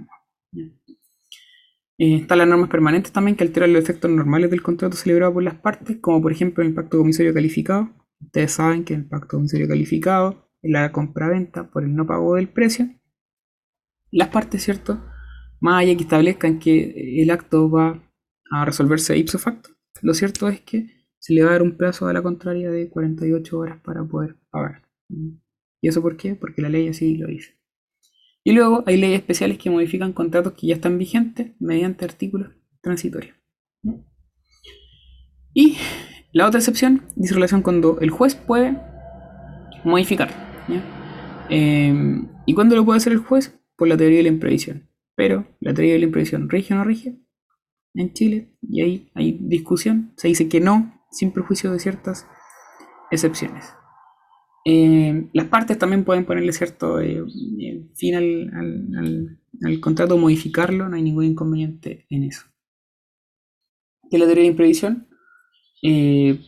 Eh, están las normas permanentes también que alteran los efectos normales del contrato celebrado por las partes, como por ejemplo el pacto comisario calificado. Ustedes saben que el pacto comisario calificado es la compraventa por el no pago del precio. Las partes, ¿cierto? Más allá que establezcan que el acto va a resolverse ipso facto, lo cierto es que se le va a dar un plazo a la contraria de 48 horas para poder pagar. ¿Y eso por qué? Porque la ley así lo dice. Y luego hay leyes especiales que modifican contratos que ya están vigentes mediante artículos transitorios. Y la otra excepción dice relación cuando el juez puede modificar. Eh, ¿Y cuándo lo puede hacer el juez? Por la teoría de la imprevisión. Pero la teoría de la imprevisión rige o no rige en Chile y ahí hay discusión. Se dice que no, sin perjuicio de ciertas excepciones. Eh, las partes también pueden ponerle cierto eh, eh, fin al, contrato, modificarlo, no hay ningún inconveniente en eso. ¿Qué es la teoría de imprevisión? Eh,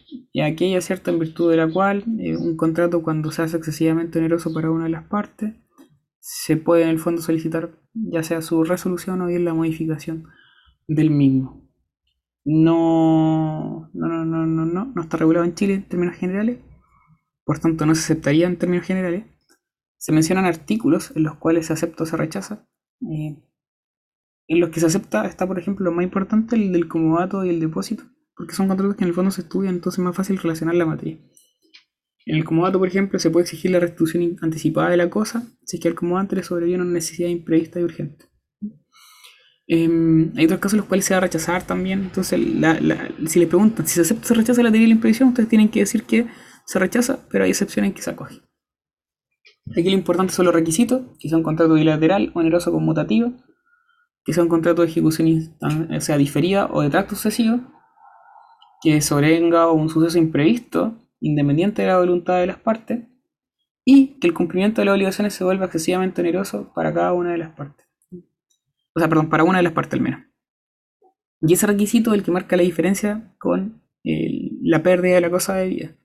aquella cierta en virtud de la cual un contrato cuando se hace excesivamente oneroso para una de las partes, se puede en el fondo solicitar ya sea su resolución o bien la modificación del mismo. No, no, no, no, no, no, no está regulado en Chile en términos generales, por tanto no se aceptaría en términos generales. Se mencionan artículos en los cuales se acepta o se rechaza. Eh, en los que se acepta está, por ejemplo, lo más importante, el del comodato y el depósito, porque son contratos que en el fondo se estudian, entonces es más fácil relacionar la materia. En el comodato, por ejemplo, se puede exigir la restitución anticipada de la cosa si es que al comodante le sobreviene una necesidad imprevista y urgente. Em, hay otros casos en los cuales se va a rechazar también. Entonces, si les preguntan si se acepta o se rechaza la teoría de la imprevisión, ustedes tienen que decir que se rechaza, pero hay excepciones que se acoge. Aquí lo importante son los requisitos, que son contrato bilateral, oneroso conmutativo, que son contratos de ejecución sea, diferida o de tracto sucesivo, que sobrevenga un suceso imprevisto, independiente de la voluntad de las partes, y que el cumplimiento de las obligaciones se vuelva excesivamente oneroso para cada una de las partes. O sea, perdón, para una de las partes al menos. Y ese requisito es el que marca la diferencia con la pérdida de la cosa de vida.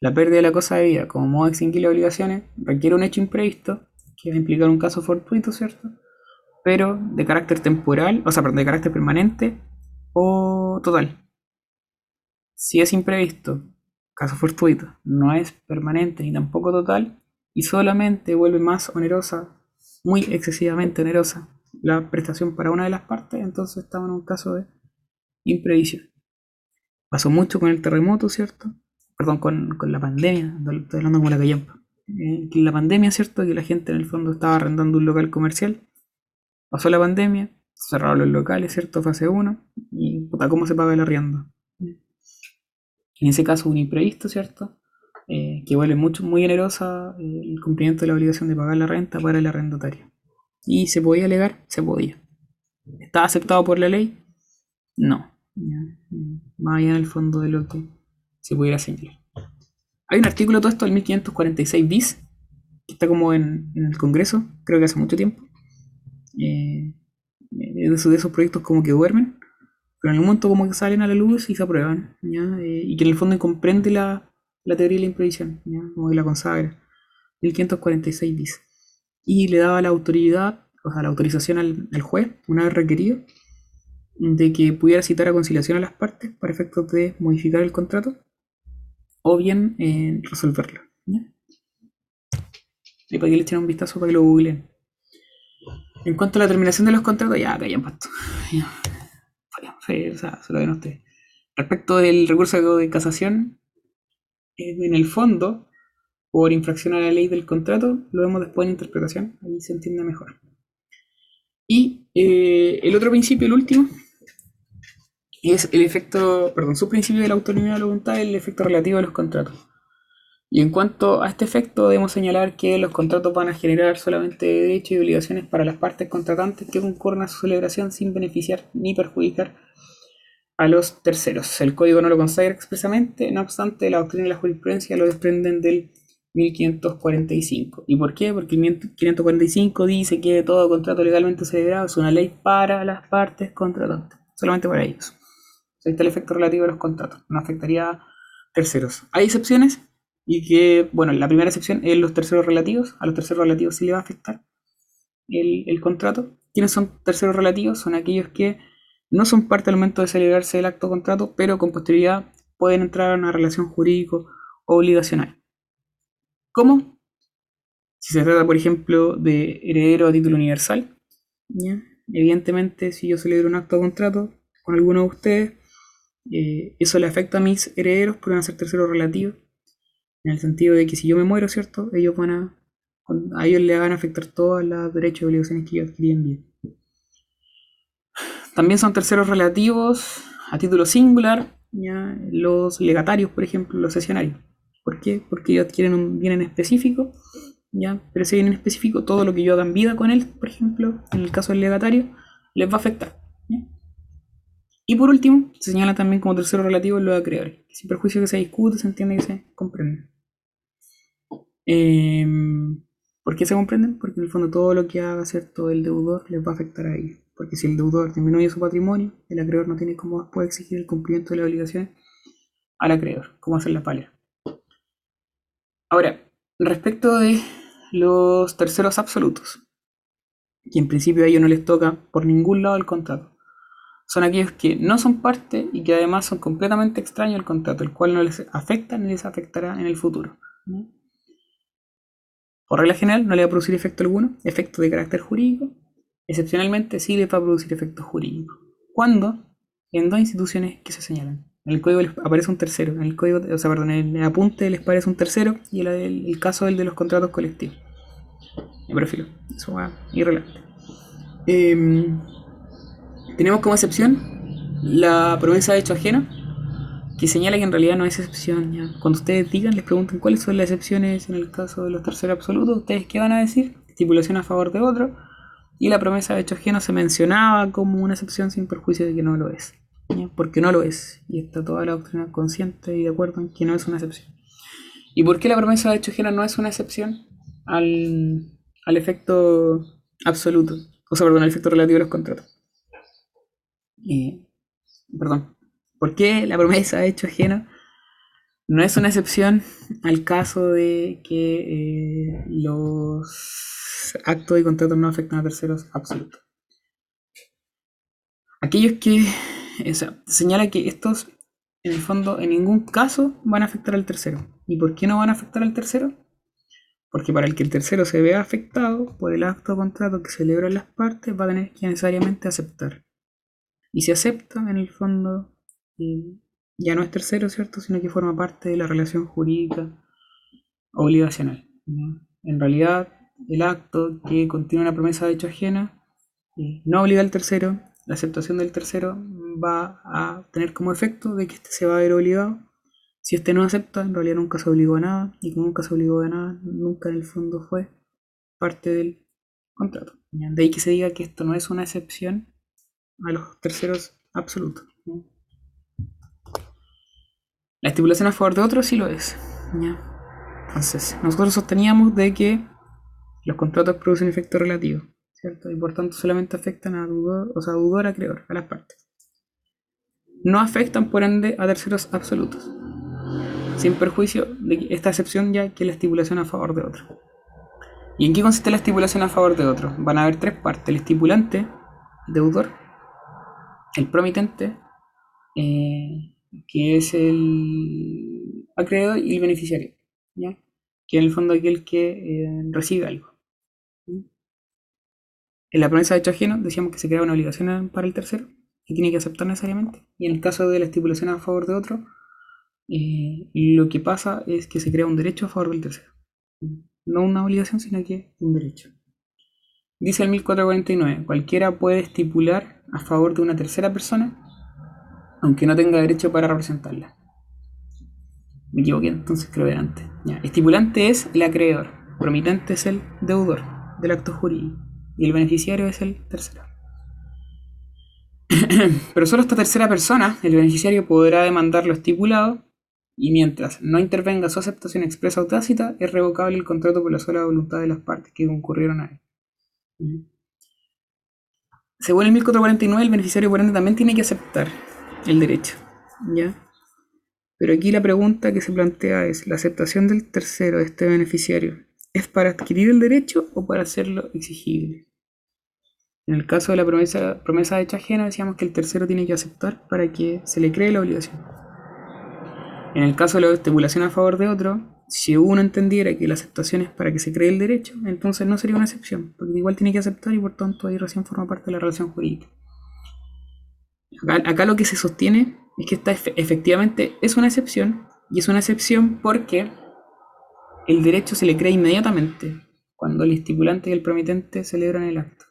La pérdida de la cosa de vida, como modo de extinguir las obligaciones, requiere un hecho imprevisto, que va a implicar un caso fortuito, ¿cierto? Pero de carácter temporal, o sea, perdón, de carácter permanente o total. Si es imprevisto, caso fortuito, no es permanente ni tampoco total, y solamente vuelve más onerosa, muy excesivamente onerosa, la prestación para una de las partes, entonces estamos en un caso de imprevisión. Pasó mucho con el terremoto, ¿cierto? Perdón, con, con la pandemia, estoy hablando como la callampa. Eh, la pandemia, ¿cierto? Que la gente en el fondo estaba arrendando un local comercial. Pasó la pandemia, cerraron los locales, ¿cierto? Fase 1. Y puta, ¿cómo se paga el arriendo? En ese caso, un imprevisto, ¿cierto? Eh, que vuelve mucho, muy generosa eh, el cumplimiento de la obligación de pagar la renta para el arrendatario. ¿Y se podía alegar? Se podía. ¿Estaba aceptado por la ley? No. Más allá en el fondo de lo que se pudiera señalar. Hay un artículo todo esto del 1546 bis, que está como en, en el Congreso, creo que hace mucho tiempo. Eh, de, esos, de esos proyectos como que duermen, pero en el momento como que salen a la luz y se aprueban, ¿ya? Eh, y que en el fondo comprende la, la teoría de la imprevisión, ¿ya? como que la consagra. 1546 bis. Y le daba la autoridad, o sea, la autorización al, juez, una vez requerido, de que pudiera citar a conciliación a las partes para efectos de modificar el contrato o bien eh, resolverlo. Y para que le echen un vistazo para que lo googleen. En cuanto a la terminación de los contratos, ya callan pasto. Ya. O sea, se lo. Respecto del recurso de casación, eh, en el fondo, por infracción a la ley del contrato, lo vemos después en interpretación, ahí se entiende mejor. Y eh, el otro principio, el último, es el efecto, perdón, su principio de la autonomía de la voluntad, el efecto relativo de los contratos. Y en cuanto a este efecto, debemos señalar que los contratos van a generar solamente derechos y obligaciones para las partes contratantes que concurran a su celebración sin beneficiar ni perjudicar a los terceros. El código no lo consagra expresamente, no obstante, la doctrina y la jurisprudencia lo desprenden del 1545. ¿Y por qué? Porque el 1545 dice que todo contrato legalmente celebrado es una ley para las partes contratantes, solamente para ellos. Ahí está el efecto relativo de los contratos, no afectaría a terceros. Hay excepciones y que, bueno, la primera excepción es los terceros relativos, a los terceros relativos sí le va a afectar el, el contrato. ¿Quiénes son terceros relativos? Son aquellos que no son parte al momento de celebrarse el acto contrato, pero con posterioridad pueden entrar a una relación jurídico obligacional. ¿Cómo? Si se trata, por ejemplo, de heredero a título universal, evidentemente si yo celebro un acto de contrato con alguno de ustedes, eh, eso le afecta a mis herederos, porque van a ser terceros relativos, en el sentido de que si yo me muero, ¿cierto? Ellos van a, a ellos le van a afectar todos los derechos y obligaciones que yo adquirí en vida. También son terceros relativos a título singular, ¿ya? los legatarios, por ejemplo, los sesionarios. ¿Por qué? Porque ellos adquieren un bien en específico, ¿ya? pero ese bien en específico, todo lo que yo haga en vida con él, por ejemplo, en el caso del legatario, les va a afectar. Y por último, se señala también como tercero relativo los acreedores, sin perjuicio que se discute, se entiende que se comprende. Eh, ¿Por qué se comprenden? Porque en el fondo todo lo que haga todo el deudor les va a afectar a ellos. Porque si el deudor disminuye su patrimonio, el acreedor no tiene cómo puede exigir el cumplimiento de las obligaciones al acreedor, como hacer la pálida. Ahora, respecto de los terceros absolutos, que en principio a ellos no les toca por ningún lado el contrato, son aquellos que no son parte y que además son completamente extraños al contrato, el cual no les afecta ni les afectará en el futuro. Por regla general no le va a producir efecto alguno, efecto de carácter jurídico, excepcionalmente sí le va a producir efecto jurídico. ¿Cuándo? En dos instituciones que se señalan. En el código les aparece un tercero, en el código, o sea, perdón, en el apunte les aparece un tercero y el, el, el caso del de los contratos colectivos. Me prefiero, eso va irrelevante. Eh, tenemos como excepción la promesa de hecho ajeno, que señala que en realidad no es excepción. Cuando ustedes digan, les pregunten cuáles son las excepciones en el caso de los terceros absolutos, ¿ustedes qué van a decir? Estipulación a favor de otro. Y la promesa de hecho ajeno se mencionaba como una excepción sin perjuicio de que no lo es. Porque no lo es. Y está toda la doctrina consciente y de acuerdo en que no es una excepción. ¿Y por qué la promesa de hecho ajeno no es una excepción al, al efecto absoluto? O sea, perdón, al efecto relativo de los contratos. Eh, perdón, ¿por qué la promesa de hecho ajeno no es una excepción al caso de que eh, los actos y contratos no afectan a terceros absolutos? Aquellos que señala que estos en el fondo en ningún caso van a afectar al tercero. ¿Y por qué no van a afectar al tercero? Porque para el que el tercero se vea afectado por el acto o contrato que celebran las partes, va a tener que necesariamente aceptar. Y si acepta, en el fondo, ya no es tercero, ¿cierto? Sino que forma parte de la relación jurídica obligacional. En realidad, el acto que contiene una promesa de hecho ajena eh, no obliga al tercero. La aceptación del tercero va a tener como efecto de que éste se va a ver obligado. Si éste no acepta, en realidad nunca se obligó a nada. Y como nunca se obligó a nada, nunca en el fondo fue parte del contrato. De ahí que se diga que esto no es una excepción a los terceros absolutos. La estipulación a favor de otros sí lo es. Entonces, nosotros sosteníamos de que los contratos producen efecto relativo, ¿cierto? Y por tanto solamente afectan a dudor, o sea, dudor a a las partes. No afectan, por ende, a terceros absolutos. Sin perjuicio de esta excepción ya que la estipulación a favor de otro. ¿Y en qué consiste la estipulación a favor de otro? Van a haber tres partes. El estipulante, deudor, el promitente, eh, que es el acreedor y el beneficiario, ¿ya? que en el fondo aquel que eh, recibe algo. En la promesa de hecho ajeno decíamos que se crea una obligación para el tercero, tiene que aceptar necesariamente, y en el caso de la estipulación a favor de otro, eh, lo que pasa es que se crea un derecho a favor del tercero. No una obligación, sino que un derecho. Dice el 1449, cualquiera puede estipular a favor de una tercera persona, aunque no tenga derecho para representarla. Me equivoqué, entonces creo que antes. Estipulante es el acreedor, promitente es el deudor del acto jurídico y el beneficiario es el tercero. Pero solo esta tercera persona, el beneficiario, podrá demandar lo estipulado y mientras no intervenga su aceptación expresa o tácita, es revocable el contrato por la sola voluntad de las partes que concurrieron a él. Según el 1449, el beneficiario por ende también tiene que aceptar el derecho. ¿ya? Pero aquí la pregunta que se plantea es, ¿la aceptación del tercero de este beneficiario es para adquirir el derecho o para hacerlo exigible? En el caso de la promesa, promesa hecha ajena decíamos que el tercero tiene que aceptar para que se le cree la obligación. En el caso de la estipulación a favor de otro, si uno entendiera que la aceptación es para que se cree el derecho, entonces no sería una excepción, porque igual tiene que aceptar y por tanto ahí recién forma parte de la relación jurídica. Acá, lo que se sostiene es que esta efectivamente es una excepción, y es una excepción porque el derecho se le cree inmediatamente cuando el estipulante y el promitente celebran el acto.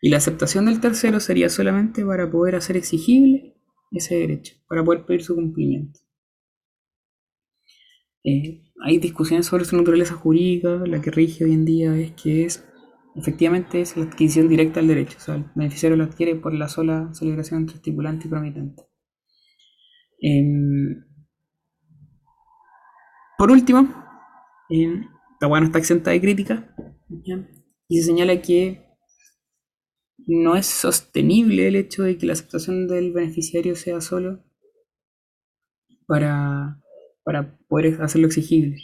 Y la aceptación del tercero sería solamente para poder hacer exigible ese derecho, para poder pedir su cumplimiento. Eh, hay discusiones sobre su naturaleza jurídica, la que rige hoy en día es que es efectivamente es la adquisición directa del derecho, o sea, el beneficiario lo adquiere por la sola celebración entre estipulante y promitente. Em, por último, eh, la está exenta de crítica y se señala que no es sostenible el hecho de que la aceptación del beneficiario sea solo para, para poder hacerlo exigible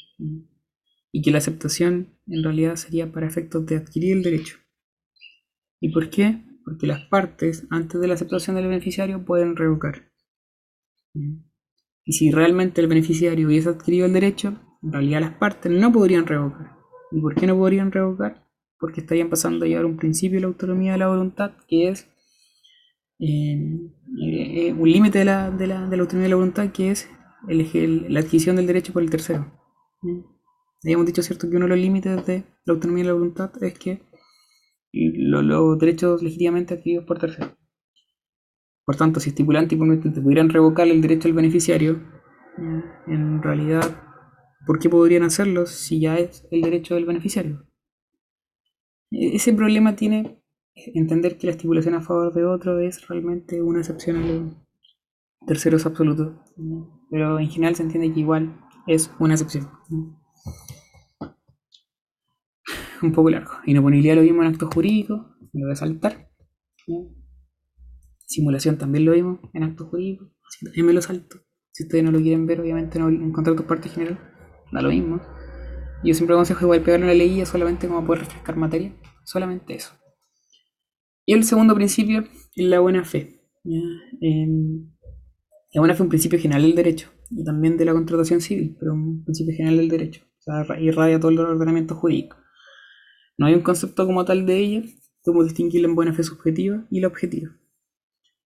y que la aceptación en realidad sería para efectos de adquirir el derecho. ¿Y por qué? Porque las partes, antes de la aceptación del beneficiario, pueden revocar. Y si realmente el beneficiario hubiese adquirido el derecho, en realidad las partes no podrían revocar. ¿Y por qué no podrían revocar? Porque estarían pasando a llevar un principio de la autonomía de la voluntad, que es eh, eh, un límite de la, de, la, de la, autonomía de la voluntad, que es la adquisición del derecho por el tercero. Habíamos dicho, ¿cierto?, que uno de los límites de la autonomía de la voluntad es que los, derechos legítimamente adquiridos por terceros. Por tanto, si estipulante y promitente pudieran revocar el derecho del beneficiario, en realidad, ¿por qué podrían hacerlo si ya es el derecho del beneficiario? E-, ese problema tiene entender que la estipulación a favor de otro es realmente una excepción a los terceros absolutos. Pero en general se entiende que igual es una excepción un poco largo. Inoponibilidad lo vimos en actos jurídicos, lo voy a saltar. Simulación también lo vimos en actos jurídicos, también me lo salto. Si ustedes no lo quieren ver, obviamente no en contrato parte general, da lo mismo. Yo siempre aconsejo igual pegarle una ley solamente como poder refrescar materia, solamente eso. Y el segundo principio es la buena fe. Em, la buena fe es un principio general del derecho y también de la contratación civil, pero un principio general del derecho. O sea, irradia todo el ordenamiento jurídico. No hay un concepto como tal de ella, como distinguirla en buena fe subjetiva y la objetiva.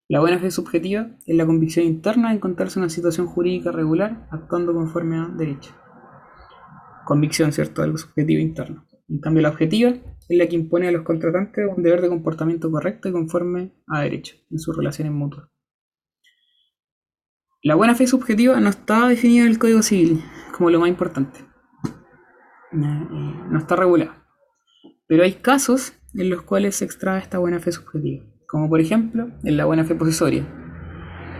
La buena fe subjetiva es la convicción interna de encontrarse en una situación jurídica regular actuando conforme a derecho. Convicción, ¿cierto? Algo subjetivo interno. En cambio, la objetiva es la que impone a los contratantes un deber de comportamiento correcto y conforme a derecho en sus relaciones mutuas. La buena fe subjetiva no está definida en el Código Civil como lo más importante. Eh, no está regulada. Pero hay casos en los cuales se extrae esta buena fe subjetiva, como por ejemplo en la buena fe posesoria,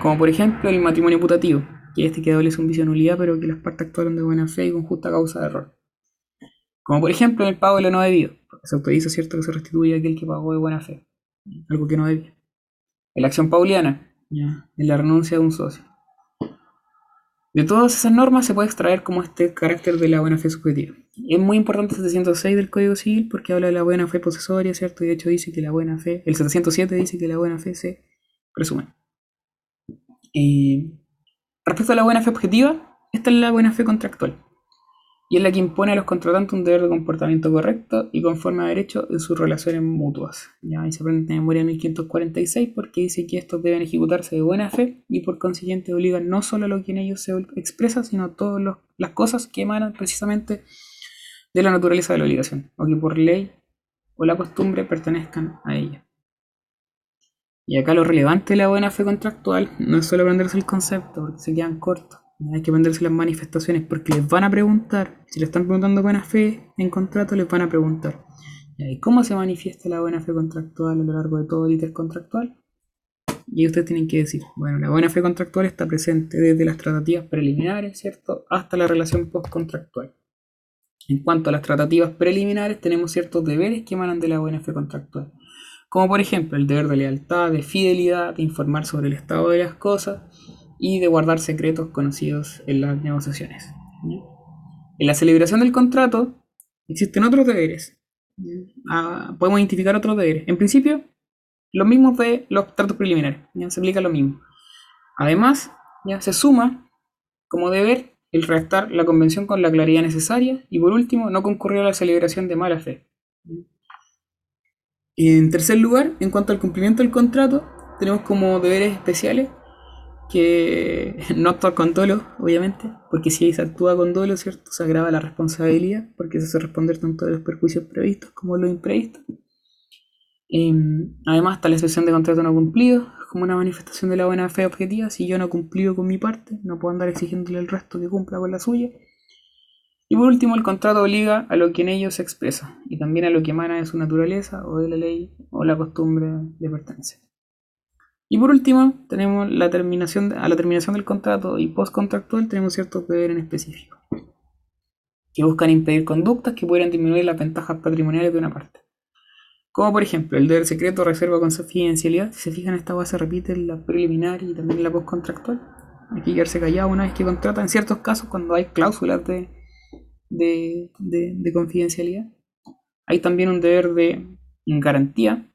como por ejemplo el matrimonio putativo, que este que es un vicio de nulidad, pero que las partes actuaron de buena fe y con justa causa de error. Como por ejemplo en el pago de lo no debido, porque se autoriza cierto que se restituye aquel que pagó de buena fe, algo que no debía. En la acción pauliana, en la renuncia de un socio. De todas esas normas se puede extraer como este carácter de la buena fe subjetiva. Es muy importante el 706 del Código Civil porque habla de la buena fe posesoria, ¿cierto? Y de hecho dice que la buena fe, el 707 dice que la buena fe se presumen. Eh, respecto a la buena fe objetiva, esta es la buena fe contractual. Y es la que impone a los contratantes un deber de comportamiento correcto y conforme a derecho en sus relaciones mutuas. Ya ahí se aprende en memoria 1546 porque dice que estos deben ejecutarse de buena fe y por consiguiente obligan no solo a lo que en ellos se expresa, sino a todas las cosas que emanan precisamente de la naturaleza de la obligación, o que por ley o la costumbre pertenezcan a ella. Y acá lo relevante de la buena fe contractual no es solo aprenderse el concepto, porque se quedan cortos. Hay que aprenderse las manifestaciones porque les van a preguntar, si le están preguntando buena fe en contrato, les van a preguntar. ¿Y cómo se manifiesta la buena fe contractual a lo largo de todo el ítem contractual? Y ustedes tienen que decir, bueno, la buena fe contractual está presente desde las tratativas preliminares, ¿cierto? Hasta la relación postcontractual. En cuanto a las tratativas preliminares, tenemos ciertos deberes que emanan de la buena fe contractual. Como por ejemplo el deber de lealtad, de fidelidad, de informar sobre el estado de las cosas y de guardar secretos conocidos en las negociaciones. En la celebración del contrato existen otros deberes. Ah, podemos identificar otros deberes. En principio, los mismos de los tratos preliminares. ¿ya? Se aplica lo mismo. Además, ya se suma como deber el redactar la convención con la claridad necesaria y por último no concurrir a la celebración de mala fe. En tercer lugar, en cuanto al cumplimiento del contrato, tenemos como deberes especiales que no actuar con dolo, obviamente, porque si se actúa con dolo, ¿cierto? Se agrava la responsabilidad, porque se hace responder tanto de los perjuicios previstos como los imprevistos. Em, además, está la excepción de contrato no cumplido, como una manifestación de la buena fe objetiva. Si yo no cumplido con mi parte, no puedo andar exigiéndole al resto que cumpla con la suya. Y por último, el contrato obliga a lo que en ello se expresa y también a lo que emana de su naturaleza o de la ley o la costumbre de pertenencia. Y por último, tenemos la terminación, a la terminación del contrato y postcontractual tenemos ciertos deberes en específico que buscan impedir conductas que pudieran disminuir las ventajas patrimoniales de una parte. Como por ejemplo el deber secreto reserva confidencialidad. Si se fijan, esta base repite la preliminar y también la postcontractual. Hay que quedarse callado una vez que contrata, en ciertos casos, cuando hay cláusulas de, de, confidencialidad. Hay también un deber de garantía.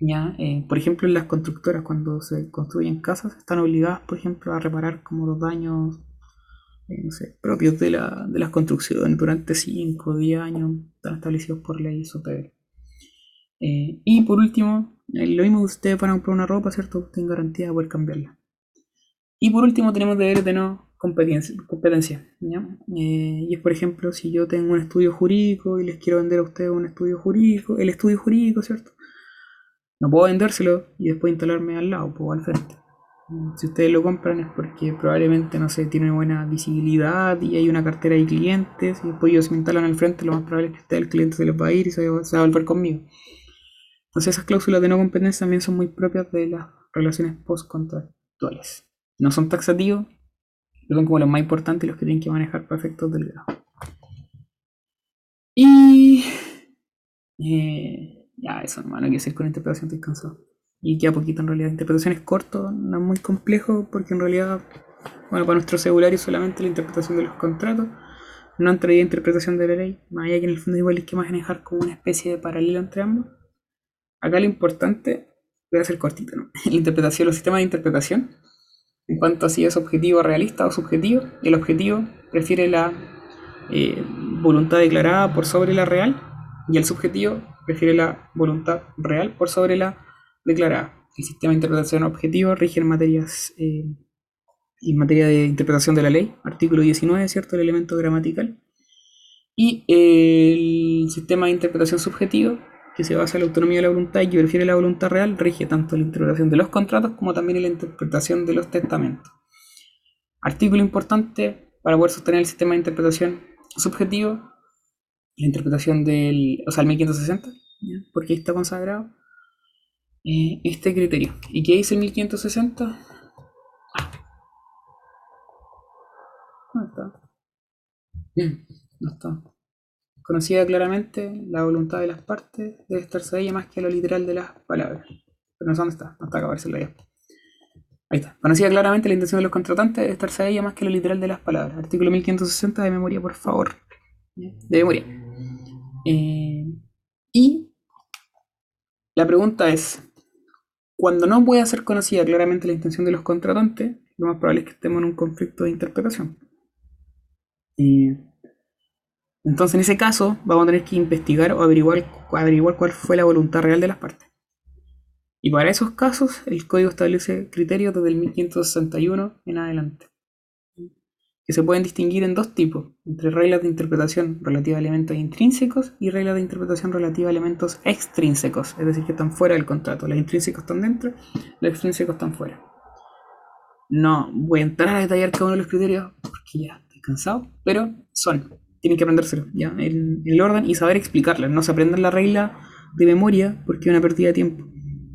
¿ya? Eh, por ejemplo, las constructoras, cuando se construyen casas, están obligadas, por ejemplo, a reparar como los daños eh, no sé, propios de, la, de las construcciones durante 5 o 10 años, están establecidos por ley superior. Eh, y por último, eh, lo mismo que ustedes van a comprar una ropa, ¿cierto? Tienen garantía de poder cambiarla. Y por último tenemos deberes de no competencia. competencia eh, y es, por ejemplo, si yo tengo un estudio jurídico y les quiero vender a ustedes un estudio jurídico, el estudio jurídico, ¿cierto? No puedo vendérselo y después instalarme al lado o al frente. Si ustedes lo compran es porque probablemente, no sé, tiene buena visibilidad y hay una cartera de clientes y después ellos se instalan al frente, lo más probable es que usted, el cliente se les va a ir y se va a volver conmigo. Entonces esas cláusulas de no competencia también son muy propias de las relaciones postcontractuales. No son taxativos, pero son como los más importantes y los que tienen que manejar para efectos del grado. Y... Eh, ya, eso hermano, hay que hacer con interpretación, estoy cansado. Y queda poquito en realidad. Interpretación es corto, no es muy complejo, porque en realidad, bueno, para nuestro segurario solamente la interpretación de los contratos no entraría interpretación de la ley, más allá que en el fondo igual hay que manejar como una especie de paralelo entre ambos. Acá lo importante, voy a ser cortito, ¿no? Interpretación, los sistemas de interpretación, en cuanto a si es objetivo realista o subjetivo, el objetivo prefiere la eh, voluntad declarada por sobre la real y el subjetivo prefiere la voluntad real por sobre la declarada. El sistema de interpretación objetivo rige en materias eh, en materia de interpretación de la ley, artículo 19, ¿cierto? El elemento gramatical. Y el sistema de interpretación subjetivo que se basa en la autonomía de la voluntad y que prefiere la voluntad real, rige tanto la interpretación de los contratos como también la interpretación de los testamentos. Artículo importante para poder sostener el sistema de interpretación subjetivo, la interpretación del, o sea, el 1560, porque está consagrado eh, este criterio. ¿Y qué dice el 1560? Ah. ¿Dónde está? No está conocida claramente, la voluntad de las partes debe estarse a ella más que a lo literal de las palabras. Pero no sé dónde está, no está acá, la ya. Ahí está. Conocida claramente la intención de los contratantes debe estarse a ella más que a lo literal de las palabras. Artículo 1560 de memoria, por favor. De memoria. Eh, y la pregunta es, cuando no pueda ser conocida claramente la intención de los contratantes, lo más probable es que estemos en un conflicto de interpretación. Y entonces, en ese caso, vamos a tener que investigar o averiguar, averiguar cuál fue la voluntad real de las partes. Y para esos casos, el código establece criterios desde el 1561 en adelante, que se pueden distinguir en dos tipos, entre reglas de interpretación relativas a elementos intrínsecos y reglas de interpretación relativas a elementos extrínsecos, es decir, que están fuera del contrato. Los intrínsecos están dentro, los extrínsecos están fuera. No voy a entrar a detallar cada uno de los criterios porque ya estoy cansado, pero son, tienen que aprendérselo, ya, el, el orden y saber explicarlas. No se aprendan la regla de memoria porque es una pérdida de tiempo.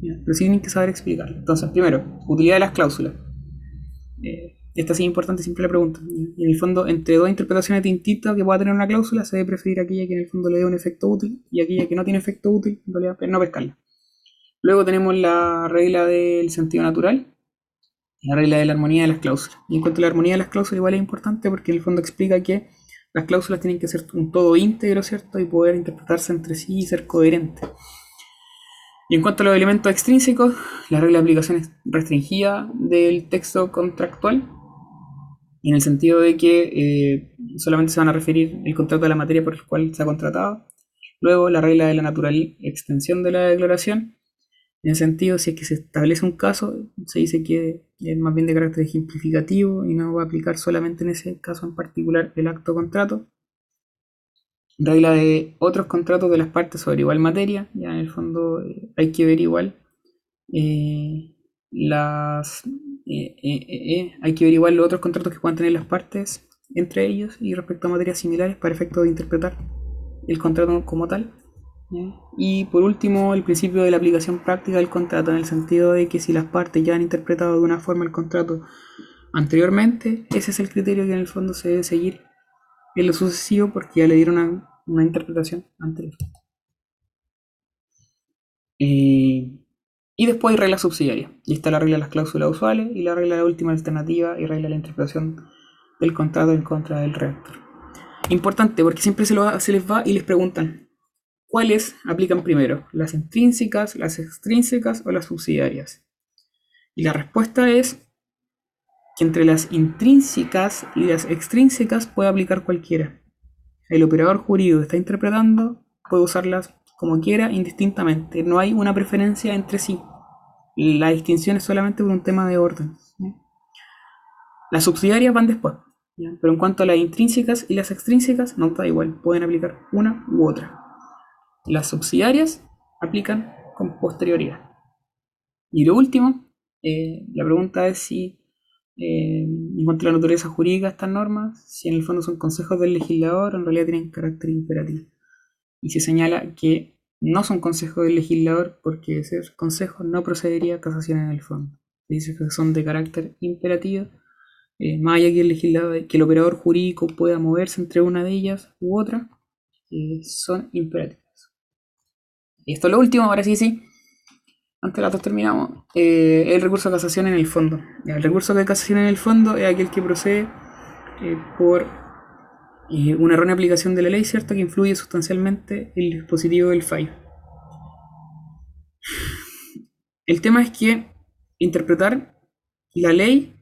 Pero sí tienen que saber explicarlo. Entonces, primero, utilidad de las cláusulas. Eh, esta sí es importante, siempre la pregunta. Y en el fondo, entre dos interpretaciones distintas que pueda tener una cláusula, se debe preferir aquella que en el fondo le dé un efecto útil y aquella que no tiene efecto útil, en realidad, no pescarla. Luego tenemos la regla del sentido natural, la regla de la armonía de las cláusulas. Y en cuanto a la armonía de las cláusulas, igual es importante porque en el fondo explica que las cláusulas tienen que ser un todo íntegro, ¿cierto? Y poder interpretarse entre sí y ser coherentes. Y en cuanto a los elementos extrínsecos, la regla de aplicación es restringida del texto contractual, en el sentido de que eh, solamente se van a referir el contrato a la materia por el cual se ha contratado. Luego, la regla de la natural extensión de la declaración, en el sentido, si es que se establece un caso, se dice que es más bien de carácter ejemplificativo y no va a aplicar solamente en ese caso en particular el acto contrato. Regla de otros contratos de las partes sobre igual materia, ya en el fondo eh, hay que ver igual eh, las eh, hay que ver igual los otros contratos que puedan tener las partes entre ellos y respecto a materias similares para efecto de interpretar el contrato como tal. Y por último, el principio de la aplicación práctica del contrato, en el sentido de que si las partes ya han interpretado de una forma el contrato anteriormente, ese es el criterio que en el fondo se debe seguir en lo sucesivo porque ya le dieron una, una interpretación anterior. Eh, y después hay reglas subsidiarias. Y está la regla de las cláusulas usuales y la regla de la última alternativa y regla de la interpretación del contrato en contra del redactor. Importante porque siempre se, lo, se les va y les preguntan cuáles aplican primero, las intrínsecas, las extrínsecas o las subsidiarias. Y la respuesta es que entre las intrínsecas y las extrínsecas puede aplicar cualquiera. El operador jurídico que está interpretando puede usarlas como quiera, indistintamente. No hay una preferencia entre sí. La distinción es solamente por un tema de orden. Las subsidiarias van después. Pero en cuanto a las intrínsecas y las extrínsecas, no está igual. Pueden aplicar una u otra. Las subsidiarias aplican con posterioridad. Y lo último, eh, la pregunta es si, eh, en cuanto a la naturaleza jurídica de estas normas, si en el fondo son consejos del legislador, en realidad tienen carácter imperativo y se señala que no son consejos del legislador porque ser consejo no procedería a casación en el fondo. Se dice que son de carácter imperativo, eh, más allá que el legislador, que el operador jurídico pueda moverse entre una de ellas u otra, eh, son imperativos. Y esto es lo último, ahora sí, sí. Antes de las dos terminamos. Eh, el recurso de casación en el fondo. El recurso de casación en el fondo es aquel que procede eh, por y una errónea aplicación de la ley, ¿cierto?, que influye sustancialmente el dispositivo del fallo. El tema es que interpretar la ley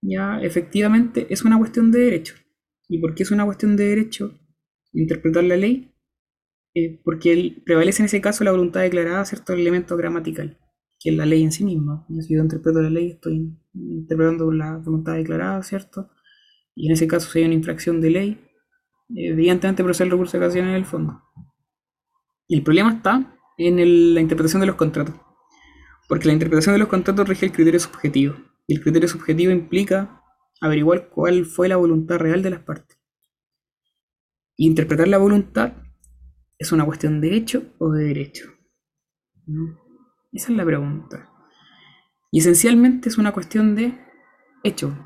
ya efectivamente es una cuestión de derecho. ¿Y por qué es una cuestión de derecho interpretar la ley? Eh, porque prevalece en ese caso la voluntad declarada, ¿cierto?, el elemento gramatical, que es la ley en sí misma. Si yo interpreto la ley, estoy interpretando la voluntad declarada, ¿cierto? y en ese caso hay una infracción de ley, evidentemente procede el recurso de casación en el fondo. Y el problema está en la interpretación de los contratos, porque la interpretación de los contratos rige el criterio subjetivo, y el criterio subjetivo implica averiguar cuál fue la voluntad real de las partes. Y interpretar la voluntad es una cuestión de hecho o de derecho. Esa es la pregunta. Y esencialmente es una cuestión de hecho,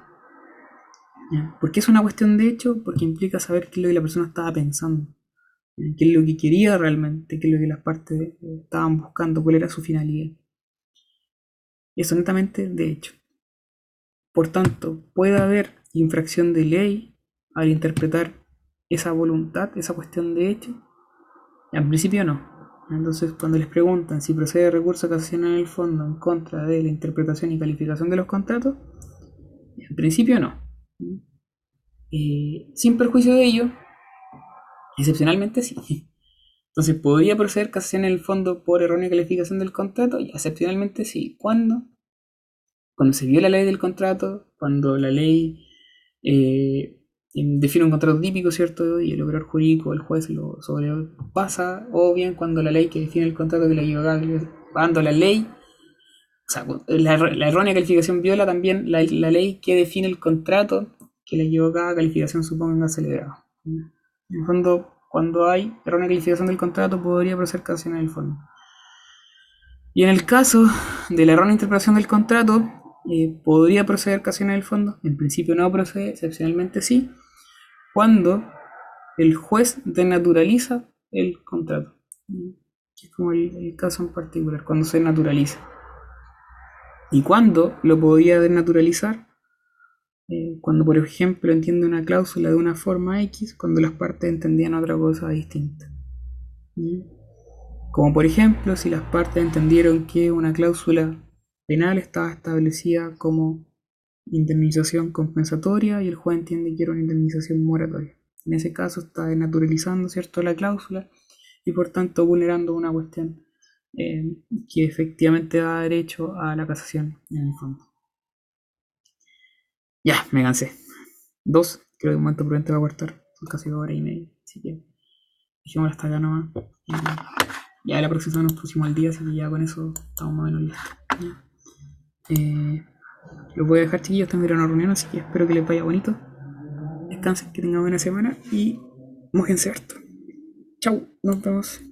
¿ya? ¿Por qué es una cuestión de hecho? Porque implica saber qué es lo que la persona estaba pensando, qué es lo que quería realmente, qué es lo que las partes eh, estaban buscando, cuál era su finalidad. Eso netamente de hecho. Por tanto, puede haber infracción de ley al interpretar esa voluntad, esa cuestión de hecho. En principio no. Entonces, cuando les preguntan si procede recurso casacional en el fondo en contra de la interpretación y calificación de los contratos, en principio no. Eh, sin perjuicio de ello, excepcionalmente sí. Entonces, ¿podría proceder casación en el fondo por errónea calificación del contrato? Y excepcionalmente sí. ¿Cuándo? Cuando se viola la ley del contrato, cuando la ley eh, define un contrato típico, ¿cierto? Y el operador jurídico, el juez, lo sobrepasa, o bien cuando la ley que define el contrato de la equivocada, cuando la ley, o sea, la, la errónea calificación viola también la, ley que define el contrato que la equivocada calificación suponga celebrado. En el fondo, cuando hay errónea calificación del contrato, podría proceder casación en el fondo. Y en el caso de la errónea interpretación del contrato, eh, podría proceder casación en el fondo. En principio no procede, excepcionalmente sí cuando el juez denaturaliza el contrato. Que es como el, caso en particular, cuando se naturaliza. ¿Y cuándo lo podía denaturalizar? Eh, cuando, por ejemplo, entiende una cláusula de una forma X, cuando las partes entendían otra cosa distinta. Como por ejemplo, si las partes entendieron que una cláusula penal estaba establecida como indemnización compensatoria y el juez entiende que era una indemnización moratoria. En ese caso está denaturalizando ¿cierto? la cláusula y por tanto vulnerando una cuestión eh, que efectivamente da derecho a la casación en el fondo. Ya, me cansé. Dos, creo que un momento prudente va a cortar. Son casi dos horas y media. Así que dejémoslo hasta acá nomás. Ya la próxima nos pusimos al día, así que ya con eso estamos más o menos listos. Los voy a dejar chiquillos, tengo que ir a una reunión, así que espero que les vaya bonito. Descansen, que tengan buena semana y mojense harto. Chau, nos vemos.